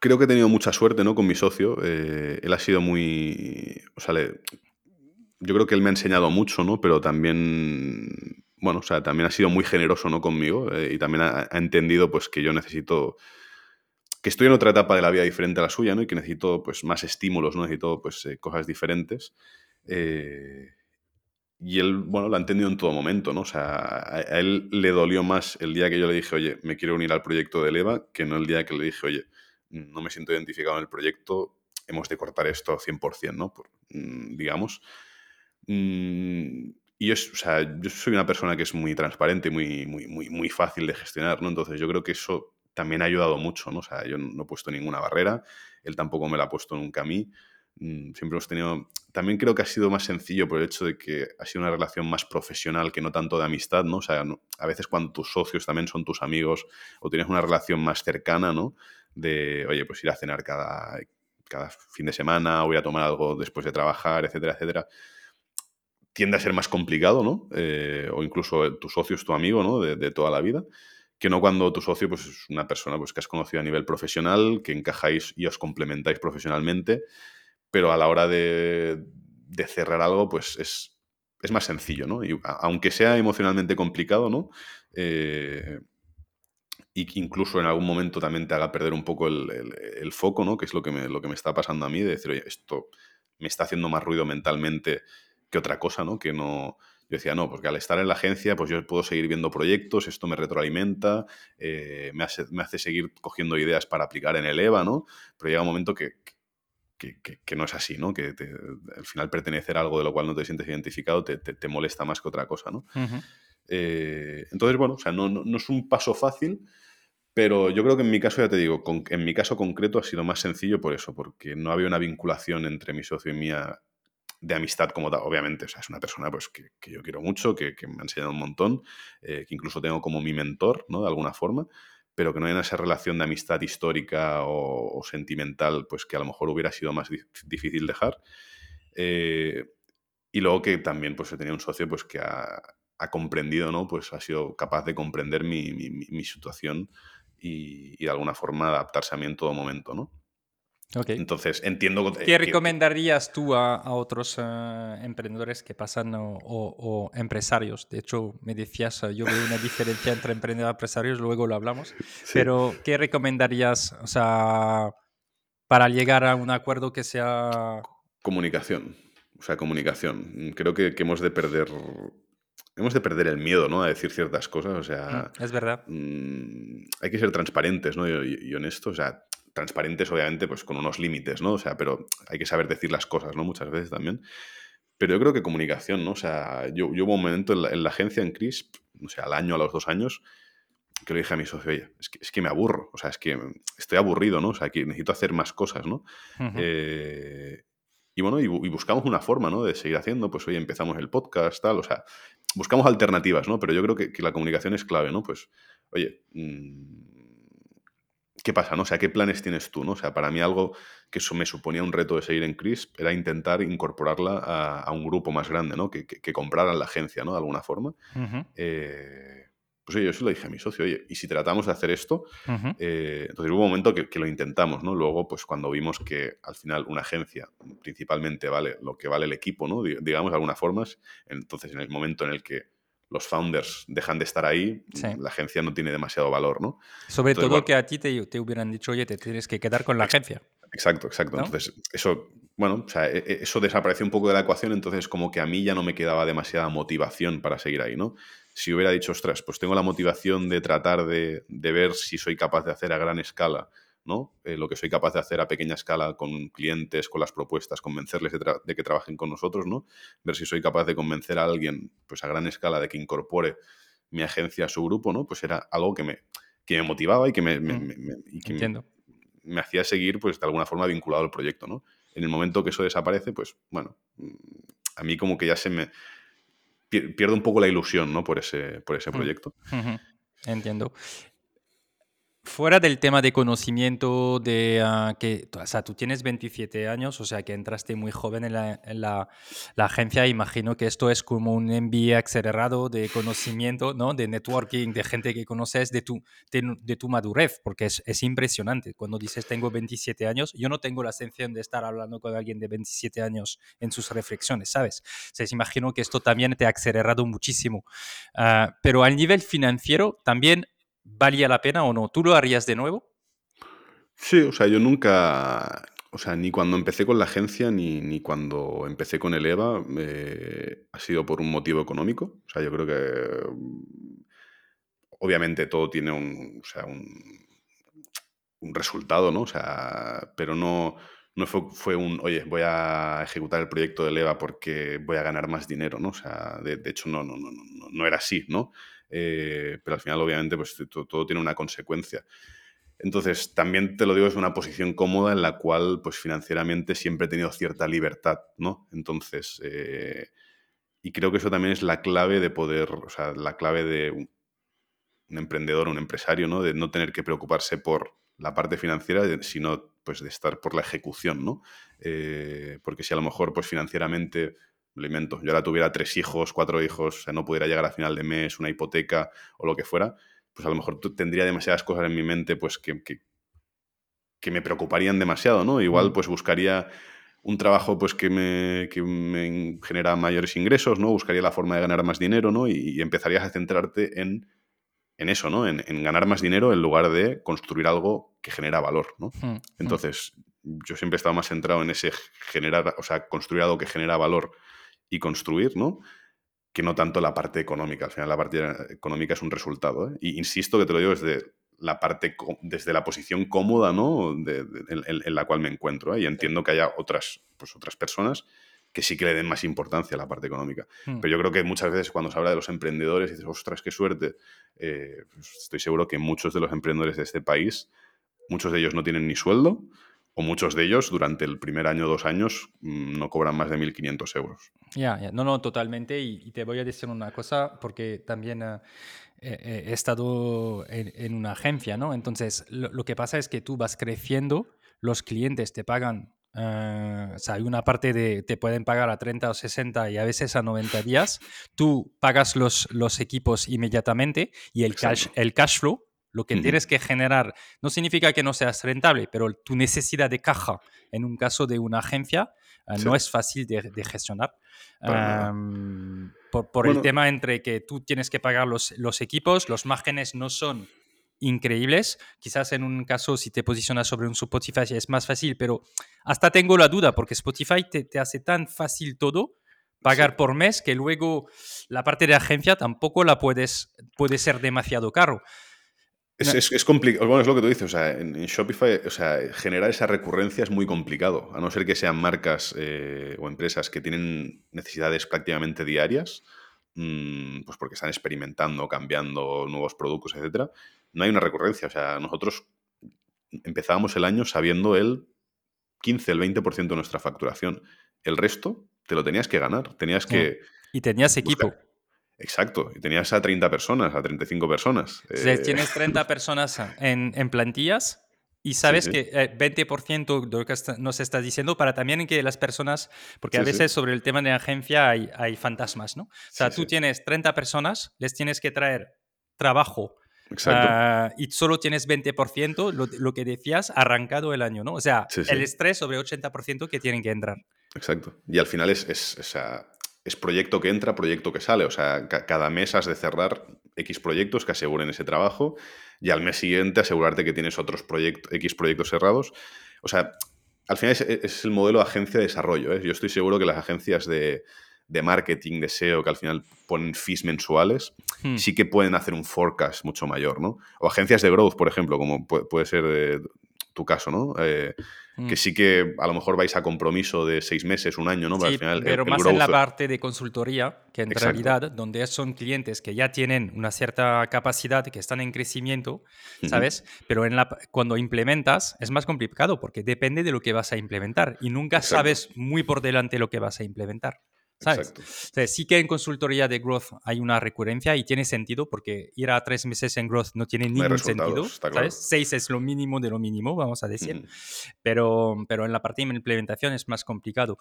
creo que he tenido mucha suerte, ¿no? Con mi socio. Eh, él ha sido muy... O sea, yo creo que él me ha enseñado mucho, ¿no? Pero también... Bueno, o sea, también ha sido muy generoso, ¿no? Conmigo eh, y también ha, ha entendido, pues, que yo necesito que estoy en otra etapa de la vida diferente a la suya, ¿no? Y que necesito, pues, más estímulos, ¿no? Necesito, pues, eh, cosas diferentes. Eh, y él, bueno, lo ha entendido en todo momento, ¿no? O sea, a, él le dolió más el día que yo le dije, oye, me quiero unir al proyecto de Leva, que no el día que le dije, oye, no me siento identificado en el proyecto, hemos de cortar esto 100%, ¿no? Mm, digamos. Mm, y yo, o sea, yo soy una persona que es muy transparente, muy, muy, muy, muy fácil de gestionar, ¿no? Entonces yo creo que eso también ha ayudado mucho, ¿no? O sea, yo no he puesto ninguna barrera, él tampoco me la ha puesto nunca a mí. Mm, siempre hemos tenido... También creo que ha sido más sencillo por el hecho de que ha sido una relación más profesional que no tanto de amistad, ¿no? O sea, a veces cuando tus socios también son tus amigos o tienes una relación más cercana, ¿no? De, oye, pues ir a cenar cada, cada fin de semana o ir a tomar algo después de trabajar, etcétera, etcétera tiende a ser más complicado, ¿no? Eh, o incluso tu socio es tu amigo, ¿no? De, de, toda la vida que no cuando tu socio pues, es una persona pues, que has conocido a nivel profesional, que encajáis y os complementáis profesionalmente, pero a la hora de, cerrar algo, pues es, es, más sencillo, ¿no? Y aunque sea emocionalmente complicado, ¿no? Eh, y que incluso en algún momento también te haga perder un poco el, foco, ¿no? Que es lo que, me, lo que me está pasando a mí, de decir, oye, esto me está haciendo más ruido mentalmente que otra cosa, ¿no? Que no, yo decía, no, porque al estar en la agencia, pues yo puedo seguir viendo proyectos, esto me retroalimenta, eh, me, hace, me, hace, seguir cogiendo ideas para aplicar en el EVA, ¿no? Pero llega un momento que, que, no es así, ¿no? Que al final pertenecer a algo de lo cual no te sientes identificado te, te, molesta más que otra cosa, ¿no? Eh, entonces, bueno, o sea, no, no, es un paso fácil, pero yo creo que en mi caso, ya te digo, en mi caso concreto ha sido más sencillo por eso, porque no había una vinculación entre mi socio y mía de amistad como tal, obviamente. O sea, es una persona pues, que, yo quiero mucho, que, me ha enseñado un montón, eh, que incluso tengo como mi mentor, ¿no? De alguna forma, pero que no hay esa relación de amistad histórica o, sentimental, pues que a lo mejor hubiera sido más difícil dejar. Eh, y luego que también pues he tenido un socio pues que ha, comprendido, ¿no? Pues ha sido capaz de comprender mi, situación y, y, de alguna forma adaptarse a mí en todo momento, ¿no? Entonces, entiendo... ¿Qué recomendarías tú a, otros eh, emprendedores que pasan o, empresarios? De hecho, me decías, eh, yo veo una diferencia entre emprendedores y empresarios, luego lo hablamos, pero ¿qué recomendarías o sea, para llegar a un acuerdo que sea... Comunicación, o sea, comunicación. Creo que, hemos de perder hemos de perder el miedo, ¿no? A decir ciertas cosas, o sea... Mm, es verdad. Mm, hay que ser transparentes, ¿no? Y, y, honestos, o sea, transparentes, obviamente, pues con unos límites, ¿no? O sea, pero hay que saber decir las cosas, ¿no? Muchas veces también. Pero yo creo que comunicación, ¿no? O sea, yo, yo hubo un momento en la, agencia, en CRISP, o sea, al año, a los dos años, que le dije a mi socio, oye, es que, es que me aburro, o sea, es que estoy aburrido, ¿no? O sea, que necesito hacer más cosas, ¿no? Eh, y bueno, y, buscamos una forma, ¿no? De seguir haciendo, pues oye, empezamos el podcast, tal, o sea, buscamos alternativas, ¿no? Pero yo creo que, que la comunicación es clave, ¿no? Pues, oye, mmm, ¿qué pasa? ¿no? O sea, ¿qué planes tienes tú? ¿no? O sea, para mí algo que eso me suponía un reto de seguir en CRISP era intentar incorporarla a, un grupo más grande, ¿no? Que, que, compraran la agencia, ¿no? De alguna forma. Eh, pues oye, yo sí le dije a mi socio, oye, ¿y si tratamos de hacer esto? Eh, entonces hubo un momento que, lo intentamos, ¿no? Luego, pues cuando vimos que al final una agencia principalmente vale lo que vale el equipo, ¿no? Digamos, de alguna forma, entonces en el momento en el que los founders dejan de estar ahí, la agencia no tiene demasiado valor, ¿no? Sobre todo que a ti te, te, hubieran dicho, oye, te tienes que quedar con la agencia. Exacto, exacto. Entonces, eso, bueno, o sea, e, e, eso desapareció un poco de la ecuación, entonces como que a mí ya no me quedaba demasiada motivación para seguir ahí, ¿no? Si hubiera dicho, ostras, pues tengo la motivación de tratar de, ver si soy capaz de hacer a gran escala, ¿no? Eh, lo que soy capaz de hacer a pequeña escala con clientes, con las propuestas, convencerles de, que trabajen con nosotros, ¿no? Ver si soy capaz de convencer a alguien, pues a gran escala, de que incorpore mi agencia a su grupo, ¿no? Pues era algo que me, que me motivaba y que me, me hacía seguir, pues de alguna forma vinculado al proyecto, ¿no? En el momento que eso desaparece, pues bueno, mm, a mí como que ya se me pierdo un poco la ilusión, ¿no? Por ese, por ese mm. proyecto. Entiendo. Fuera del tema de conocimiento, de ah, que, o sea, tú tienes 27 años, o sea, que entraste muy joven en la, en la, la, agencia, imagino que esto es como un MBA acelerado de conocimiento, ¿no? De networking, de gente que conoces, de tu, de, tu madurez, porque es, es, impresionante. Cuando dices tengo 27 años, yo no tengo la sensación de estar hablando con alguien de 27 años en sus reflexiones, ¿sabes? O sea, imagino que esto también te ha acelerado muchísimo. Uh, pero al nivel financiero, también valía la pena o no? ¿Tú lo harías de nuevo? Sí, o sea, yo nunca, o sea, ni cuando empecé con la agencia ni, ni cuando empecé con el EVA eh, ha sido por un motivo económico. O sea, yo creo que mm, obviamente todo tiene un, o sea, un, un resultado, ¿no? O sea, pero no, no fue, fue, un, oye, voy a ejecutar el proyecto de EVA porque voy a ganar más dinero, ¿no? O sea, de, de hecho no, no, no, no, no era así, ¿no? Eh, pero al final obviamente pues todo, tiene una consecuencia. Entonces, también te lo digo, es una posición cómoda en la cual, pues financieramente siempre he tenido cierta libertad, ¿no? Entonces, eh, y creo que eso también es la clave de poder, o sea, la clave de un, emprendedor, un empresario, ¿no? De no tener que preocuparse por la parte financiera, sino pues de estar por la ejecución, ¿no? Eh, porque si a lo mejor, pues financieramente lo invento, yo ahora tuviera tres hijos, cuatro hijos, no pudiera llegar a final de mes, una hipoteca o lo que fuera, pues a lo mejor tendría demasiadas cosas en mi mente pues que, que, me preocuparían demasiado, ¿no? Igual pues buscaría un trabajo pues que me, que me, genera mayores ingresos, ¿no? Buscaría la forma de ganar más dinero, ¿no? Y, empezarías a centrarte en, en eso, ¿no? En, en, ganar más dinero en lugar de construir algo que genera valor, ¿no? Mm, mm. Entonces, yo siempre he estado más centrado en ese generar, o sea, construir algo que genera valor y construir, ¿no? Que no tanto la parte económica. Al final la parte económica es un resultado. ¿eh? Y insisto que te lo digo desde la parte, desde la posición cómoda, ¿no? en, la cual me encuentro. ¿eh? Y entiendo que haya otras, pues, otras personas que sí que le den más importancia a la parte económica. Hmm. Pero yo creo que muchas veces cuando se habla de los emprendedores dices, ostras, qué suerte. Eh, pues estoy seguro que muchos de los emprendedores de este país, muchos de ellos no tienen ni sueldo, o muchos de ellos durante el primer año o dos años mm, no cobran más de 1.500 euros. Ya, no, no, totalmente. Y, te voy a decir una cosa, porque también eh, he estado en, una agencia, ¿no? Entonces, lo, que pasa es que tú vas creciendo, los clientes te pagan, eh, o sea, hay una parte de, te pueden pagar a 30 o 60 y a veces a 90 días, tú pagas los, los equipos inmediatamente y el cash, el cash flow lo que tienes que generar no significa que no seas rentable, pero tu necesidad de caja en un caso de una agencia eh, no es fácil de, gestionar. por, el tema entre que tú tienes que pagar los, los equipos, los márgenes no son increíbles. Quizás en un caso, si te posicionas sobre un Spotify es más fácil, pero hasta tengo la duda porque Spotify te, te hace tan fácil todo pagar por mes que luego la parte de agencia tampoco la puedes, puede ser demasiado caro. Es, complicado. Bueno, es lo que tú dices. O sea, en, Shopify, o sea, generar esa recurrencia es muy complicado. A no ser que sean marcas eh, o empresas que tienen necesidades prácticamente diarias, mm, pues porque están experimentando, cambiando nuevos productos, etcétera. No hay una recurrencia. O sea, nosotros empezábamos el año sabiendo el 15, el 20% de nuestra facturación. El resto te lo tenías que ganar. Tenías que. Y tenías equipo. Exacto, y tenías a 30 personas, a 35 personas. Eh, tienes 30 personas en, en plantillas y sabes que 20% eh, de lo que nos estás diciendo para también que las personas, porque a veces sobre el tema de agencia hay, hay fantasmas, ¿no? O sea, tú tienes 30 personas, les tienes que traer trabajo uh, y solo tienes 20%, lo, lo, que decías, arrancado el año, ¿no? O sea, el estrés sobre 80% que tienen que entrar. Exacto. Y al final es, es, es proyecto que entra, proyecto que sale. O sea, cada mes has de cerrar X proyectos que aseguren ese trabajo y al mes siguiente asegurarte que tienes otros proyectos, X proyectos cerrados. O sea, al final es, el modelo de agencia de desarrollo. ¿eh? Yo estoy seguro que las agencias de, marketing, de SEO, que al final ponen fees mensuales, hmm. sí que pueden hacer un forecast mucho mayor, ¿no? O agencias de growth, por ejemplo, como puede, ser de, tu caso, ¿no? Eh, que mm. sí que a lo mejor vais a compromiso de seis meses, un año, ¿no? Pero, final, pero más en la parte de consultoría, que en realidad, donde son clientes que ya tienen una cierta capacidad, que están en crecimiento, ¿sabes? Pero en la, cuando implementas es más complicado porque depende de lo que vas a implementar y nunca sabes muy por delante lo que vas a implementar. ¿Sabes? sí que en consultoría de growth hay una recurrencia y tiene sentido porque ir a tres meses en growth no tiene ningún sentido, ¿sabes? Seis es lo mínimo de lo mínimo, vamos a decir, pero, pero en la parte de implementación es más complicado.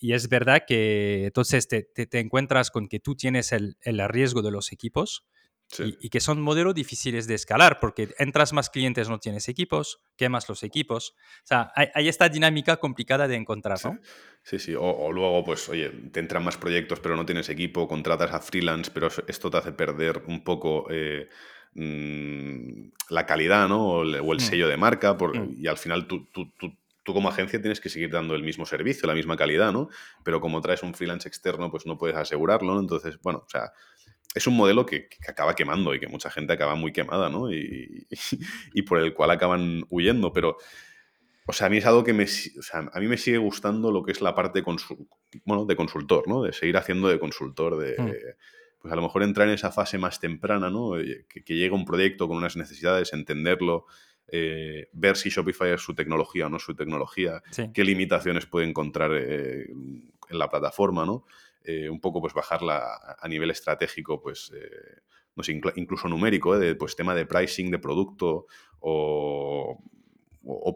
y es verdad que entonces te, te, encuentras con que tú tienes el, el riesgo de los equipos, y, que son modelos difíciles de escalar porque entras más clientes, no tienes equipos, quemas los equipos. O sea, hay, esta dinámica complicada de encontrar, ¿no? Sí, sí. O, luego, pues, oye, te entran más proyectos pero no tienes equipo, contratas a freelance, pero esto te hace perder un poco eh, mm, la calidad, ¿no? O el, mm. sello de marca por, mm. y al final tú, tú, tú tú como agencia tienes que seguir dando el mismo servicio, la misma calidad, ¿no? Pero como traes un freelance externo, pues no puedes asegurarlo, ¿no? Entonces, bueno, o sea, es un modelo que, acaba quemando y que mucha gente acaba muy quemada, ¿no? Y, por el cual acaban huyendo, pero... O sea, a mí es algo que me, o sea, a mí me sigue gustando lo que es la parte bueno, de consultor, ¿no? De seguir haciendo de consultor, de, mm. pues a lo mejor entrar en esa fase más temprana, ¿no? Que, llega un proyecto con unas necesidades, entenderlo, eh, ver si Shopify es su tecnología o no su tecnología, qué limitaciones puede encontrar eh, en la plataforma, ¿no? Eh, un poco pues bajarla a nivel estratégico, pues eh, no sé, incluso numérico, ¿eh? de, pues tema de pricing de producto o,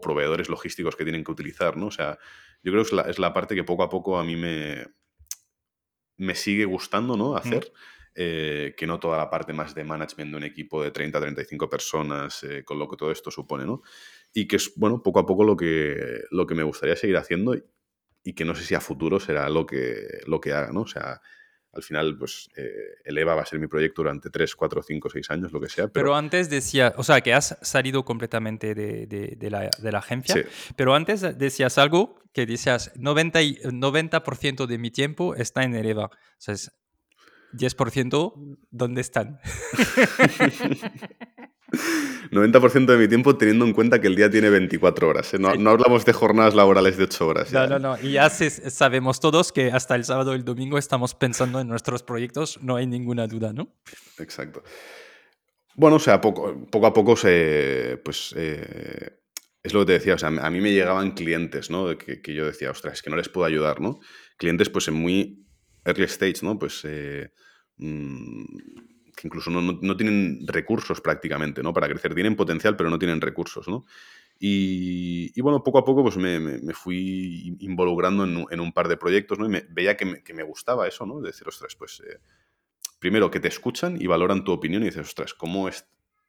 proveedores logísticos que tienen que utilizar, ¿no? O sea, yo creo que es la, es la parte que poco a poco a mí me, me sigue gustando, ¿no? Hacer. que no toda la parte más de management de un equipo de 30 35 personas, con lo que todo esto supone, ¿no? Y que es, bueno, poco a poco lo que, lo que me gustaría seguir haciendo y que no sé si a futuro será lo que, lo que haga, ¿no? O sea, al final, pues, eh, el EVA va a ser mi proyecto durante 3, 4, 5, 6 años, lo que sea. Pero, antes decía, o sea, que has salido completamente de, de, la, de la, agencia, pero antes decías algo que decías, 90%, y, 90 de mi tiempo está en el EVA. O sea, es 10%, ¿dónde están? 90% de mi tiempo teniendo en cuenta que el día tiene 24 horas. ¿eh? No, hablamos de jornadas laborales de 8 horas. No, no, no. Y ya sabemos todos que hasta el sábado y el domingo estamos pensando en nuestros proyectos, no hay ninguna duda, ¿no? Exacto. Bueno, o sea, poco, poco a poco se, pues, eh, es lo que te decía, o sea, a mí me llegaban clientes, ¿no? Que, que, yo decía, ostras, es que no les puedo ayudar, ¿no? Clientes, pues, en muy early stage, ¿no? Pues, eh, mm, que incluso no, tienen recursos prácticamente, ¿no? Para crecer. Tienen potencial, pero no tienen recursos, ¿no? Y, bueno, poco a poco pues me, fui involucrando en, un par de proyectos, ¿no? Y me, veía que me, gustaba eso, ¿no? De decir, ostras, pues eh, primero que te escuchan y valoran tu opinión y dices, ostras, ¿cómo,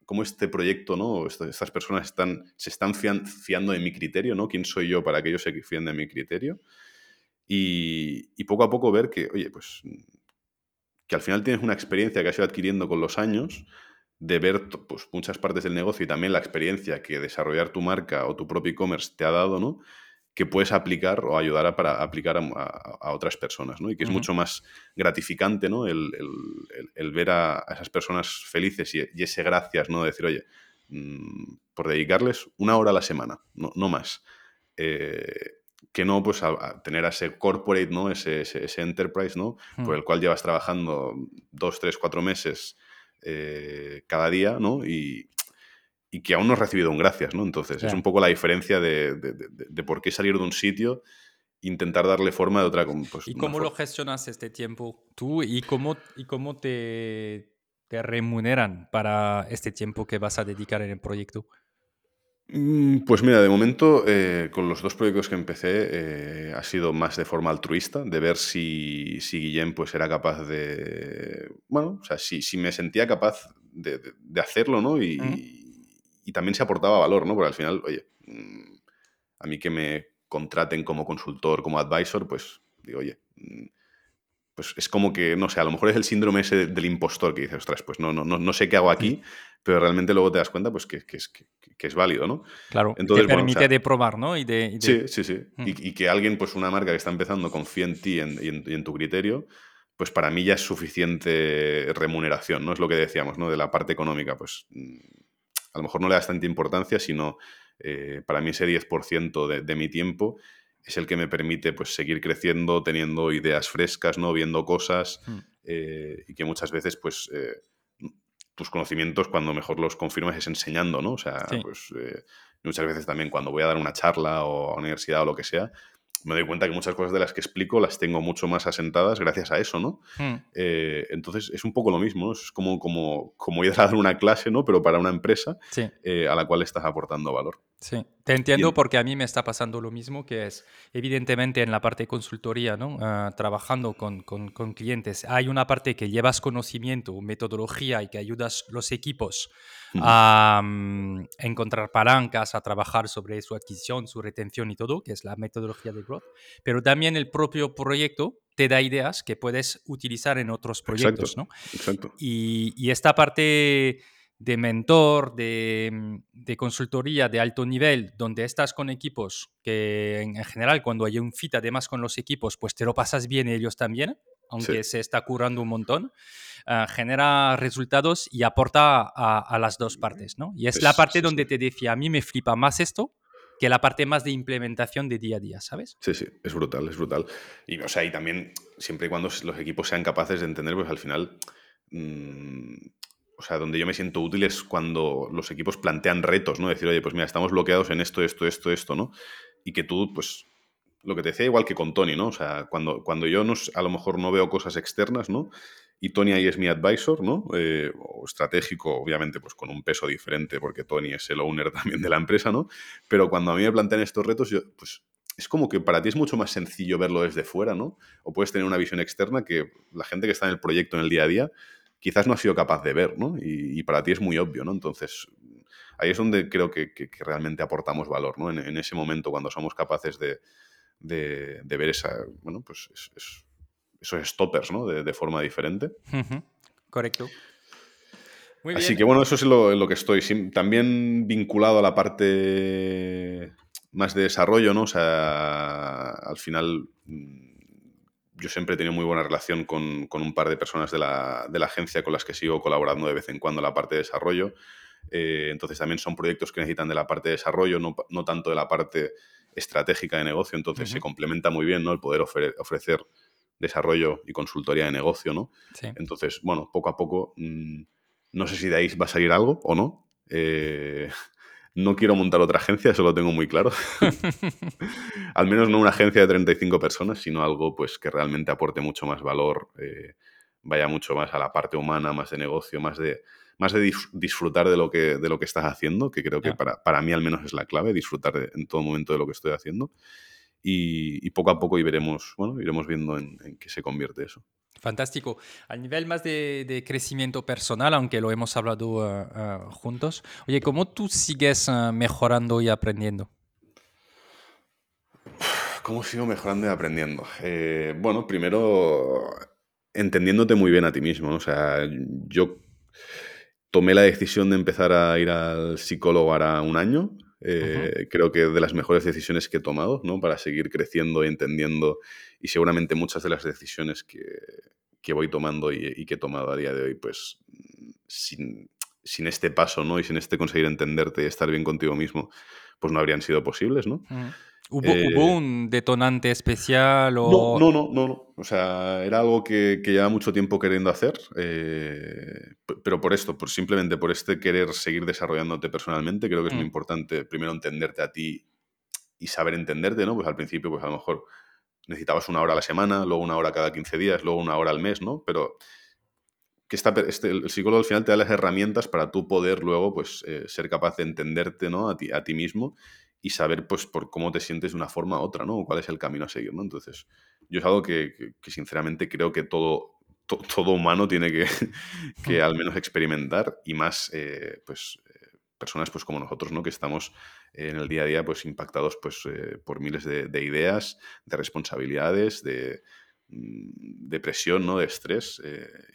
cómo este proyecto, ¿no? Estas personas están, se están fiando de mi criterio, ¿no? ¿Quién soy yo para que ellos se fíen de mi criterio? Y, y poco a poco ver que, oye, pues que al final tienes una experiencia que has ido adquiriendo con los años de ver pues, muchas partes del negocio y también la experiencia que desarrollar tu marca o tu propio e-commerce te ha dado, ¿no? Que puedes aplicar o ayudar a, para aplicar a, otras personas, ¿no? Y que es mucho más gratificante, ¿no? El, ver a, esas personas felices y, ese gracias, ¿no? De decir, oye, mm, por dedicarles una hora a la semana, no, no más. Eh, que no pues a, tener a ese corporate, ¿no? Ese, ese, enterprise, ¿no? Por hmm. el cual llevas trabajando dos, tres, cuatro meses eh, cada día, ¿no? Y, que aún no has recibido un gracias, ¿no? Entonces, es un poco la diferencia de, por qué salir de un sitio intentar darle forma de otra. Pues, ¿Y cómo lo gestionas este tiempo tú y cómo, y cómo te, te remuneran para este tiempo que vas a dedicar en el proyecto? Mm, pues mira, de momento, eh, con los dos proyectos que empecé, eh, ha sido más de forma altruista, de ver si, si Guillem pues, era capaz de. Bueno, o sea, si, si me sentía capaz de, hacerlo, ¿no? Y, y, también se aportaba valor, ¿no? Porque al final, oye, mm, a mí que me contraten como consultor, como advisor, pues digo, oye, mm, pues es como que, no sé, a lo mejor es el síndrome ese del impostor que dices, ostras, pues no, no, no, sé qué hago aquí, pero realmente luego te das cuenta pues que, que, es, que, es válido, ¿no? Claro, Entonces, te permite de probar, ¿no? Y de, Sí, sí, sí. Mm. Y, que alguien, pues una marca que está empezando confíe en ti y en, en, tu criterio, pues para mí ya es suficiente remuneración, ¿no? Es lo que decíamos, ¿no? De la parte económica, pues mm, a lo mejor no le das tanta importancia, sino eh, para mí ese 10% de, de mi tiempo es el que me permite pues, seguir creciendo, teniendo ideas frescas, ¿no? viendo cosas mm. eh, y que muchas veces pues, eh, tus conocimientos cuando mejor los confirmas es enseñando, ¿no? O sea, pues eh, muchas veces también cuando voy a dar una charla o a universidad o lo que sea, me doy cuenta que muchas cosas de las que explico las tengo mucho más asentadas gracias a eso, ¿no? Hmm. Eh, entonces es un poco lo mismo, es como, como, como ir a dar una clase, ¿no? Pero para una empresa eh, a la cual estás aportando valor. Sí, te entiendo porque a mí me está pasando lo mismo, que es evidentemente en la parte de consultoría, ¿no? Ah, trabajando con, con, con, clientes, hay una parte que llevas conocimiento, metodología y que ayudas los equipos a mm, encontrar palancas, a trabajar sobre su adquisición, su retención y todo, que es la metodología de growth, pero también el propio proyecto te da ideas que puedes utilizar en otros proyectos, ¿no? Exacto. Y, y, esta parte de mentor, de, mm, de, consultoría de alto nivel, donde estás con equipos que en, general cuando hay un fit además con los equipos, pues te lo pasas bien ellos también, aunque se está curando un montón. Ah, genera resultados y aporta a, las dos partes, ¿no? Y es la parte donde te decía, a mí me flipa más esto que la parte más de implementación de día a día, ¿sabes? Sí, sí, es brutal, es brutal. Y, o sea, y también, siempre y cuando los equipos sean capaces de entender, pues al final, mm, o sea, donde yo me siento útil es cuando los equipos plantean retos, ¿no? Decir, oye, pues mira, estamos bloqueados en esto, esto, esto, esto, ¿no? Y que tú, pues, lo que te decía igual que con Tony, ¿no? O sea, cuando, cuando yo no, a lo mejor no veo cosas externas, ¿no? Y Tony ahí es mi advisor, ¿no? Eh, o estratégico, obviamente, pues con un peso diferente, porque Tony es el owner también de la empresa, ¿no? Pero cuando a mí me plantean estos retos, yo, pues es como que para ti es mucho más sencillo verlo desde fuera, ¿no? O puedes tener una visión externa que la gente que está en el proyecto en el día a día quizás no ha sido capaz de ver, ¿no? Y, para ti es muy obvio, ¿no? Entonces, ahí es donde creo que, realmente aportamos valor, ¿no? En, ese momento, cuando somos capaces de, ver esa, bueno, pues es esos stoppers, ¿no? De, forma diferente. Correcto. Así que bueno, eso es lo, lo que estoy. También vinculado a la parte más de desarrollo, ¿no? O sea, al final mm, yo siempre he tenido muy buena relación con, un par de personas de la, agencia con las que sigo colaborando de vez en cuando en la parte de desarrollo. Eh, entonces también son proyectos que necesitan de la parte de desarrollo, no, tanto de la parte estratégica de negocio. Entonces se complementa muy bien ¿no? el poder ofrecer desarrollo y consultoría de negocio, ¿no? Entonces, bueno, poco a poco, mm, no sé si de ahí va a salir algo o no. Eh, no quiero montar otra agencia, eso lo tengo muy claro. Al menos no una agencia de 35 personas, sino algo pues, que realmente aporte mucho más valor, eh, vaya mucho más a la parte humana, más de negocio, más de, más de disfrutar de lo, que, de lo que estás haciendo, que creo que para, para, mí al menos es la clave, disfrutar en todo momento de lo que estoy haciendo y, poco a poco iremos, bueno, iremos viendo en, qué se convierte eso. Fantástico. A nivel más de, crecimiento personal, aunque lo hemos hablado eh, eh, juntos, oye, ¿cómo tú sigues eh, mejorando y aprendiendo? ¿Cómo sigo mejorando y aprendiendo? bueno, primero entendiéndote muy bien a ti mismo. O sea, yo tomé la decisión de empezar a ir al psicólogo ahora un año. Eh, creo que de las mejores decisiones que he tomado, ¿no? Para seguir creciendo y entendiendo, y seguramente muchas de las decisiones que, que voy tomando y, que he tomado a día de hoy, pues sin, sin, este paso, ¿no? Y sin este conseguir entenderte y estar bien contigo mismo, pues no habrían sido posibles, ¿no? ¿Hubo, eh, un detonante especial o...? No, no, no, no. O sea, era algo que, que llevaba mucho tiempo queriendo hacer, eh, pero por esto, por simplemente por este querer seguir desarrollándote personalmente, creo que es muy mm. importante primero entenderte a ti y saber entenderte, ¿no? Pues al principio, pues a lo mejor necesitabas una hora a la semana, luego una hora cada 15 días, luego una hora al mes, ¿no? Pero que está, este, el psicólogo al final te da las herramientas para tú poder luego, pues, eh, ser capaz de entenderte, ¿no? A ti, a ti mismo y saber pues por cómo te sientes de una forma u otra, ¿no? cuál es el camino a seguir, ¿no? Entonces, yo es algo que, sinceramente creo que todo, todo humano tiene que, que, al menos experimentar y más, eh, pues, eh, personas pues como nosotros, ¿no? Que estamos en el día a día pues impactados pues eh, por miles de, ideas, de responsabilidades, de, depresión, ¿no? de estrés,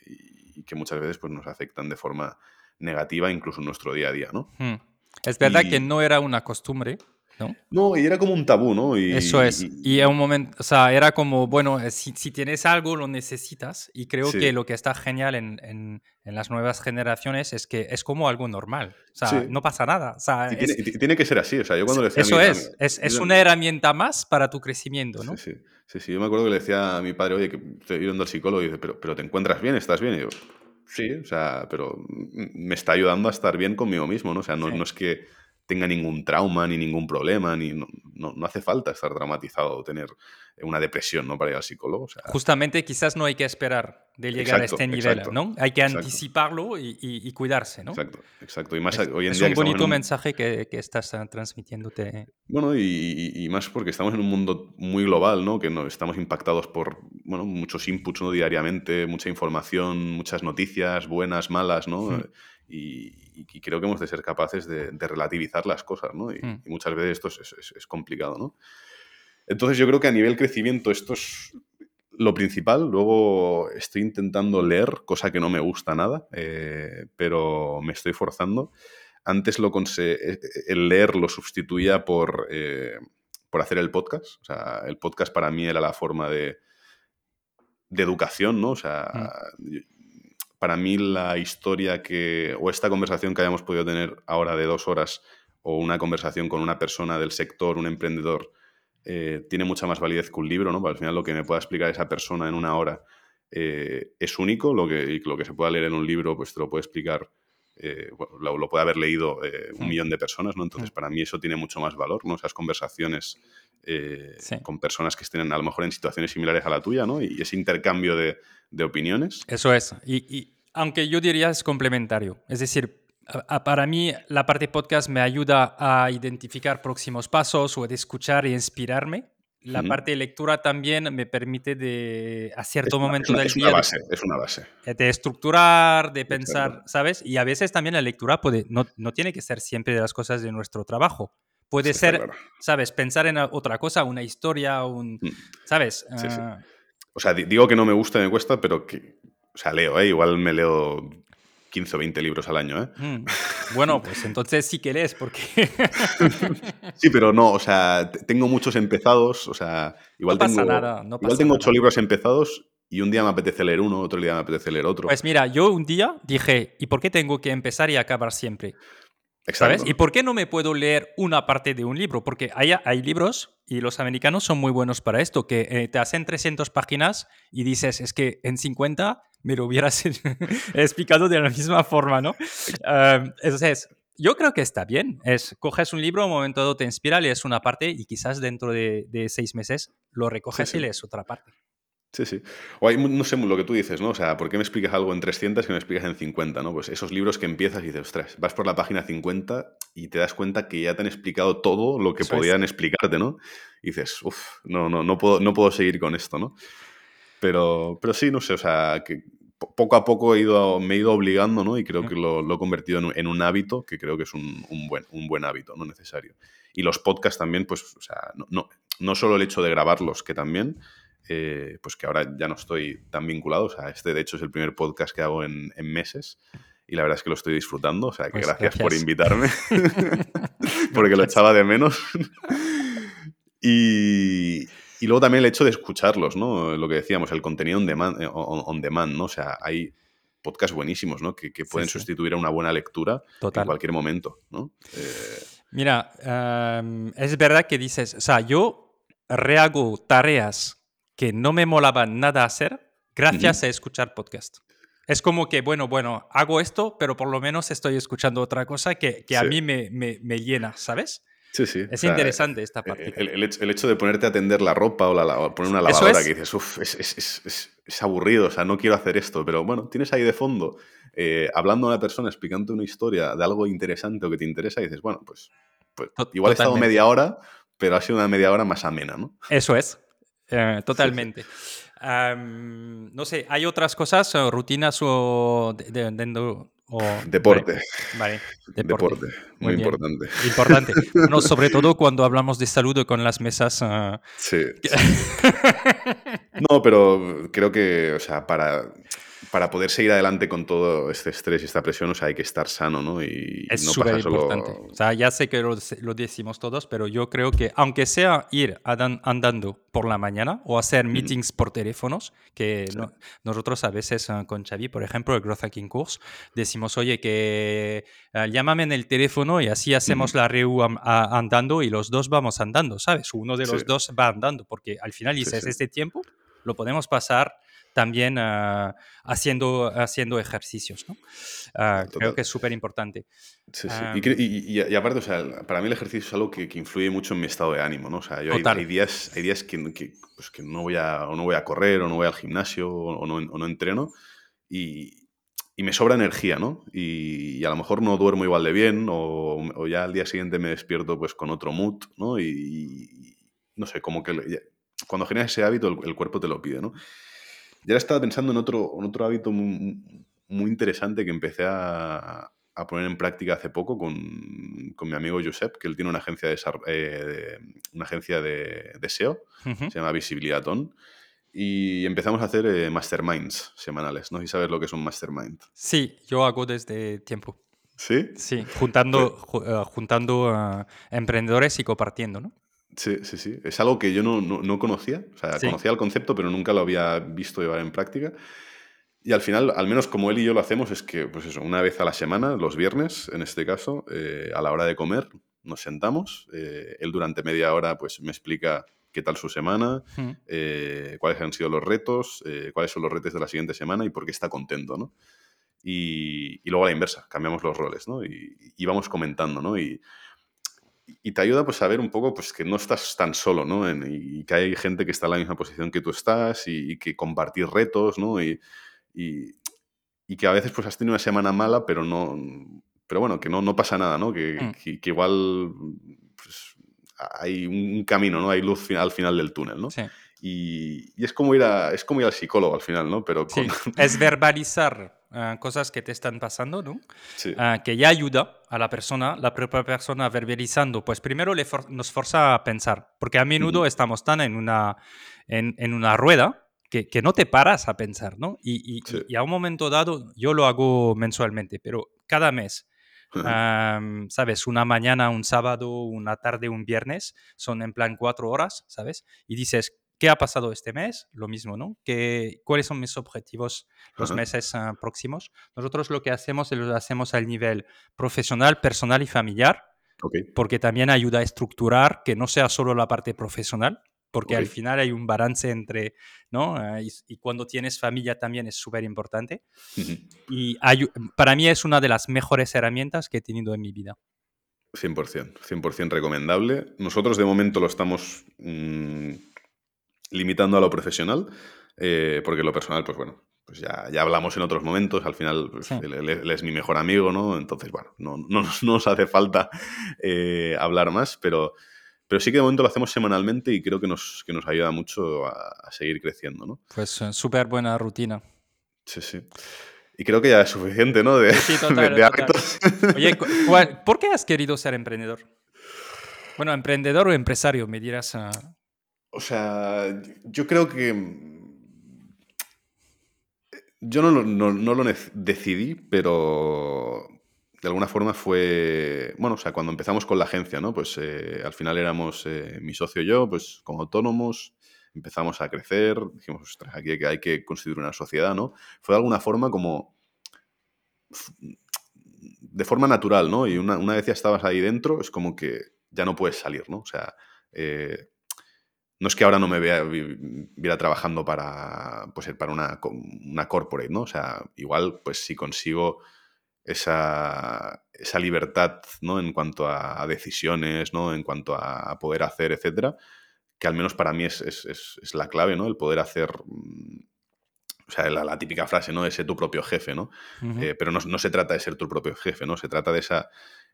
y, que muchas veces pues, nos afectan de forma negativa incluso en nuestro día a día. ¿no? Hmm. Es verdad que no era una costumbre ¿no? No, y era como un tabú, ¿no? Eso es. Y, en un momento, o sea, era como, bueno, eh, si, si tienes algo, lo necesitas. Y creo que lo que está genial en, en, en, las nuevas generaciones es que es como algo normal. O sea, no pasa nada. O sea, tiene, que ser así. O sea, yo cuando le decía Eso es. es, es una herramienta más para tu crecimiento, ¿no? Sí, sí. sí, Yo me acuerdo que le decía a mi padre, oye, que estoy yendo al psicólogo y dice, pero, pero ¿te encuentras bien? ¿Estás bien? Y yo, sí, o sea, pero me está ayudando a estar bien conmigo mismo, ¿no? O sea, no, no es que tenga ningún trauma ni ningún problema, ni no, no, hace falta estar dramatizado o tener una depresión ¿no? para ir al psicólogo. Justamente quizás no hay que esperar de llegar a este nivel, ¿no? Hay que anticiparlo y, y, cuidarse, ¿no? Exacto, exacto. Y más es, hoy en es día un bonito mensaje que, que, estás ah, transmitiéndote. Bueno, y, y, más porque estamos en un mundo muy global, ¿no? Que no, estamos impactados por bueno, muchos inputs ¿no? diariamente, mucha información, muchas noticias, buenas, malas, ¿no? Hmm. Y, creo que hemos de ser capaces de, relativizar las cosas, ¿no? Y, hmm. muchas veces esto es, es, complicado, ¿no? Entonces yo creo que a nivel crecimiento esto es lo principal. Luego estoy intentando leer, cosa que no me gusta nada, eh, pero me estoy forzando. Antes lo eh, el leer lo sustituía por, eh, por hacer el podcast. O sea, el podcast para mí era la forma de, de educación, ¿no? O sea, hmm para mí la historia que, o esta conversación que hayamos podido tener ahora de dos horas, o una conversación con una persona del sector, un emprendedor, eh, tiene mucha más validez que un libro, ¿no? al final lo que me pueda explicar esa persona en una hora eh, es único, lo que, y lo que se pueda leer en un libro, pues te lo puede explicar, eh, lo, puede haber leído un mm. millón de personas, ¿no? Entonces, mm. para mí eso tiene mucho más valor, ¿no? Esas conversaciones con personas que estén a lo mejor en situaciones similares a la tuya, ¿no? Y ese intercambio de, opiniones. Eso es. y, aunque yo diría es complementario. Es decir, para mí la parte podcast me ayuda a identificar próximos pasos o de escuchar y inspirarme. La parte de lectura también me permite de a cierto momento del día... base, es una base. De estructurar, de pensar, ¿sabes? Y a veces también la lectura puede, no, no, tiene que ser siempre de las cosas de nuestro trabajo. Puede ser, ¿sabes? Pensar en otra cosa, una historia, un... Mm. ¿Sabes? Ah. o sea, digo que no me gusta, me cuesta, pero que o sea, leo, ¿eh? Igual me leo 15 o 20 libros al año, ¿eh? Mm. Bueno, pues entonces sí que lees, porque... sí, pero no, o sea, tengo muchos empezados, o sea, igual no tengo... Pasa nada, no igual tengo 8 libros empezados y un día me apetece leer uno, otro día me apetece leer otro. Pues mira, yo un día dije, ¿y por qué tengo que empezar y acabar siempre? ¿Sabes? ¿Y por qué no me puedo leer una parte de un libro? Porque hay, hay libros, y los americanos son muy buenos para esto, que eh, te hacen 300 páginas y dices, es que en 50 me lo hubieras explicado de la misma forma, ¿no? entonces, yo creo que está bien. Es, coges un libro, un momento dado te inspira, lees una parte y quizás dentro de, seis meses lo recoges y lees otra parte. Sí, sí. O hay, no sé lo que tú dices, ¿no? O sea, ¿por qué me explicas algo en 300 que me explicas en 50, ¿no? Pues esos libros que empiezas y dices, ostras, vas por la página 50 y te das cuenta que ya te han explicado todo lo que podían explicarte, ¿no? Y dices, uff, no, no, no puedo, no puedo seguir con esto, ¿no? Pero, pero sí, no sé, o sea, que poco a poco he ido, me he ido obligando, ¿no? Y creo que lo, he convertido en un, hábito, que creo que es un, buen, un buen hábito, ¿no? Necesario. Y los podcasts también, pues, o sea, no, no, no solo el hecho de grabarlos, que también, eh, pues que ahora ya no estoy tan vinculado, o sea, este de hecho es el primer podcast que hago en, meses. Y la verdad es que lo estoy disfrutando, o sea, que pues gracias, por invitarme, porque lo echaba de menos. y, y luego también el hecho de escucharlos, ¿no? Lo que decíamos, el contenido on demand, eh, on, demand ¿no? O sea, hay podcasts buenísimos, ¿no? Que, pueden sustituir a una buena lectura en cualquier momento, ¿no? Eh, Mira, em, es verdad que dices, o sea, yo rehago tareas que no me molaban nada hacer gracias a escuchar podcast. Es como que, bueno, bueno, hago esto, pero por lo menos estoy escuchando otra cosa que, que a mí me, me, me, llena, ¿sabes? Sí, sí. Es interesante esta parte. El, hecho, de ponerte a tender la ropa o, la, poner una lavadora que dices, uff, es, aburrido, o sea, no quiero hacer esto, pero bueno, tienes ahí de fondo, eh, hablando a una persona, explicando una historia de algo interesante o que te interesa, y dices, bueno, pues, pues igual he estado media hora, pero ha sido una media hora más amena, ¿no? Eso es, eh, totalmente. no sé, ¿hay otras cosas, rutinas o dentro deporte. Vale, deporte. Muy, importante. Importante. no, sobre todo cuando hablamos de salud con las mesas. Ah, sí. No, pero creo que, o sea, para, para poder seguir adelante con todo este estrés y esta presión, o sea, hay que estar sano, ¿no? Y es no súper solo... importante. O sea, ya sé que lo, lo, decimos todos, pero yo creo que aunque sea ir andando por la mañana o hacer meetings por teléfonos, que nosotros a veces uh, con Xavi, por ejemplo, el Growth Hacking Course, decimos, oye, que uh, llámame en el teléfono y así hacemos la REU andando y los dos vamos andando, ¿sabes? Uno de los dos va andando, porque al final dices, este tiempo lo podemos pasar también uh, haciendo, haciendo ejercicios. ¿no? Uh, creo que es súper importante. Sí, sí. Um, y, y, y, aparte, o sea, para mí el ejercicio es algo que, que, influye mucho en mi estado de ánimo. ¿no? O sea, yo hay, hay, días, hay días que, que, pues que, no voy a, o no voy a correr o no voy al gimnasio o, no, o no, entreno y, y, me sobra energía, ¿no? Y, a lo mejor no duermo igual de bien o, o, ya al día siguiente me despierto pues con otro mood, ¿no? Y, no sé, como que cuando generas ese hábito el, el cuerpo te lo pide, ¿no? Y ahora estaba pensando en otro, en otro hábito muy, muy interesante que empecé a, a, poner en práctica hace poco con, con, mi amigo Josep, que él tiene una agencia de, eh, una agencia de, de SEO, uh -huh. se llama Visibilidad On, y empezamos a hacer eh, masterminds semanales. No sé si sabes lo que es un mastermind. Sí, yo hago desde tiempo. ¿Sí? Sí, juntando, uh, juntando uh, emprendedores y compartiendo, ¿no? Sí, sí, sí. Es algo que yo no, no, no conocía. O sea, sí. conocía el concepto, pero nunca lo había visto llevar en práctica. Y al final, al menos como él y yo lo hacemos, es que, pues eso, una vez a la semana, los viernes, en este caso, eh, a la hora de comer, nos sentamos. Eh, él durante media hora, pues me explica qué tal su semana, mm. eh, cuáles han sido los retos, cuáles son los retos de la siguiente semana y por qué está contento, ¿no? Y, y luego a la inversa, cambiamos los roles, ¿no? Y, y vamos comentando, ¿no? Y, y te ayuda pues a ver un poco pues que no estás tan solo, ¿no? En, y que hay gente que está en la misma posición que tú estás y, y que compartir retos, ¿no? Y, y, y, que a veces pues has tenido una semana mala, pero no, pero bueno, que no, no pasa nada, ¿no? Que, mm. que, que igual pues, hay un camino, ¿no? Hay luz al final del túnel, ¿no? Sí. Y, y, es como ir a, es como ir al psicólogo al final, ¿no? Pero con... sí. es verbalizar uh, cosas que te están pasando, ¿no? Sí. Uh, que ya ayuda a la persona, la propia persona verbalizando, pues primero le for nos forza a pensar, porque a menudo uh -huh. estamos tan en una, en, en una rueda que, que, no te paras a pensar, ¿no? Y, y, sí. y, a un momento dado, yo lo hago mensualmente, pero cada mes, um, ¿sabes? Una mañana, un sábado, una tarde, un viernes, son en plan cuatro horas, ¿sabes? Y dices, ¿Qué ha pasado este mes? Lo mismo, ¿no? ¿Qué, ¿Cuáles son mis objetivos los meses uh, próximos? Nosotros lo que hacemos es lo hacemos al nivel profesional, personal y familiar, okay. porque también ayuda a estructurar que no sea solo la parte profesional, porque okay. al final hay un balance entre, ¿no? Uh, y, y, cuando tienes familia también es súper importante. Uh -huh. Y hay, para mí es una de las mejores herramientas que he tenido en mi vida. 100%, 100% recomendable. Nosotros de momento lo estamos... Mmm limitando a lo profesional, eh, porque lo personal, pues bueno, pues ya, ya, hablamos en otros momentos, al final pues, sí. él, él, es mi mejor amigo, ¿no? Entonces, bueno, no, no, no nos hace falta eh, hablar más, pero, pero sí que de momento lo hacemos semanalmente y creo que nos, que nos ayuda mucho a, a seguir creciendo, ¿no? Pues eh, súper buena rutina. Sí, sí. Y creo que ya es suficiente, ¿no? De, sí, total, de, de hábitos. Oye, ¿cuál, ¿por qué has querido ser emprendedor? Bueno, emprendedor o empresario, me dirás. Uh... O sea, yo creo que. Yo no, no, no, lo decidí, pero de alguna forma fue. Bueno, o sea, cuando empezamos con la agencia, ¿no? Pues eh, al final éramos eh, mi socio y yo, pues como autónomos, empezamos a crecer, dijimos, ostras, aquí hay que constituir una sociedad, ¿no? Fue de alguna forma como. de forma natural, ¿no? Y una, una vez ya estabas ahí dentro, es como que ya no puedes salir, ¿no? O sea. Eh, no es que ahora no me vea viera trabajando para, pues, para una, una corporate, ¿no? O sea, igual, pues si consigo esa, esa libertad, ¿no? En cuanto a, decisiones, ¿no? En cuanto a poder hacer, etcétera, que al menos para mí es, es, es, es la clave, ¿no? El poder hacer... O sea, la, la, típica frase, ¿no? De ser tu propio jefe, ¿no? Uh -huh. eh, pero no, no, se trata de ser tu propio jefe, ¿no? Se trata de esa,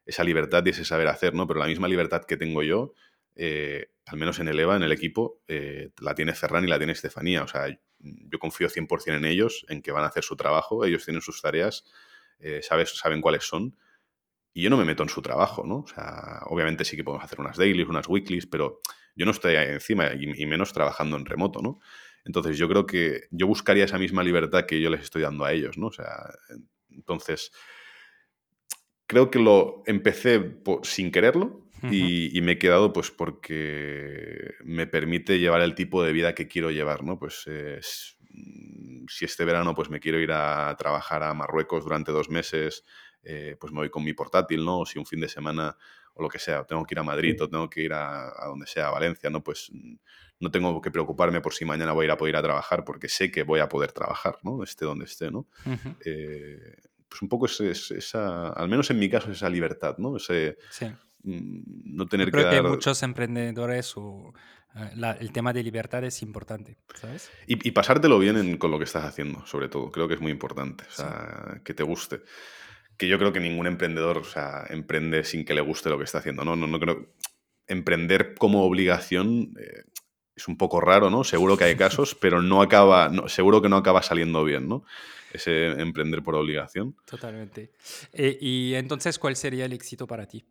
esa libertad y ese saber hacer, ¿no? Pero la misma libertad que tengo yo, eh, al menos en el EVA, en el equipo, eh, la tiene Ferran y la tiene Estefanía. O sea, yo confío 100% en ellos, en que van a hacer su trabajo, ellos tienen sus tareas, eh, sabes, saben cuáles son, y yo no me meto en su trabajo, ¿no? O sea, obviamente sí que podemos hacer unas dailies, unas weeklies, pero yo no estoy ahí encima, y, menos trabajando en remoto, ¿no? Entonces yo creo que yo buscaría esa misma libertad que yo les estoy dando a ellos, ¿no? O sea, entonces creo que lo empecé sin quererlo y, me he quedado pues porque me permite llevar el tipo de vida que quiero llevar, ¿no? Pues mm, si este verano pues me quiero ir a trabajar a Marruecos durante dos meses, eh, pues me voy con mi portátil, ¿no? O si un fin de semana o lo que sea, tengo que ir a Madrid o tengo que ir a, donde sea, a Valencia, ¿no? Pues mm, no tengo que preocuparme por si mañana voy a ir a poder ir a trabajar porque sé que voy a poder trabajar, ¿no? Esté donde esté, ¿no? Eh, pues un poco es, esa, al menos en mi caso, esa libertad, ¿no? Ese, sí. Mm, no tener creo que, dar... muchos emprendedores o eh, el tema de libertad es importante, ¿sabes? Y, pasártelo bien con lo que estás haciendo, sobre todo. Creo que es muy importante, o sea, que te guste. Que yo creo que ningún emprendedor, o sea, emprende sin que le guste lo que está haciendo, ¿no? No, no creo... Emprender como obligación eh, es un poco raro, ¿no? Seguro que hay casos, pero no acaba, no, seguro que no acaba saliendo bien, ¿no? Ese emprender por obligación. Totalmente. Eh, y entonces, ¿cuál sería el éxito para ti?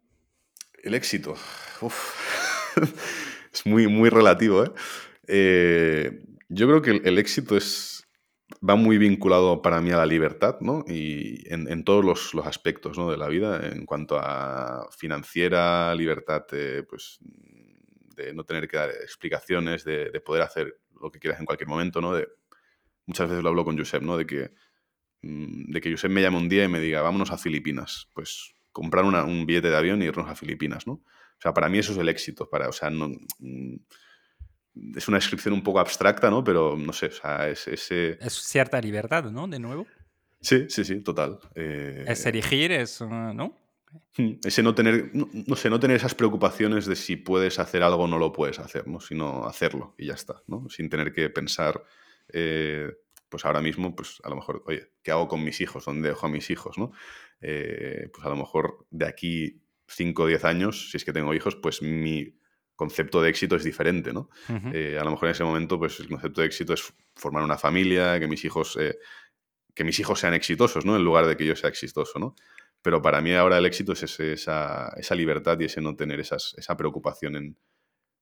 El éxito. es muy, muy relativo, ¿eh? ¿eh? yo creo que el, éxito es, va muy vinculado para mí a la libertad, ¿no? Y en, todos los, los, aspectos ¿no? de la vida, en cuanto a financiera, libertad, pues, de no tener que dar explicaciones, de, de, poder hacer lo que quieras en cualquier momento, ¿no? De, muchas veces lo hablo con Josep, ¿no? De que, mm, de que Josep me llame un día y me diga, vámonos a Filipinas. Pues comprar un billete de avión y irnos a Filipinas, ¿no? O sea, para mí eso es el éxito. Para, o sea, no, mm, es una descripción un poco abstracta, ¿no? Pero no sé, o sea, es ese... Es cierta libertad, ¿no? De nuevo. Sí, sí, sí, total. Eh, es erigir, es, ¿no? Hmm, ese no tener, no, sé, no tener esas preocupaciones de si puedes hacer algo o no lo puedes hacer, ¿no? Sino hacerlo y ya está, ¿no? Sin tener que pensar, eh, pues ahora mismo, pues a lo mejor, oye, ¿qué hago con mis hijos? ¿Dónde dejo a mis hijos, no? Eh, pues a lo mejor de aquí 5 o 10 años, si es que tengo hijos, pues mi concepto de éxito es diferente, ¿no? Eh, a lo mejor en ese momento, pues el concepto de éxito es formar una familia, que mis hijos, eh, que mis hijos sean exitosos, ¿no? En lugar de que yo sea exitoso, ¿no? Pero para mí ahora el éxito es esa, esa, libertad y ese no tener esas, esa preocupación en...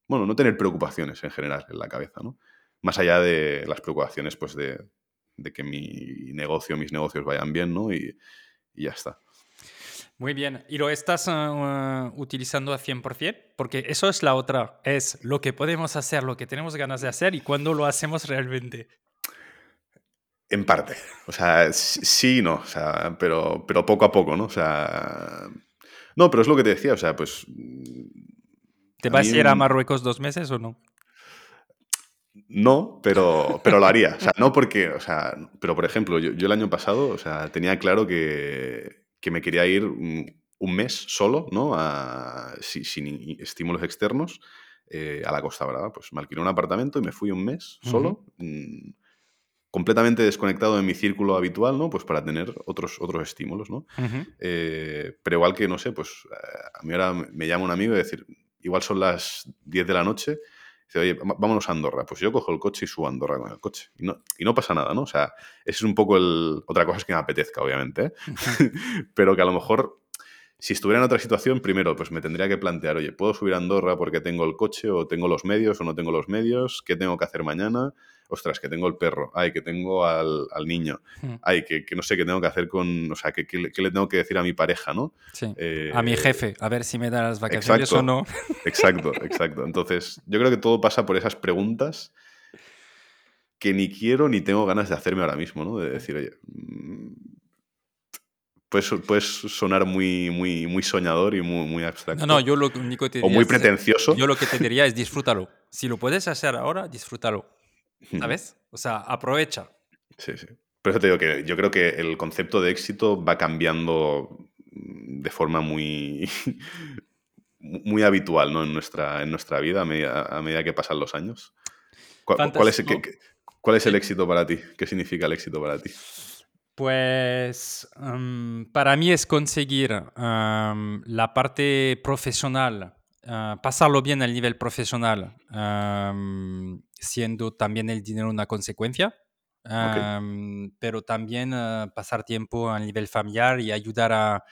Bueno, no tener preocupaciones en general en la cabeza, ¿no? Más allá de las preocupaciones, pues de, de que mi negocio, mis negocios vayan bien, ¿no? Y, y ya está. Muy bien. ¿Y lo estás uh, utilizando a 100%? Porque eso es la otra. Es lo que podemos hacer, lo que tenemos ganas de hacer y cuándo lo hacemos realmente. En parte. O sea, sí y no. O sea, pero, pero poco a poco, ¿no? O sea. No, pero es lo que te decía. O sea, pues. ¿Te vas a ir a Marruecos dos meses o no? No, pero, pero lo haría. O sea, no porque, o sea, pero por ejemplo, yo, el año pasado, o sea, tenía claro que, me quería ir un, mes solo, ¿no? sin estímulos externos eh, a la Costa Brava. Pues me alquilé un apartamento y me fui un mes solo, mm, completamente desconectado de mi círculo habitual, ¿no? Pues para tener otros, otros estímulos, ¿no? Eh, pero igual que, no sé, pues eh, a mí ahora me llama un amigo y decir, igual son las 10 de la noche Dice, oye, vámonos a Andorra. Pues yo cojo el coche y subo a Andorra con el coche. Y no, y no pasa nada, ¿no? O sea, ese es un poco el... Otra cosa es que me apetezca, obviamente, ¿eh? pero que a lo mejor si estuviera en otra situación, primero, pues me tendría que plantear, oye, ¿puedo subir a Andorra porque tengo el coche o tengo los medios o no tengo los medios? ¿Qué tengo que hacer mañana? ostras, que tengo el perro, ay, que tengo al, niño, hmm. ay, que, no sé qué tengo que hacer con, o sea, que, le tengo que decir a mi pareja, ¿no? Sí. Eh, a mi jefe, a ver si me da las vacaciones o no. Exacto, exacto. Entonces, yo creo que todo pasa por esas preguntas que ni quiero ni tengo ganas de hacerme ahora mismo, ¿no? De decir, oye, puedes, puedes sonar muy, muy, muy soñador y muy, muy abstracto. No, no, yo lo único que te diría O muy pretencioso. Yo lo que te diría es disfrútalo. Si lo puedes hacer ahora, disfrútalo. ¿Sabes? O sea, aprovecha. Sí, sí. Por eso te digo que yo creo que el concepto de éxito va cambiando de forma muy, muy habitual ¿no? en, nuestra, en nuestra vida a medida, que pasan los años. ¿Cuál, es, ¿Cuál, es, el éxito para ti? ¿Qué significa el éxito para ti? Pues em, para mí es conseguir em, la parte profesional Ah, pasarlo bien al nivel profesional, siendo también el dinero una consecuencia, pero también ah, pasar tiempo a nivel familiar y ayudar a,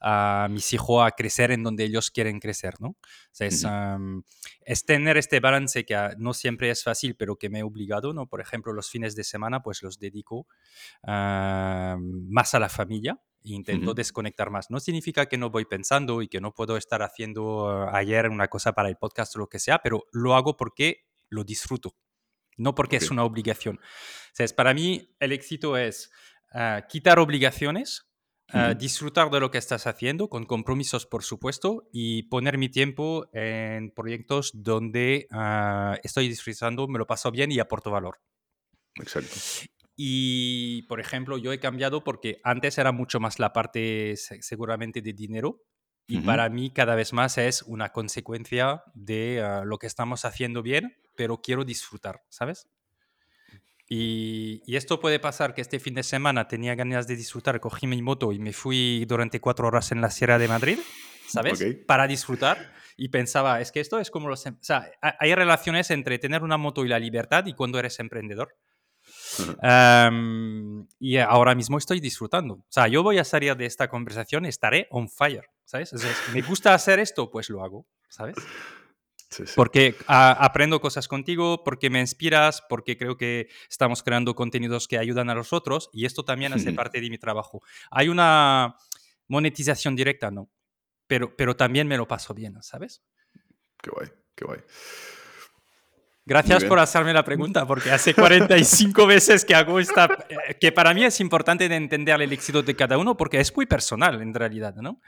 a, mis hijos a crecer en donde ellos quieren crecer, ¿no? es, tener este balance que ah, no siempre es fácil, pero que me he obligado, ¿no? Por ejemplo, los fines de semana, pues los dedico más a la familia e intento desconectar más. No significa que no voy pensando y que no puedo estar haciendo ah, ayer una cosa para el podcast o lo que sea, pero lo hago porque lo disfruto no porque es una obligación. O para mí el éxito es ah, quitar obligaciones, ah, disfrutar de lo que estás haciendo, con compromisos, por supuesto, y poner mi tiempo en proyectos donde ah, estoy disfrutando, me lo paso bien y aporto valor. Exacto. Y, por ejemplo, yo he cambiado porque antes era mucho más la parte seguramente de dinero, y para mí cada vez más es una consecuencia de lo que estamos haciendo bien pero quiero disfrutar, ¿sabes? Y, esto puede pasar que este fin de semana tenía ganas de disfrutar, cogí mi moto y me fui durante cuatro horas en la Sierra de Madrid, ¿sabes? Para disfrutar. Y pensaba, es que esto es como los... Em-", o sea, hay relaciones entre tener una moto y la libertad y cuando eres emprendedor. y ahora mismo estoy disfrutando. O sea, yo voy a salir de esta conversación, estaré on fire, ¿sabes? me gusta hacer esto, pues lo hago, ¿sabes? Porque aprendo cosas contigo, porque me inspiras, porque creo que estamos creando contenidos que ayudan a los otros y esto también hace parte de mi trabajo. Hay una monetización directa, ¿no? Pero, pero también me lo paso bien, ¿sabes? Qué guay, qué guay. Gracias por hacerme la pregunta, porque hace 45 veces que hago esta, eh, que para mí es importante de entender el éxito de cada uno, porque es muy personal en realidad, ¿no?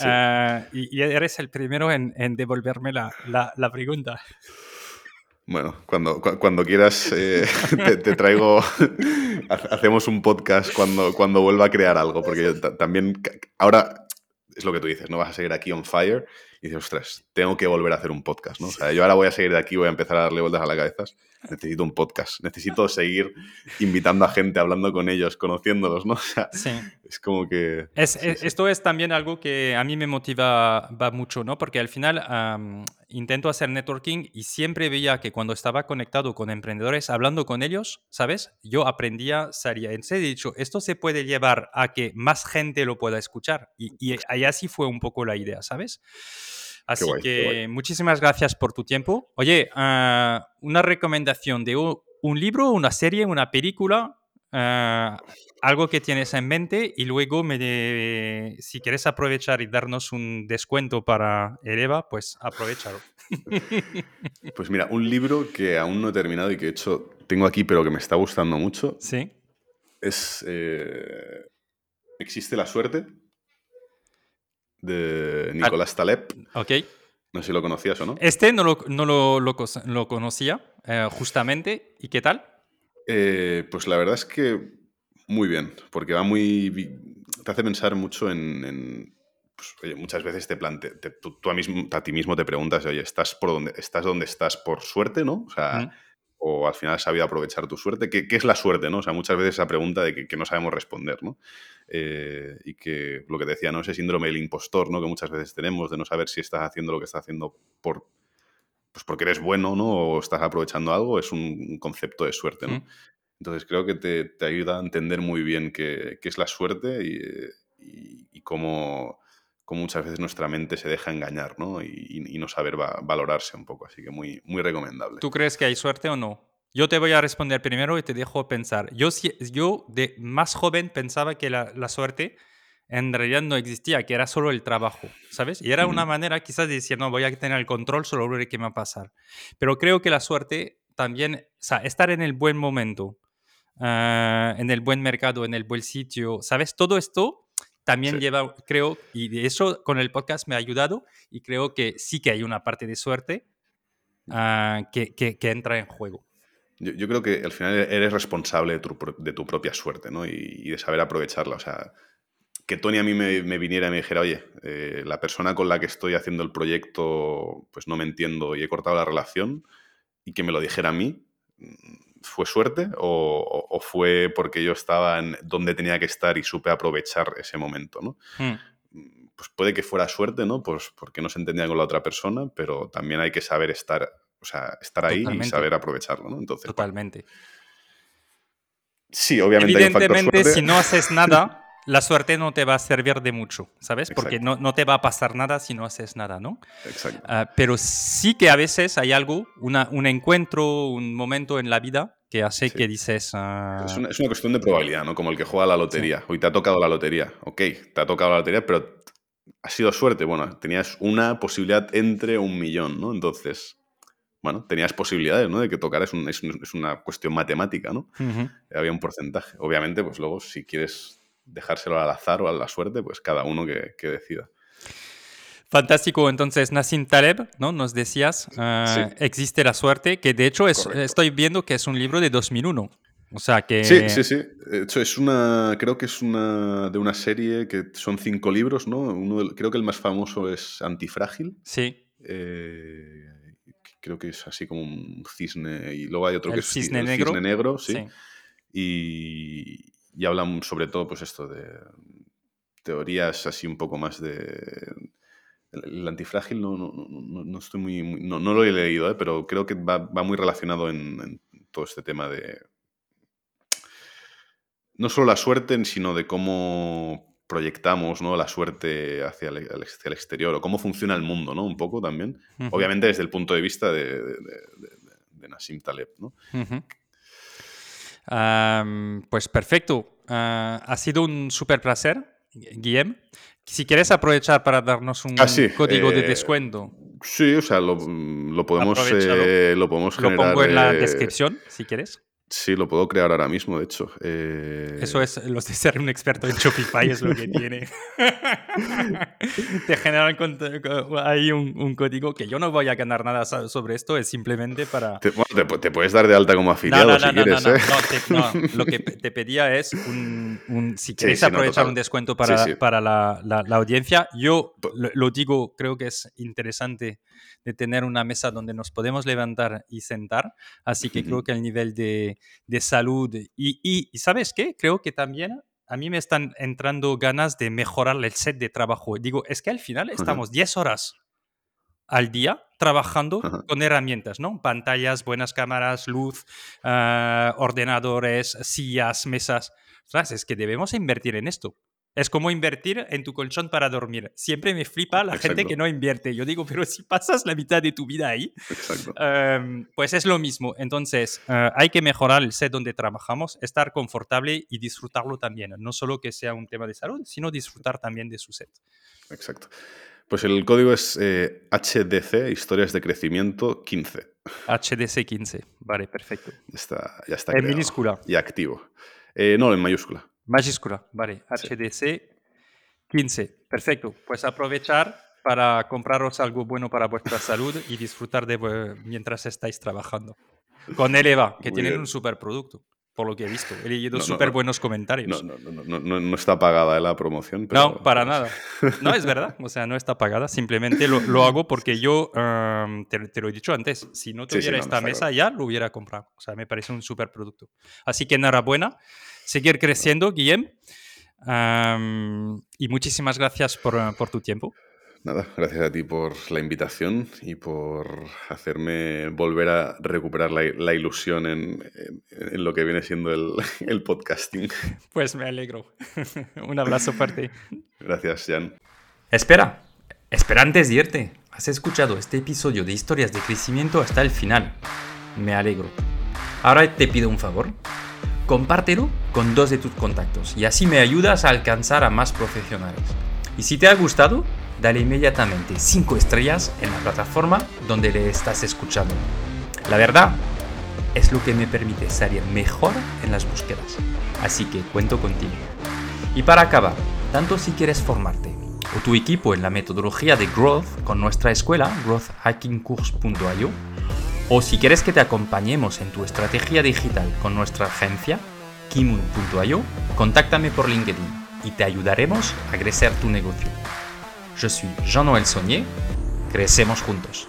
Ah, y, eres el primero en, devolverme la, la, pregunta. Bueno, cuando, cuando quieras eh, te, traigo, hacemos un podcast cuando, cuando vuelva a crear algo, porque también ahora es lo que tú dices, no vas a seguir aquí on fire y dices, ostras, tengo que volver a hacer un podcast, ¿no? O sea, yo ahora voy a seguir de aquí, voy a empezar a darle vueltas a la cabeza. Necesito un podcast, necesito seguir invitando a gente, hablando con ellos, conociéndolos, ¿no? O sea, sí. es como que... Es, Esto es también algo que a mí me motiva va mucho, ¿no? Porque al final intento hacer networking y siempre veía que cuando estaba conectado con emprendedores, hablando con ellos, ¿sabes? Yo aprendía, salía. En serio, dicho, esto se puede llevar a que más gente lo pueda escuchar. Y, y así fue un poco la idea, ¿sabes? Así que muchísimas gracias por tu tiempo. Oye, ah, una recomendación de un, libro, una serie, una película, ah, algo que tienes en mente y luego me si quieres aprovechar y darnos un descuento para Eleva, pues aprovechalo. Pues mira, un libro que aún no he terminado y que he hecho tengo aquí pero que me está gustando mucho. Sí. Es eh, Existe la suerte de Nicolás Taleb. Ok. No sé si lo conocías o no. Este no lo, no lo, lo, conocía, eh, justamente. ¿Y qué tal? Eh, pues la verdad es que muy bien, porque va muy. te hace pensar mucho en. pues, oye, muchas veces te planteas. Tú, a, mismo, a, ti mismo te preguntas, oye, ¿estás, por donde, estás donde estás por suerte, no? O sea o al final has sabido aprovechar tu suerte. ¿Qué, es la suerte? ¿no? O sea, muchas veces esa pregunta de que, no sabemos responder, ¿no? Eh, y que lo que decía, ¿no? Ese síndrome del impostor, ¿no? Que muchas veces tenemos de no saber si estás haciendo lo que estás haciendo por, pues porque eres bueno, ¿no? O estás aprovechando algo, es un concepto de suerte, ¿no? Entonces creo que te, ayuda a entender muy bien qué, es la suerte y cómo muchas veces nuestra mente se deja engañar ¿no? y, no saber valorarse un poco. Así que muy, muy recomendable. ¿Tú crees que hay suerte o no? Yo te voy a responder primero y te dejo pensar. Yo, yo de más joven pensaba que la, suerte en realidad no existía, que era solo el trabajo, ¿sabes? Y era una manera quizás de decir, no, voy a tener el control sobre qué me va a pasar. Pero creo que la suerte también, o sea, estar en el buen momento, ah, en el buen mercado, en el buen sitio, ¿sabes? Todo esto también lleva, creo, y de eso con el podcast me ha ayudado y creo que sí que hay una parte de suerte ah, que, que, entra en juego. Yo, yo, creo que al final eres responsable de tu, de tu propia suerte ¿no? y, de saber aprovecharla. O sea, que Tony a mí me, me viniera y me dijera, oye, eh, la persona con la que estoy haciendo el proyecto, pues no me entiendo y he cortado la relación, y que me lo dijera a mí, ¿Fue suerte o, fue porque yo estaba en donde tenía que estar y supe aprovechar ese momento? ¿no? Hmm. Pues puede que fuera suerte, ¿no? Pues porque no se entendía con la otra persona, pero también hay que saber estar, o sea, estar ahí y saber aprovecharlo, ¿no? Entonces, Totalmente. Sí, obviamente. Evidentemente, si no haces nada, la suerte no te va a servir de mucho, ¿sabes? Porque no, no, te va a pasar nada si no haces nada, ¿no? Exacto. Ah, pero sí que a veces hay algo, una, un encuentro, un momento en la vida que hace que dices... Ah, es, una, es, una, cuestión de probabilidad, ¿no? Como el que juega la lotería. Hoy te ha tocado la lotería. Ok, te ha tocado la lotería, pero ha sido suerte. Bueno, tenías una posibilidad entre un millón, ¿no? Entonces, bueno, tenías posibilidades, ¿no? De que tocara, es, es, una cuestión matemática, ¿no? Había un porcentaje. Obviamente, pues luego, si quieres dejárselo al azar o a la suerte, pues cada uno que, que decida. Fantástico, entonces Nassim Taleb, ¿no? Nos decías, uh, existe la suerte, que de hecho es, estoy viendo que es un libro de 2001. O sea que... Sí, sí, sí. De hecho, es una, creo que es una de una serie que son cinco libros, ¿no? Uno, creo que el más famoso es Antifrágil. Sí. Eh, creo que es así como un cisne, y luego hay otro el que es cisne el negro. cisne negro, sí. Sí. Y, y hablan sobre todo, pues esto de teorías así un poco más de... El, el antifrágil no, no, no, no, estoy muy, muy- no, no lo he leído, ¿eh? pero creo que va, va muy relacionado en, en todo este tema de... No solo la suerte, sino de cómo proyectamos ¿no? la suerte hacia el, hacia el exterior o cómo funciona el mundo, ¿no? Un poco también. Obviamente desde el punto de vista de, de, de- Nassim Taleb, ¿no? Pues perfecto. Ah, ha sido un súper placer, Guillem. Si quieres aprovechar para darnos un Ah, sí, código de eh, descuento, Sí, o sea, lo, lo podemos, Aprovechalo. eh, lo podemos lo generar. pongo en la eh, descripción, si quieres. Sí, lo puedo crear ahora mismo, de hecho. Eh, Eso es, los de ser un experto en Shopify es lo que tiene. Te generan ahí un, un código que yo no voy a ganar nada so- sobre esto, es simplemente para... Te, bueno, te pu- te puedes dar de alta como afiliado no, no, si quieres, no, no, ¿eh? no, te- no, Lo que te pedía es un, un- si queréis sí, no, aprovechar un descuento para, Sí, sí. para la, la- la audiencia, yo lo digo, creo que es interesante de tener una mesa donde nos podemos levantar y sentar, así que creo que el nivel de, de salud y, y, y ¿sabes qué? Creo que también a mí me están entrando ganas de mejorar el set de trabajo. Digo, es que al final estamos 10 horas al día trabajando Ajá. con herramientas, ¿no? Pantallas, buenas cámaras, luz, ah, ordenadores, sillas, mesas. Ostras, es que debemos invertir en esto. Es como invertir en tu colchón para dormir. Siempre me flipa la gente que no invierte. Yo digo, pero si pasas la mitad de tu vida ahí. Em, pues es lo mismo. Entonces, eh, hay que mejorar el set donde trabajamos, estar confortable y disfrutarlo también. No solo que sea un tema de salud, sino disfrutar también de su set. Exacto. Pues el código es eh, HDC, Historias de Crecimiento 15. HDC 15. Vale, perfecto. Ya está, ya está En creado minúscula. y activo. Eh, no, en mayúscula. Mayúscula, vale. Sí. HDC 15. Perfecto. Pues aprovechar para compraros algo bueno para vuestra salud y disfrutar de mientras estáis trabajando. Con Eleva, que Muy tienen bien. un superproducto, por lo que he visto. He leído No, súper no. buenos comentarios. No, no, está pagada eh, la promoción. Pero, No, para nada. No, es verdad. O sea, no está pagada. Simplemente lo, lo hago porque yo, em, te, te lo he dicho antes, si no Sí, sí, tuviera no, no esta mesa ya lo hubiera comprado. O sea, me parece un súper producto. Así que enhorabuena. Seguir creciendo, Guillem. Em, y muchísimas gracias por, eh, por tu tiempo. Nada, gracias a ti por la invitación y por hacerme volver a recuperar la, la ilusión en, en- en lo que viene siendo el, el podcasting. Pues me alegro. un abrazo fuerte. Gracias, Jan. Espera, espera antes de irte. Has escuchado este episodio de historias de crecimiento hasta el final. Me alegro. Ahora te pido un favor. Compártelo con dos de tus contactos y así me ayudas a alcanzar a más profesionales. Y si te ha gustado, dale inmediatamente 5 estrellas en la plataforma donde le estás escuchando. La verdad es lo que me permite salir mejor en las búsquedas. Así que cuento contigo. Y para acabar, tanto si quieres formarte o tu equipo en la metodología de Growth con nuestra escuela, growthhackingcourse.io, o si quieres que te acompañemos en tu estrategia digital con nuestra agencia, kimun.io, contáctame por LinkedIn y te ayudaremos a crecer tu negocio. Je suis Jean-Noël Saunier, crecemos juntos.